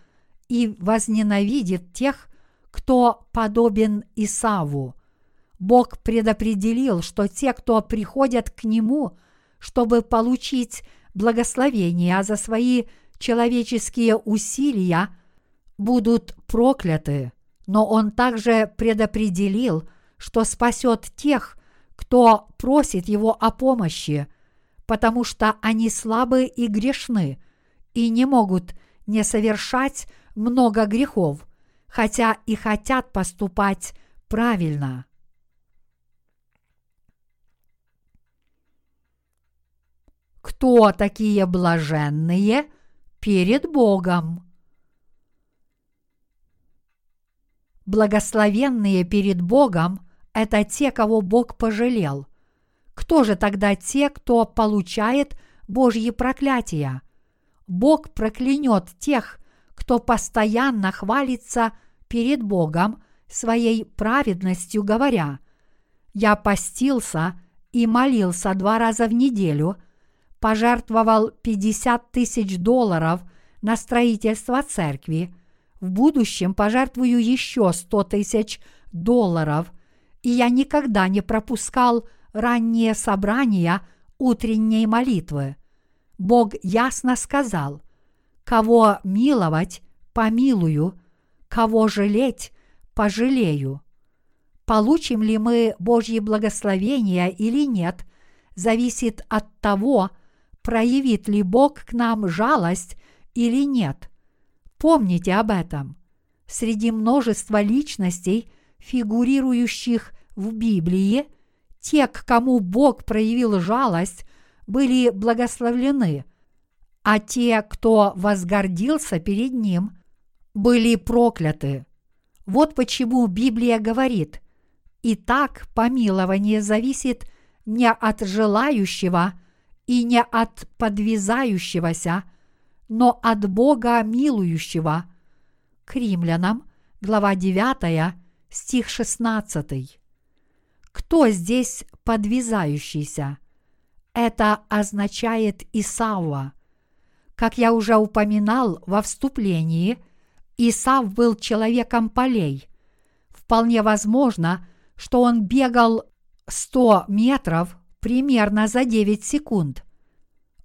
и возненавидит тех, кто подобен Исаву. Бог предопределил, что те, кто приходят к Нему, чтобы получить благословение за свои человеческие усилия, будут прокляты. Но Он также предопределил, что спасет тех, кто просит Его о помощи, потому что они слабы и грешны и не могут не совершать много грехов, хотя и хотят поступать правильно. Кто такие блаженные перед Богом? Благословенные перед Богом – это те, кого Бог пожалел. Кто же тогда те, кто получает Божьи проклятия? Бог проклянет тех, кто постоянно хвалится перед Богом своей праведностью, говоря, «Я постился и молился два раза в неделю, пожертвовал 50 тысяч долларов на строительство церкви, в будущем пожертвую еще 100 тысяч долларов, и я никогда не пропускал ранние собрания утренней молитвы. Бог ясно сказал, Кого миловать, помилую, кого жалеть, пожалею. Получим ли мы Божье благословение или нет, зависит от того, проявит ли Бог к нам жалость или нет. Помните об этом. Среди множества личностей, фигурирующих в Библии, те, к кому Бог проявил жалость, были благословлены – а те, кто возгордился перед ним, были прокляты. Вот почему Библия говорит, «Итак, помилование зависит не от желающего и не от подвязающегося, но от Бога милующего». К римлянам, глава 9, стих 16. Кто здесь подвязающийся? Это означает Исауа. Как я уже упоминал во вступлении, Исав был человеком полей. Вполне возможно, что он бегал 100 метров примерно за 9 секунд.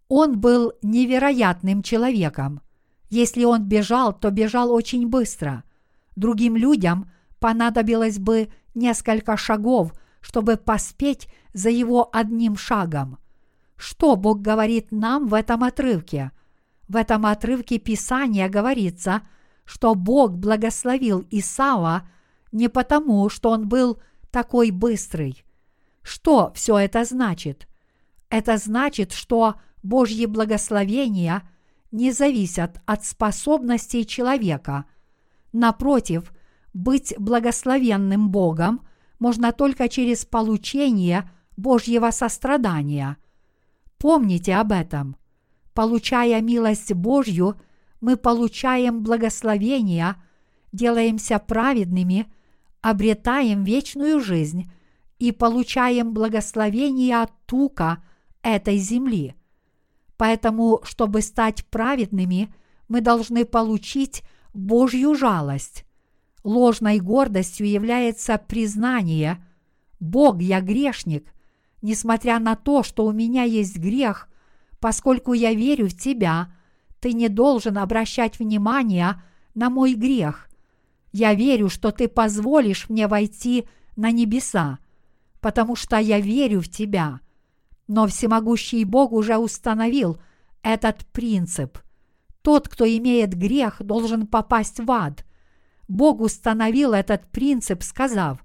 Он был невероятным человеком. Если он бежал, то бежал очень быстро. Другим людям понадобилось бы несколько шагов, чтобы поспеть за его одним шагом. Что Бог говорит нам в этом отрывке – в этом отрывке Писания говорится, что Бог благословил Исава не потому, что он был такой быстрый. Что все это значит? Это значит, что Божьи благословения не зависят от способностей человека. Напротив, быть благословенным Богом можно только через получение Божьего сострадания. Помните об этом. Получая милость Божью, мы получаем благословения, делаемся праведными, обретаем вечную жизнь и получаем благословение от тука этой земли. Поэтому, чтобы стать праведными, мы должны получить Божью жалость. Ложной гордостью является признание «Бог, я грешник», несмотря на то, что у меня есть грех, Поскольку я верю в Тебя, Ты не должен обращать внимание на мой грех. Я верю, что Ты позволишь мне войти на небеса, потому что я верю в Тебя. Но всемогущий Бог уже установил этот принцип. Тот, кто имеет грех, должен попасть в ад. Бог установил этот принцип, сказав,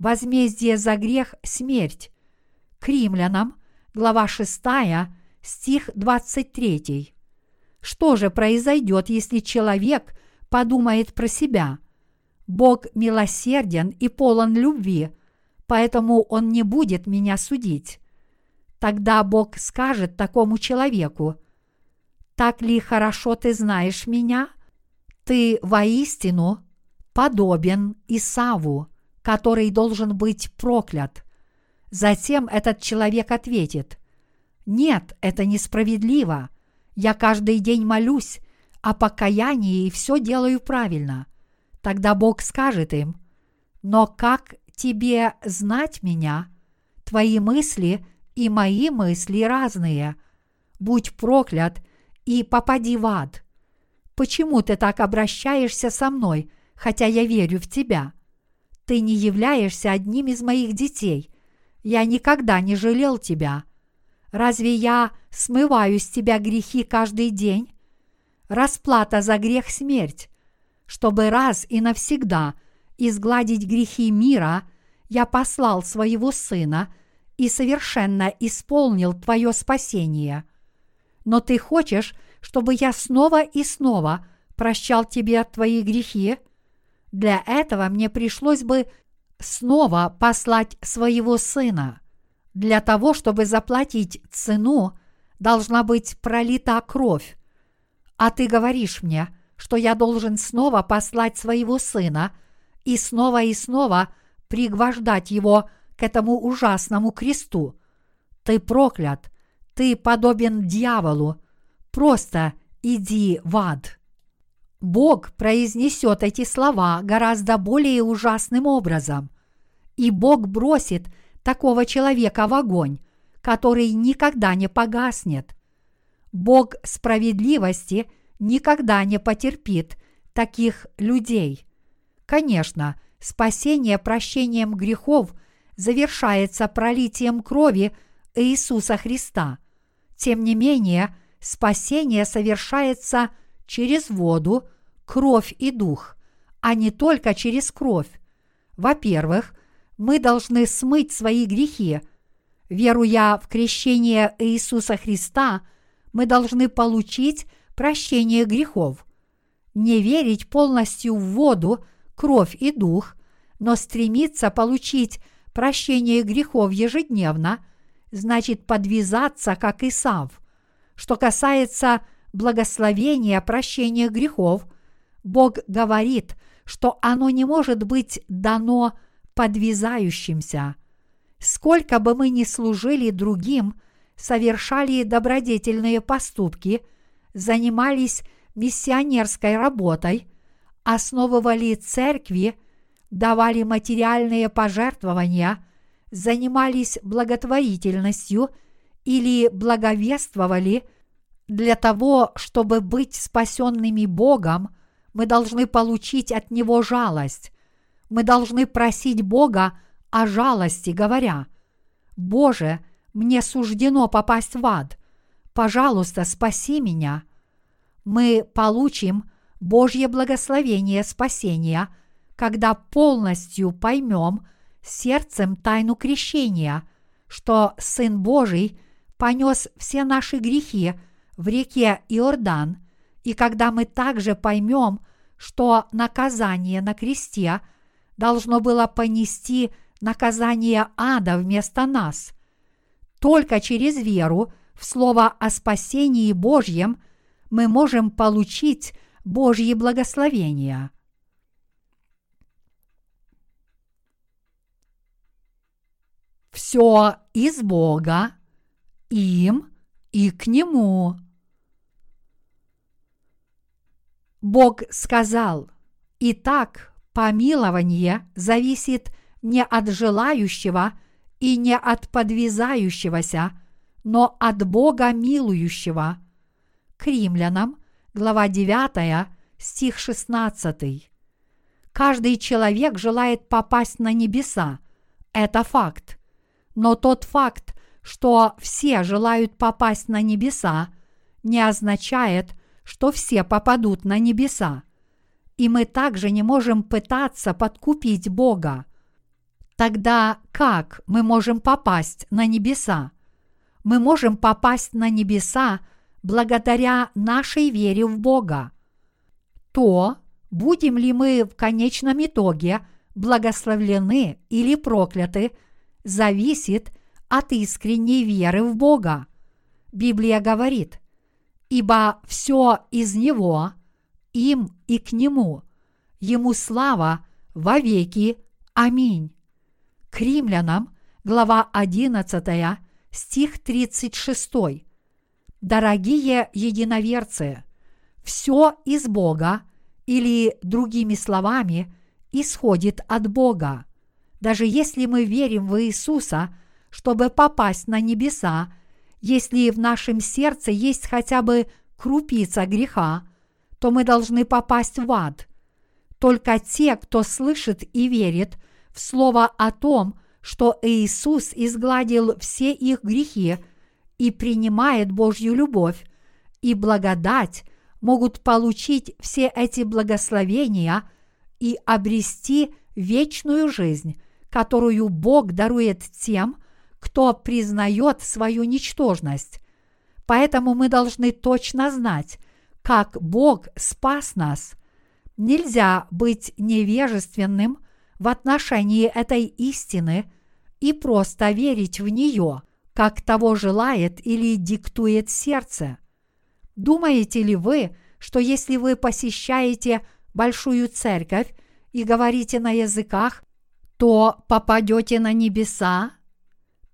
возмездие за грех – смерть. К римлянам, глава 6, стих 23. Что же произойдет, если человек подумает про себя? Бог милосерден и полон любви, поэтому Он не будет меня судить. Тогда Бог скажет такому человеку, «Так ли хорошо ты знаешь меня? Ты воистину подобен Исаву, который должен быть проклят. Затем этот человек ответит, «Нет, это несправедливо. Я каждый день молюсь о покаянии и все делаю правильно». Тогда Бог скажет им, «Но как тебе знать меня? Твои мысли и мои мысли разные. Будь проклят и попади в ад. Почему ты так обращаешься со мной, хотя я верю в тебя?» Ты не являешься одним из моих детей. Я никогда не жалел тебя. Разве я смываю с тебя грехи каждый день? Расплата за грех – смерть. Чтобы раз и навсегда изгладить грехи мира, я послал своего Сына и совершенно исполнил твое спасение. Но ты хочешь, чтобы я снова и снова прощал тебе твои грехи – для этого мне пришлось бы снова послать своего сына. Для того, чтобы заплатить цену, должна быть пролита кровь. А ты говоришь мне, что я должен снова послать своего сына и снова и снова пригвождать его к этому ужасному кресту. Ты проклят, ты подобен дьяволу. Просто иди в ад. Бог произнесет эти слова гораздо более ужасным образом. И Бог бросит такого человека в огонь, который никогда не погаснет. Бог справедливости никогда не потерпит таких людей. Конечно, спасение прощением грехов завершается пролитием крови Иисуса Христа. Тем не менее, спасение совершается – через воду, кровь и дух, а не только через кровь. Во-первых, мы должны смыть свои грехи. Веруя в крещение Иисуса Христа, мы должны получить прощение грехов. Не верить полностью в воду, кровь и дух, но стремиться получить прощение грехов ежедневно, значит подвязаться, как Исав. Что касается благословения прощения грехов, Бог говорит, что оно не может быть дано подвязающимся. Сколько бы мы ни служили другим, совершали добродетельные поступки, занимались миссионерской работой, основывали церкви, давали материальные пожертвования, занимались благотворительностью или благовествовали – для того, чтобы быть спасенными Богом, мы должны получить от Него жалость. Мы должны просить Бога о жалости, говоря, «Боже, мне суждено попасть в ад. Пожалуйста, спаси меня». Мы получим Божье благословение спасения, когда полностью поймем сердцем тайну крещения, что Сын Божий понес все наши грехи – в реке Иордан, и когда мы также поймем, что наказание на кресте должно было понести наказание ада вместо нас, только через веру в Слово о спасении Божьем мы можем получить Божьи благословения. Все из Бога, им и к Нему. Бог сказал, «Итак, помилование зависит не от желающего и не от подвязающегося, но от Бога милующего». К римлянам, глава 9, стих 16. Каждый человек желает попасть на небеса. Это факт. Но тот факт, что все желают попасть на небеса, не означает, что все попадут на небеса. И мы также не можем пытаться подкупить Бога. Тогда как мы можем попасть на небеса? Мы можем попасть на небеса благодаря нашей вере в Бога. То, будем ли мы в конечном итоге благословлены или прокляты, зависит от искренней веры в Бога. Библия говорит, ибо все из Него, им и к Нему, Ему слава во веки. Аминь. К римлянам, глава 11, стих 36. Дорогие единоверцы, все из Бога, или, другими словами, исходит от Бога. Даже если мы верим в Иисуса, чтобы попасть на небеса, если в нашем сердце есть хотя бы крупица греха, то мы должны попасть в ад. Только те, кто слышит и верит в слово о том, что Иисус изгладил все их грехи и принимает Божью любовь и благодать, могут получить все эти благословения и обрести вечную жизнь, которую Бог дарует тем, кто признает свою ничтожность. Поэтому мы должны точно знать, как Бог спас нас. Нельзя быть невежественным в отношении этой истины и просто верить в нее, как того желает или диктует сердце. Думаете ли вы, что если вы посещаете большую церковь и говорите на языках, то попадете на небеса?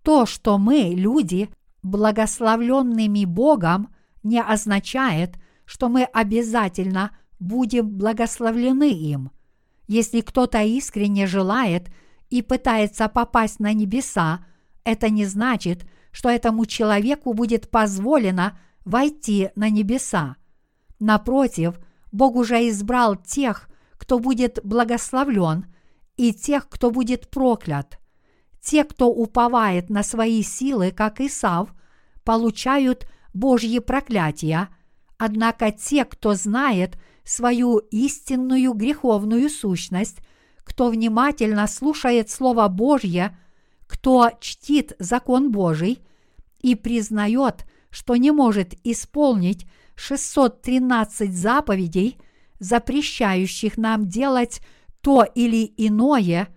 То, что мы, люди, благословленными Богом, не означает, что мы обязательно будем благословлены им. Если кто-то искренне желает и пытается попасть на небеса, это не значит, что этому человеку будет позволено войти на небеса. Напротив, Бог уже избрал тех, кто будет благословлен, и тех, кто будет проклят. Те, кто уповает на свои силы, как Исав, получают Божьи проклятия, однако те, кто знает свою истинную греховную сущность, кто внимательно слушает Слово Божье, кто чтит закон Божий и признает, что не может исполнить 613 заповедей, запрещающих нам делать то или иное,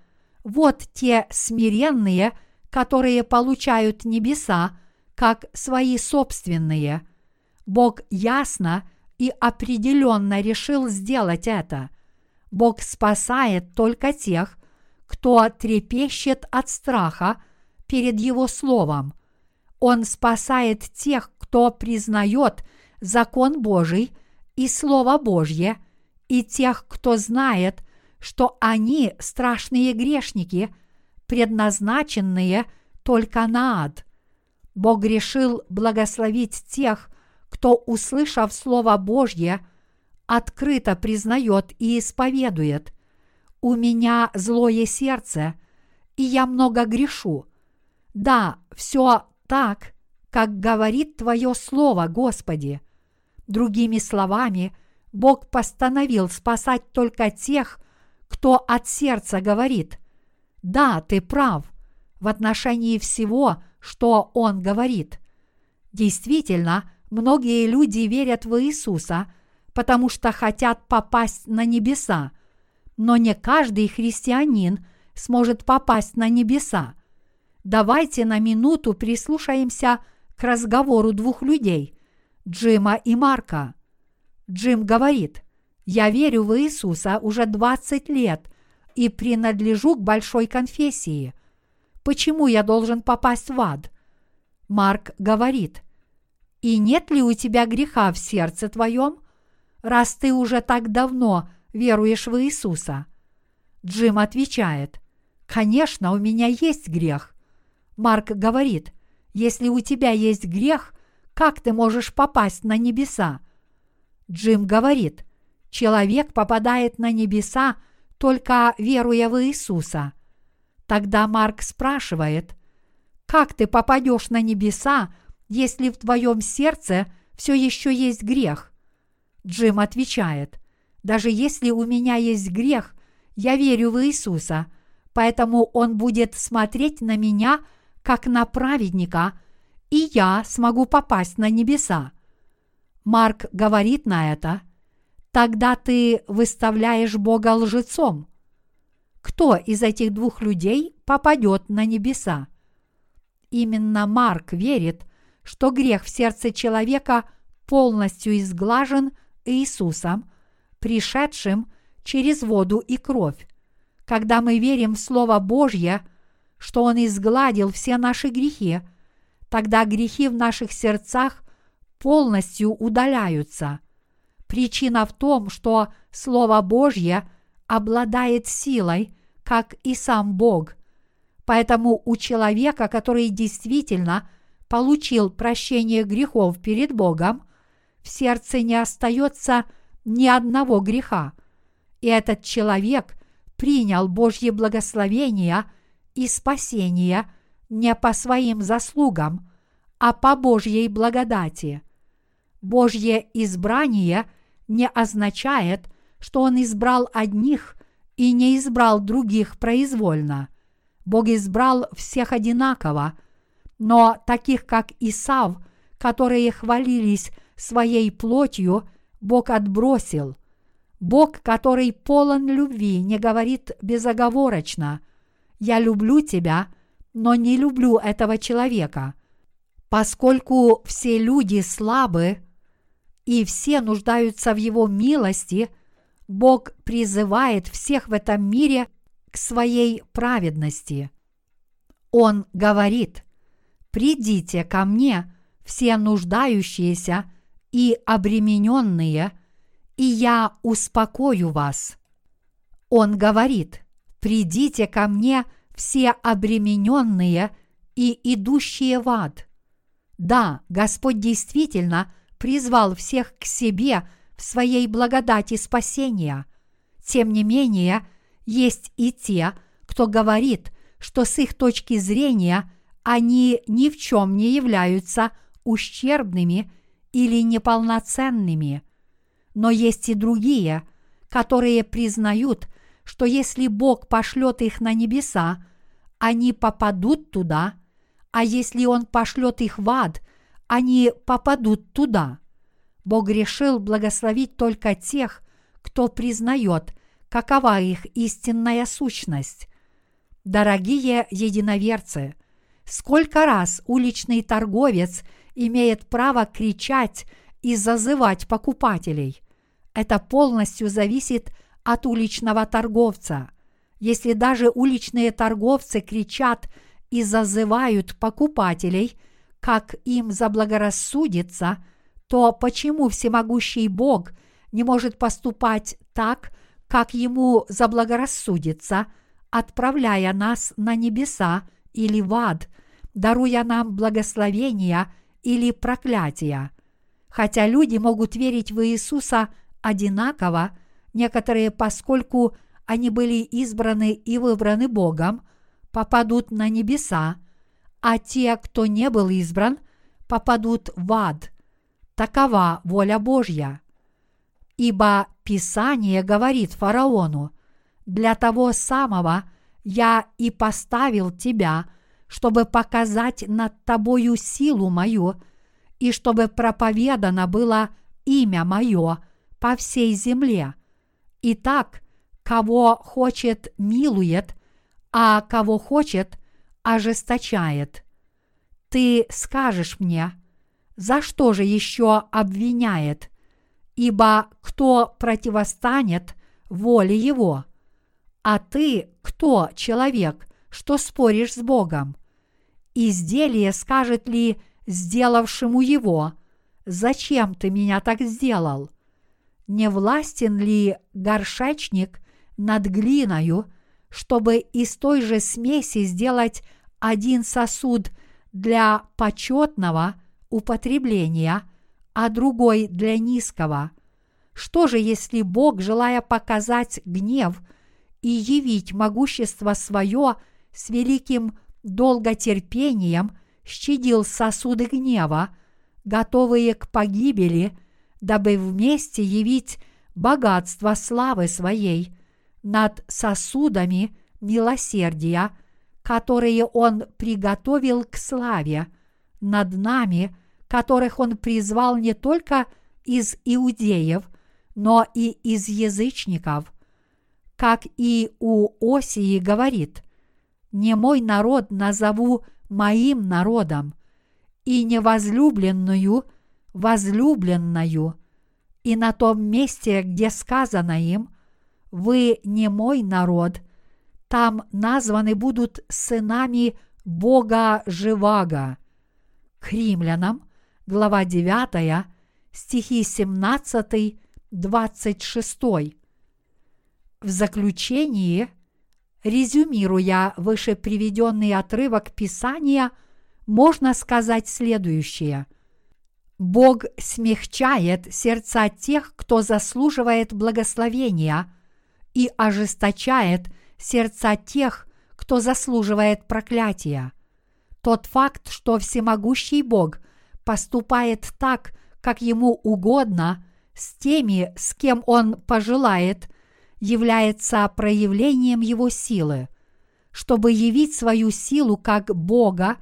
вот те смиренные, которые получают небеса как свои собственные. Бог ясно и определенно решил сделать это. Бог спасает только тех, кто трепещет от страха перед Его Словом. Он спасает тех, кто признает закон Божий и Слово Божье, и тех, кто знает, что они страшные грешники, предназначенные только на ад. Бог решил благословить тех, кто, услышав Слово Божье, открыто признает и исповедует. «У меня злое сердце, и я много грешу. Да, все так, как говорит Твое Слово, Господи. Другими словами, Бог постановил спасать только тех, кто от сердца говорит «Да, ты прав» в отношении всего, что Он говорит. Действительно, многие люди верят в Иисуса, потому что хотят попасть на небеса, но не каждый христианин сможет попасть на небеса. Давайте на минуту прислушаемся к разговору двух людей – Джима и Марка. Джим говорит, «Я верю в Иисуса уже 20 лет и принадлежу к большой конфессии. Почему я должен попасть в ад?» Марк говорит, «И нет ли у тебя греха в сердце твоем, раз ты уже так давно веруешь в Иисуса?» Джим отвечает, «Конечно, у меня есть грех». Марк говорит, «Если у тебя есть грех, как ты можешь попасть на небеса? Джим говорит, человек попадает на небеса, только веруя в Иисуса. Тогда Марк спрашивает, как ты попадешь на небеса, если в твоем сердце все еще есть грех? Джим отвечает, даже если у меня есть грех, я верю в Иисуса, поэтому Он будет смотреть на меня как на праведника – и я смогу попасть на небеса. Марк говорит на это, тогда ты выставляешь Бога лжецом. Кто из этих двух людей попадет на небеса? Именно Марк верит, что грех в сердце человека полностью изглажен Иисусом, пришедшим через воду и кровь. Когда мы верим в Слово Божье, что Он изгладил все наши грехи, тогда грехи в наших сердцах полностью удаляются. Причина в том, что Слово Божье обладает силой, как и сам Бог. Поэтому у человека, который действительно получил прощение грехов перед Богом, в сердце не остается ни одного греха. И этот человек принял Божье благословение и спасение не по своим заслугам, а по Божьей благодати. Божье избрание не означает, что Он избрал одних и не избрал других произвольно. Бог избрал всех одинаково, но таких, как Исав, которые хвалились своей плотью, Бог отбросил. Бог, который полон любви, не говорит безоговорочно «Я люблю тебя», но не люблю этого человека. Поскольку все люди слабы и все нуждаются в Его милости, Бог призывает всех в этом мире к своей праведности. Он говорит, «Придите ко мне, все нуждающиеся и обремененные, и я успокою вас». Он говорит, «Придите ко мне, все обремененные и идущие в ад». Да, Господь действительно призвал всех к себе – в своей благодати спасения. Тем не менее, есть и те, кто говорит, что с их точки зрения они ни в чем не являются ущербными или неполноценными. Но есть и другие, которые признают, что если Бог пошлет их на небеса, они попадут туда, а если Он пошлет их в ад, они попадут туда. Бог решил благословить только тех, кто признает, какова их истинная сущность. Дорогие единоверцы, сколько раз уличный торговец имеет право кричать и зазывать покупателей? Это полностью зависит от уличного торговца. Если даже уличные торговцы кричат и зазывают покупателей, как им заблагорассудится – то почему всемогущий Бог не может поступать так, как ему заблагорассудится, отправляя нас на небеса или в ад, даруя нам благословения или проклятия? Хотя люди могут верить в Иисуса одинаково, некоторые, поскольку они были избраны и выбраны Богом, попадут на небеса, а те, кто не был избран, попадут в ад – Такова воля Божья. Ибо Писание говорит фараону, для того самого я и поставил тебя, чтобы показать над тобою силу мою, и чтобы проповедано было имя мое по всей земле. Итак, кого хочет, милует, а кого хочет, ожесточает. Ты скажешь мне, за что же еще обвиняет? Ибо кто противостанет воле его? А ты кто человек, что споришь с Богом? Изделие скажет ли сделавшему его, «Зачем ты меня так сделал?» Не властен ли горшечник над глиною, чтобы из той же смеси сделать один сосуд для почетного – употребления, а другой для низкого. Что же, если Бог, желая показать гнев и явить могущество свое с великим долготерпением, щадил сосуды гнева, готовые к погибели, дабы вместе явить богатство славы своей над сосудами милосердия, которые Он приготовил к славе – над нами, которых Он призвал не только из иудеев, но и из язычников. Как и у Осии говорит, «Не мой народ назову моим народом, и невозлюбленную – возлюбленную». И на том месте, где сказано им, «Вы не мой народ», там названы будут сынами Бога Живаго. К римлянам, глава 9, стихи 17, 26. В заключении, резюмируя выше приведенный отрывок Писания, можно сказать следующее. Бог смягчает сердца тех, кто заслуживает благословения, и ожесточает сердца тех, кто заслуживает проклятия. Тот факт, что всемогущий Бог поступает так, как ему угодно, с теми, с кем он пожелает, является проявлением его силы. Чтобы явить свою силу как Бога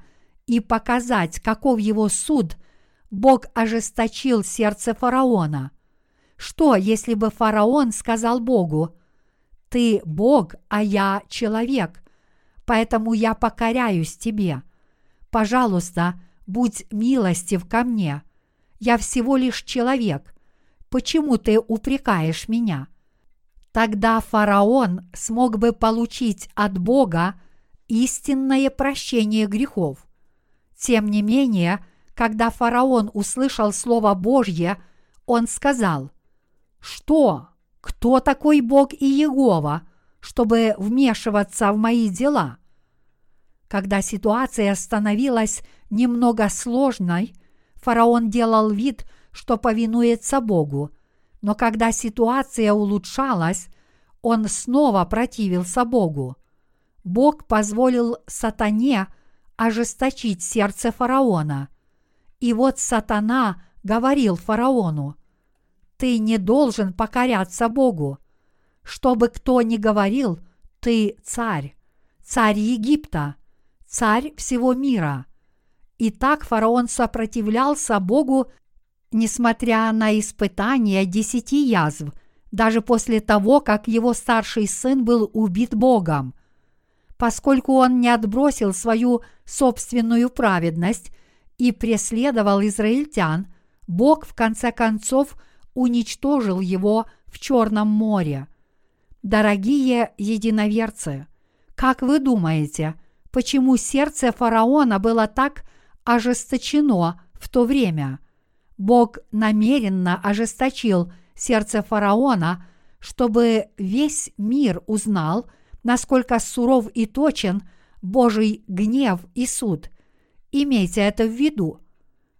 и показать, каков его суд, Бог ожесточил сердце фараона. Что, если бы фараон сказал Богу, «Ты Бог, а я человек, поэтому я покоряюсь тебе. Пожалуйста, будь милостив ко мне. Я всего лишь человек, почему ты упрекаешь меня? Тогда фараон смог бы получить от Бога истинное прощение грехов. Тем не менее, когда фараон услышал Слово Божье, он сказал, «Что? Кто такой Бог и Егова, чтобы вмешиваться в мои дела?» Когда ситуация становилась немного сложной, фараон делал вид, что повинуется Богу, но когда ситуация улучшалась, он снова противился Богу. Бог позволил сатане ожесточить сердце фараона. И вот сатана говорил фараону, «Ты не должен покоряться Богу. Что бы кто ни говорил, ты царь, царь Египта, царь всего мира». И так фараон сопротивлялся Богу несмотря на испытания десяти язв, даже после того, как его старший сын был убит Богом. Поскольку он не отбросил свою собственную праведность и преследовал израильтян, Бог в конце концов уничтожил его в Черном море. Дорогие единоверцы, как вы думаете, почему сердце фараона было так ожесточено в то время – Бог намеренно ожесточил сердце фараона, чтобы весь мир узнал, насколько суров и точен Божий гнев и суд. Имейте это в виду.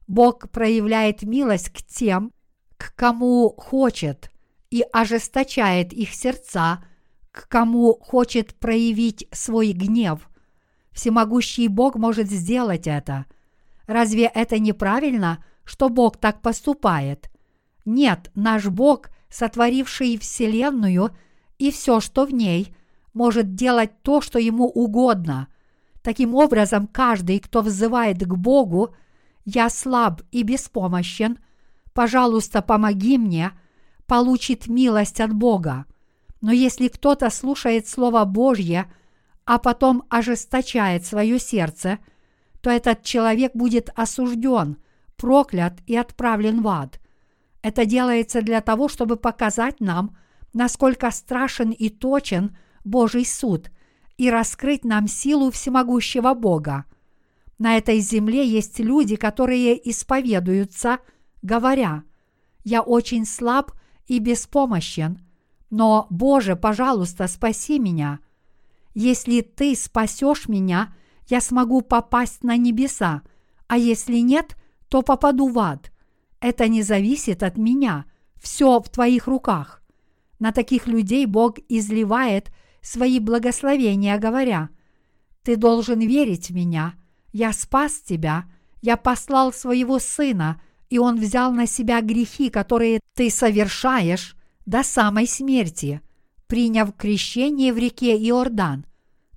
Бог проявляет милость к тем, к кому хочет, и ожесточает их сердца, к кому хочет проявить свой гнев. Всемогущий Бог может сделать это. Разве это неправильно – что Бог так поступает. Нет, наш Бог, сотворивший Вселенную и все, что в ней, может делать то, что ему угодно. Таким образом, каждый, кто взывает к Богу, «Я слаб и беспомощен, пожалуйста, помоги мне», получит милость от Бога. Но если кто-то слушает Слово Божье, а потом ожесточает свое сердце, то этот человек будет осужден – проклят и отправлен в ад. Это делается для того, чтобы показать нам, насколько страшен и точен Божий суд и раскрыть нам силу всемогущего Бога. На этой земле есть люди, которые исповедуются, говоря, «Я очень слаб и беспомощен, но, Боже, пожалуйста, спаси меня. Если Ты спасешь меня, я смогу попасть на небеса, а если нет – то попаду в ад. Это не зависит от меня. Все в твоих руках. На таких людей Бог изливает свои благословения, говоря, «Ты должен верить в меня. Я спас тебя. Я послал своего сына, и он взял на себя грехи, которые ты совершаешь до самой смерти, приняв крещение в реке Иордан.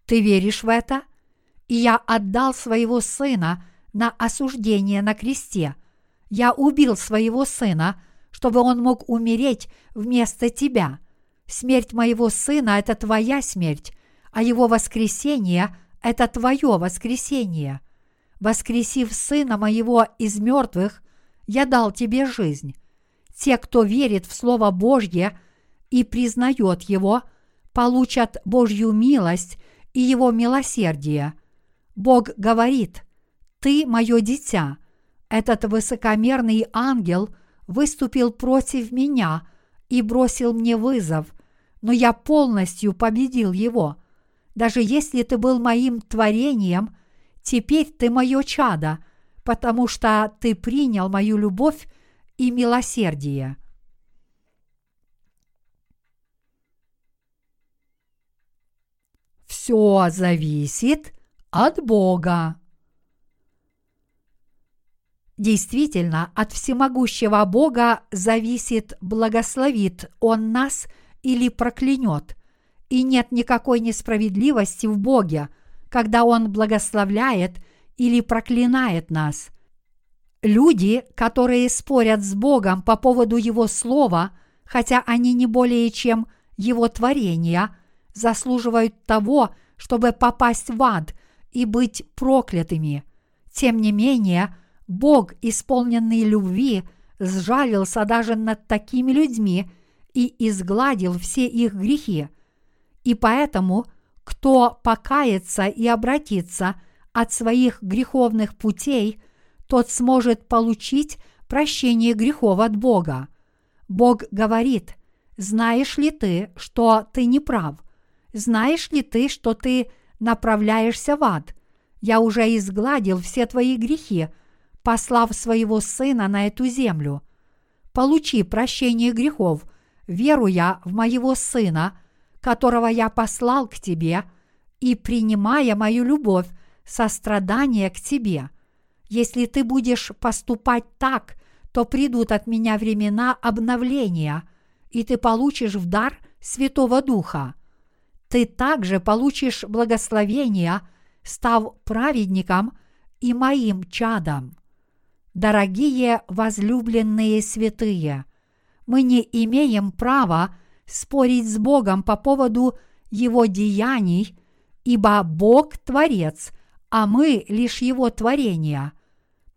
Ты веришь в это? И я отдал своего сына – на осуждение на кресте. Я убил своего сына, чтобы он мог умереть вместо тебя. Смерть моего сына – это твоя смерть, а его воскресение – это твое воскресение. Воскресив сына моего из мертвых, я дал тебе жизнь. Те, кто верит в Слово Божье и признает его, получат Божью милость и Его милосердие. Бог говорит, «Ты мое дитя». Этот высокомерный ангел выступил против меня и бросил мне вызов, но я полностью победил его. Даже если ты был моим творением, теперь ты мое чадо, потому что ты принял мою любовь и милосердие. Все зависит от Бога. Действительно, от всемогущего Бога зависит, благословит Он нас или проклянет. И нет никакой несправедливости в Боге, когда Он благословляет или проклинает нас. Люди, которые спорят с Богом по поводу Его Слова, хотя они не более чем Его творения – заслуживают того, чтобы попасть в ад и быть проклятыми. Тем не менее, Бог, исполненный любви, сжалился даже над такими людьми и изгладил все их грехи. И поэтому, кто покается и обратится от своих греховных путей, тот сможет получить прощение грехов от Бога. Бог говорит, знаешь ли ты, что ты не прав – знаешь ли ты, что ты направляешься в ад? Я уже изгладил все твои грехи, послав своего Сына на эту землю. Получи прощение грехов, веруя в моего Сына, которого я послал к тебе, и принимая мою любовь, сострадание к тебе. Если ты будешь поступать так, то придут от меня времена обновления, и ты получишь в дар Святого Духа ты также получишь благословение, став праведником и моим чадом. Дорогие возлюбленные святые, мы не имеем права спорить с Богом по поводу Его деяний, ибо Бог – Творец, а мы лишь Его творение.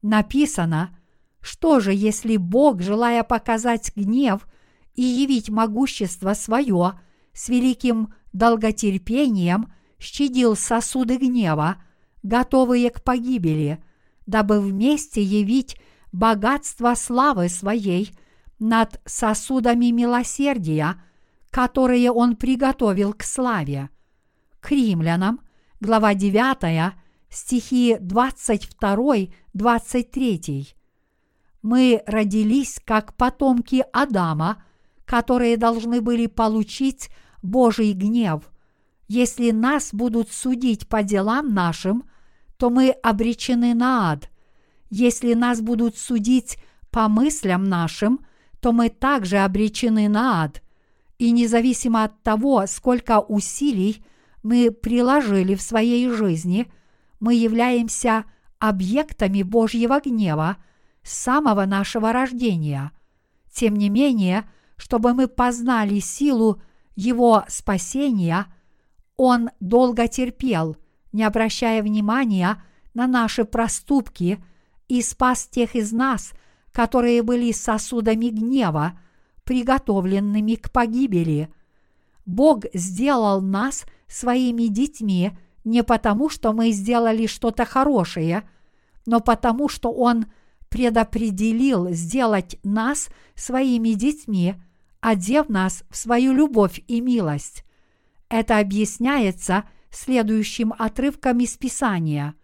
Написано, что же, если Бог, желая показать гнев и явить могущество свое с великим долготерпением щадил сосуды гнева, готовые к погибели, дабы вместе явить богатство славы своей над сосудами милосердия, которые он приготовил к славе. К римлянам, глава 9, стихи 22-23. Мы родились как потомки Адама, которые должны были получить Божий гнев. Если нас будут судить по делам нашим, то мы обречены на ад. Если нас будут судить по мыслям нашим, то мы также обречены на ад. И независимо от того, сколько усилий мы приложили в своей жизни, мы являемся объектами Божьего гнева с самого нашего рождения. Тем не менее, чтобы мы познали силу его спасения, Он долго терпел, не обращая внимания на наши проступки и спас тех из нас, которые были сосудами гнева, приготовленными к погибели. Бог сделал нас своими детьми не потому, что мы сделали что-то хорошее, но потому, что Он предопределил сделать нас своими детьми – одев нас в свою любовь и милость. Это объясняется следующим отрывком из Писания.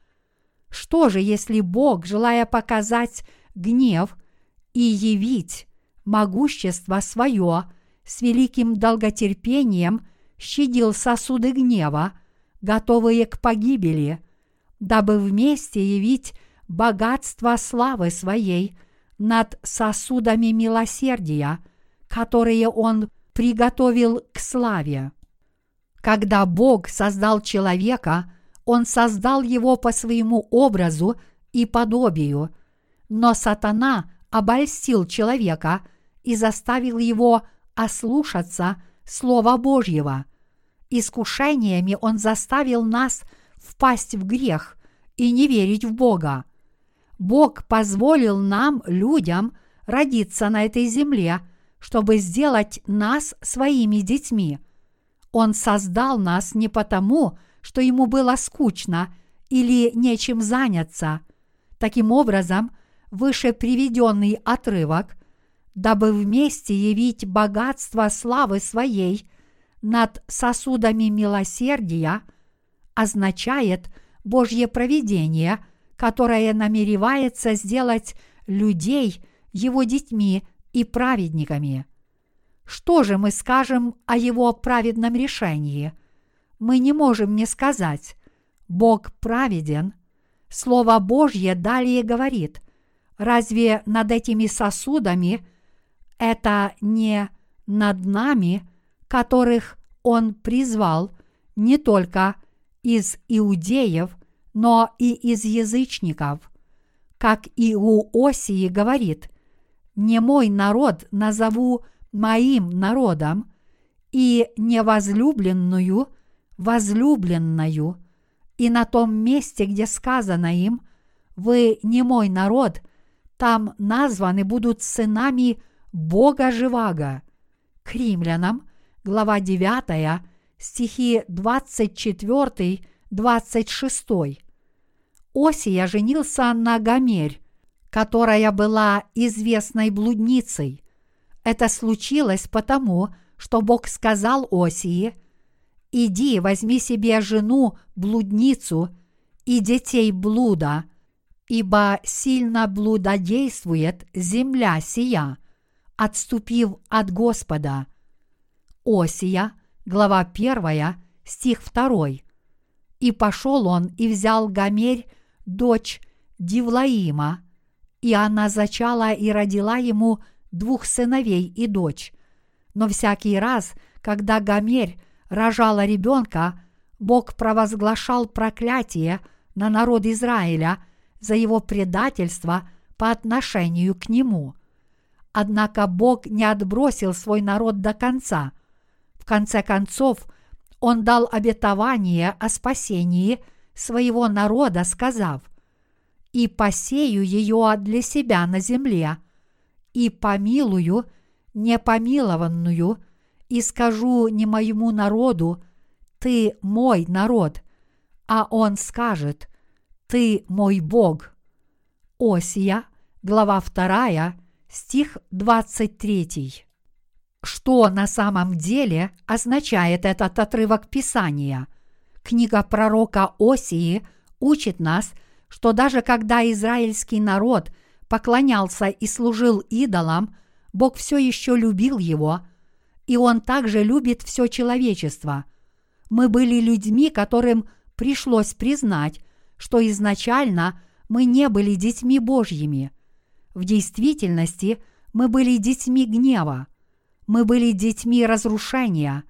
Что же, если Бог, желая показать гнев и явить могущество свое, с великим долготерпением щадил сосуды гнева, готовые к погибели, дабы вместе явить богатство славы своей над сосудами милосердия – которые Он приготовил к славе. Когда Бог создал человека, Он создал его по своему образу и подобию, но сатана обольстил человека и заставил его ослушаться Слова Божьего. Искушениями он заставил нас впасть в грех и не верить в Бога. Бог позволил нам, людям, родиться на этой земле – чтобы сделать нас своими детьми. Он создал нас не потому, что ему было скучно или нечем заняться. Таким образом, выше приведенный отрывок, дабы вместе явить богатство славы своей над сосудами милосердия, означает Божье провидение, которое намеревается сделать людей его детьми и праведниками. Что же мы скажем о его праведном решении? Мы не можем не сказать «Бог праведен». Слово Божье далее говорит, разве над этими сосудами это не над нами, которых Он призвал не только из иудеев, но и из язычников. Как и у Осии говорит, «Не мой народ назову моим народом, и невозлюбленную возлюбленную, и на том месте, где сказано им, вы не мой народ, там названы будут сынами Бога Живаго. К римлянам, глава 9, стихи 24-26. Осия женился на Гомерь, которая была известной блудницей. Это случилось потому, что Бог сказал Осии, «Иди, возьми себе жену, блудницу, и детей блуда, ибо сильно блудодействует земля сия, отступив от Господа». Осия, глава 1, стих 2. «И пошел он и взял Гомерь, дочь Дивлаима, и она зачала и родила ему двух сыновей и дочь. Но всякий раз, когда Гомерь рожала ребенка, Бог провозглашал проклятие на народ Израиля за его предательство по отношению к нему. Однако Бог не отбросил свой народ до конца. Конце концов, Он дал обетование о спасении своего народа, сказав, «И посею ее для себя на земле, и помилую непомилованную, и скажу не моему народу, ты мой народ, а он скажет, ты мой Бог. Осия, глава 2, стих 23. Что на самом деле означает этот отрывок Писания? Книга пророка Осии учит нас, что даже когда израильский народ поклонялся и служил идолам, Бог все еще любил его, и Он также любит все человечество. Мы были людьми, которым пришлось признать, что изначально мы не были детьми Божьими. В действительности мы были детьми гнева, мы были детьми разрушения.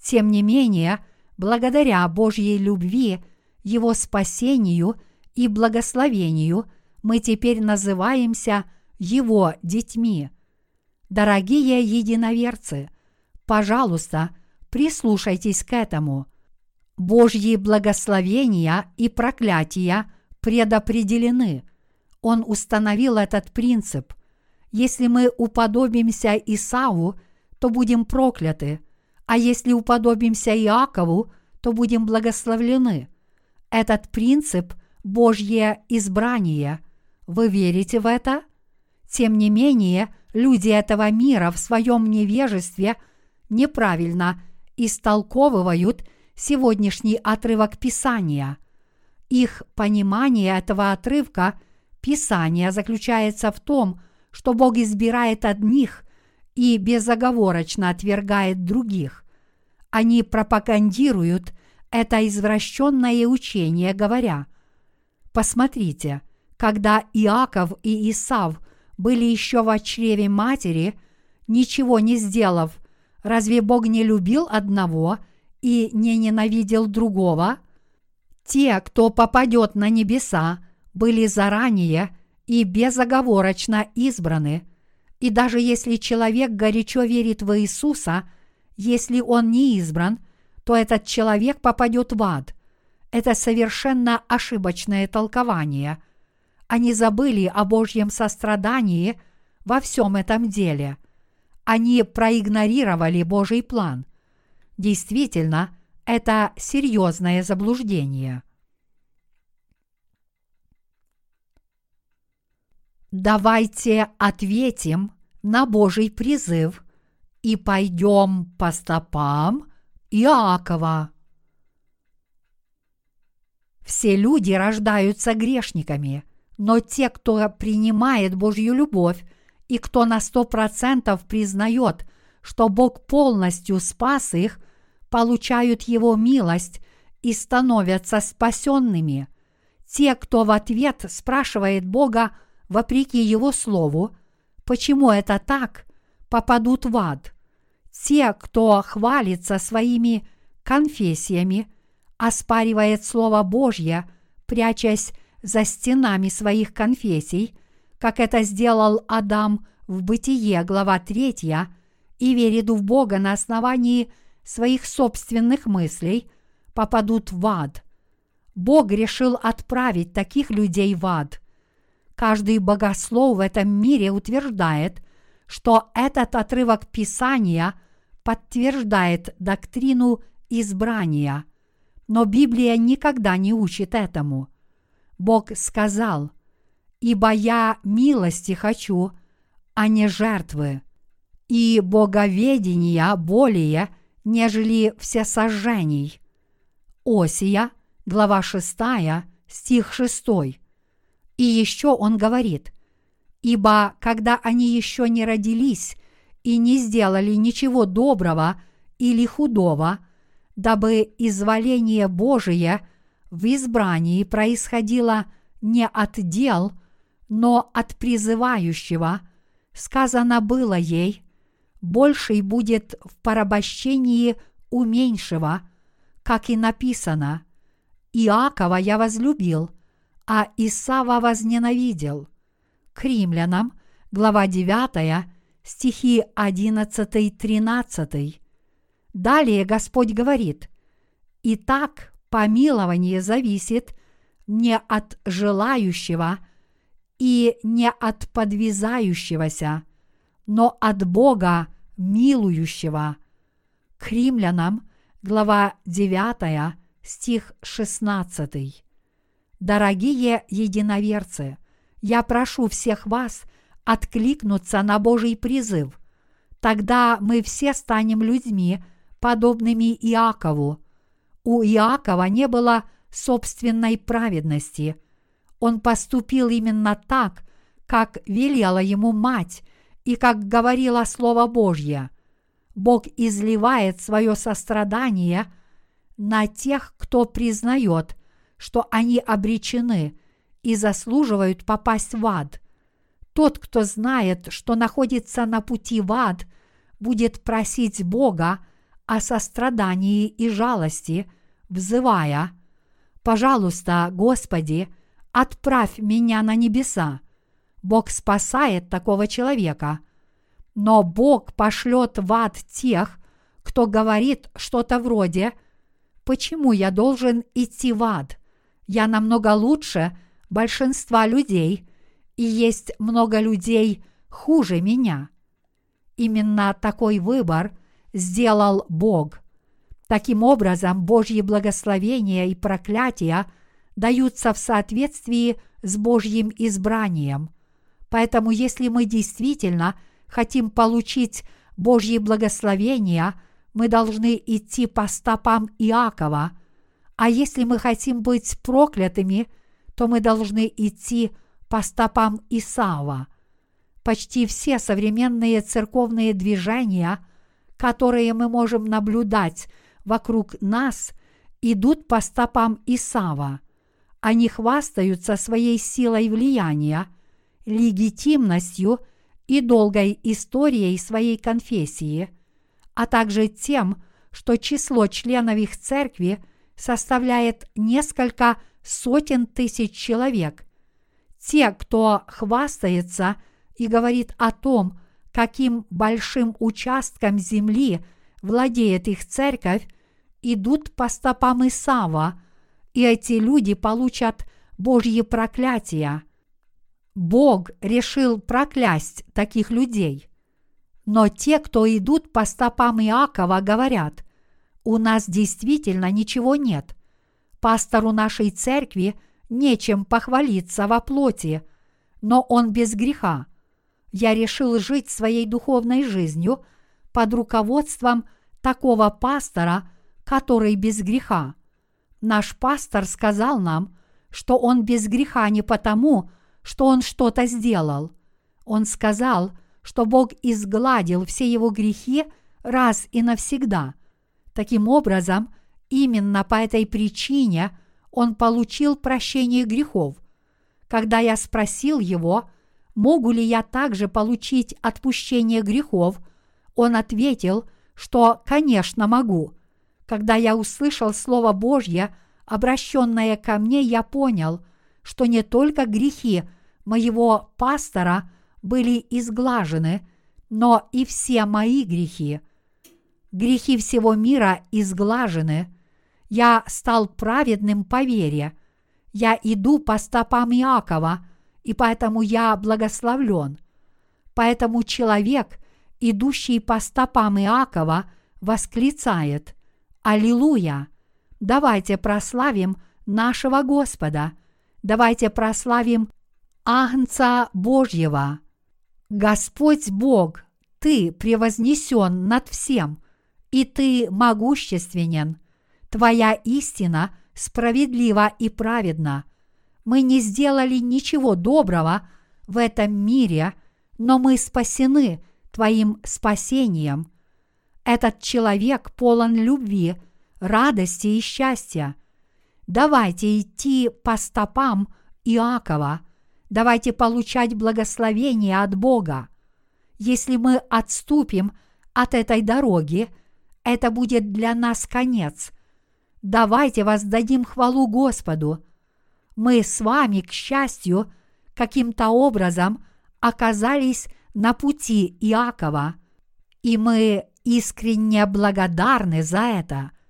Тем не менее, благодаря Божьей любви, Его спасению и благословению – мы теперь называемся Его детьми. Дорогие единоверцы, пожалуйста, прислушайтесь к этому. Божьи благословения и проклятия предопределены. Он установил этот принцип. Если мы уподобимся Исаву, то будем прокляты, а если уподобимся Иакову, то будем благословлены. Этот принцип – Божье избрание – вы верите в это? Тем не менее, люди этого мира в своем невежестве неправильно истолковывают сегодняшний отрывок Писания. Их понимание этого отрывка Писания заключается в том, что Бог избирает одних и безоговорочно отвергает других. Они пропагандируют это извращенное учение, говоря, «Посмотрите, когда Иаков и Исав были еще в чреве матери, ничего не сделав, разве Бог не любил одного и не ненавидел другого? Те, кто попадет на небеса, были заранее и безоговорочно избраны, и даже если человек горячо верит в Иисуса, если он не избран, то этот человек попадет в ад. Это совершенно ошибочное толкование – они забыли о Божьем сострадании во всем этом деле. Они проигнорировали Божий план. Действительно, это серьезное заблуждение. Давайте ответим на Божий призыв и пойдем по стопам Иакова. Все люди рождаются грешниками, но те, кто принимает Божью любовь и кто на сто процентов признает, что Бог полностью спас их, получают Его милость и становятся спасенными. Те, кто в ответ спрашивает Бога вопреки Его Слову, почему это так, попадут в ад. Те, кто хвалится своими конфессиями, оспаривает Слово Божье, прячась за стенами своих конфессий, как это сделал Адам в Бытие, глава 3, и верит в Бога на основании своих собственных мыслей, попадут в ад. Бог решил отправить таких людей в ад. Каждый богослов в этом мире утверждает, что этот отрывок Писания подтверждает доктрину избрания, но Библия никогда не учит этому. Бог сказал, «Ибо я милости хочу, а не жертвы, и боговедения более, нежели все сожжений». Осия, глава 6, стих 6. И еще он говорит, «Ибо когда они еще не родились и не сделали ничего доброго или худого, дабы изволение Божие в избрании происходило не от дел, но от призывающего, сказано было ей, больший будет в порабощении у меньшего, как и написано, Иакова я возлюбил, а Исава возненавидел. К римлянам, глава 9, стихи 11-13. Далее Господь говорит, «Итак, помилование зависит не от желающего и не от подвязающегося, но от Бога милующего». К римлянам, глава 9, стих 16. Дорогие единоверцы, я прошу всех вас откликнуться на Божий призыв. Тогда мы все станем людьми, подобными Иакову. У Иакова не было собственной праведности. Он поступил именно так, как велела ему мать и как говорила Слово Божье. Бог изливает свое сострадание на тех, кто признает, что они обречены и заслуживают попасть в ад. Тот, кто знает, что находится на пути в ад, будет просить Бога о сострадании и жалости, взывая «Пожалуйста, Господи, отправь меня на небеса». Бог спасает такого человека. Но Бог пошлет в ад тех, кто говорит что-то вроде «Почему я должен идти в ад? Я намного лучше большинства людей, и есть много людей хуже меня. Именно такой выбор сделал Бог. Таким образом, Божьи благословения и проклятия даются в соответствии с Божьим избранием. Поэтому, если мы действительно хотим получить Божьи благословения, мы должны идти по стопам Иакова – а если мы хотим быть проклятыми, то мы должны идти по стопам Исава. Почти все современные церковные движения, которые мы можем наблюдать вокруг нас, идут по стопам Исава. Они хвастаются своей силой влияния, легитимностью и долгой историей своей конфессии, а также тем, что число членов их церкви – составляет несколько сотен тысяч человек. Те, кто хвастается и говорит о том, каким большим участком земли владеет их церковь, идут по стопам Исава, и эти люди получат Божьи проклятия. Бог решил проклясть таких людей. Но те, кто идут по стопам Иакова, говорят, у нас действительно ничего нет. Пастору нашей церкви нечем похвалиться во плоти, но он без греха. Я решил жить своей духовной жизнью под руководством такого пастора, который без греха. Наш пастор сказал нам, что он без греха не потому, что он что-то сделал. Он сказал, что Бог изгладил все его грехи раз и навсегда. Таким образом, именно по этой причине он получил прощение грехов. Когда я спросил его, могу ли я также получить отпущение грехов, он ответил, что, конечно, могу. Когда я услышал Слово Божье, обращенное ко мне, я понял, что не только грехи моего пастора были изглажены, но и все мои грехи. Грехи всего мира изглажены. Я стал праведным по вере. Я иду по стопам Иакова, и поэтому я благословлен. Поэтому человек, идущий по стопам Иакова, восклицает «Аллилуйя!» Давайте прославим нашего Господа. Давайте прославим Агнца Божьего. Господь Бог, Ты превознесен над всем, и Ты могущественен. Твоя истина справедлива и праведна. Мы не сделали ничего доброго в этом мире, но мы спасены Твоим спасением. Этот человек полон любви – радости и счастья. Давайте идти по стопам Иакова, давайте получать благословение от Бога. Если мы отступим от этой дороги, это будет для нас конец. Давайте воздадим хвалу Господу. Мы с вами, к счастью, каким-то образом оказались на пути Иакова, и мы искренне благодарны за это –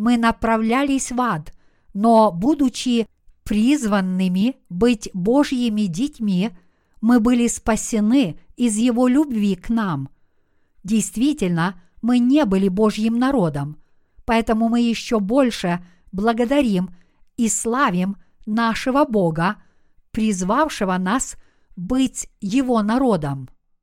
мы направлялись в ад, но, будучи призванными быть Божьими детьми, мы были спасены из Его любви к нам. Действительно, мы не были Божьим народом, поэтому мы еще больше благодарим и славим нашего Бога, призвавшего нас быть Его народом.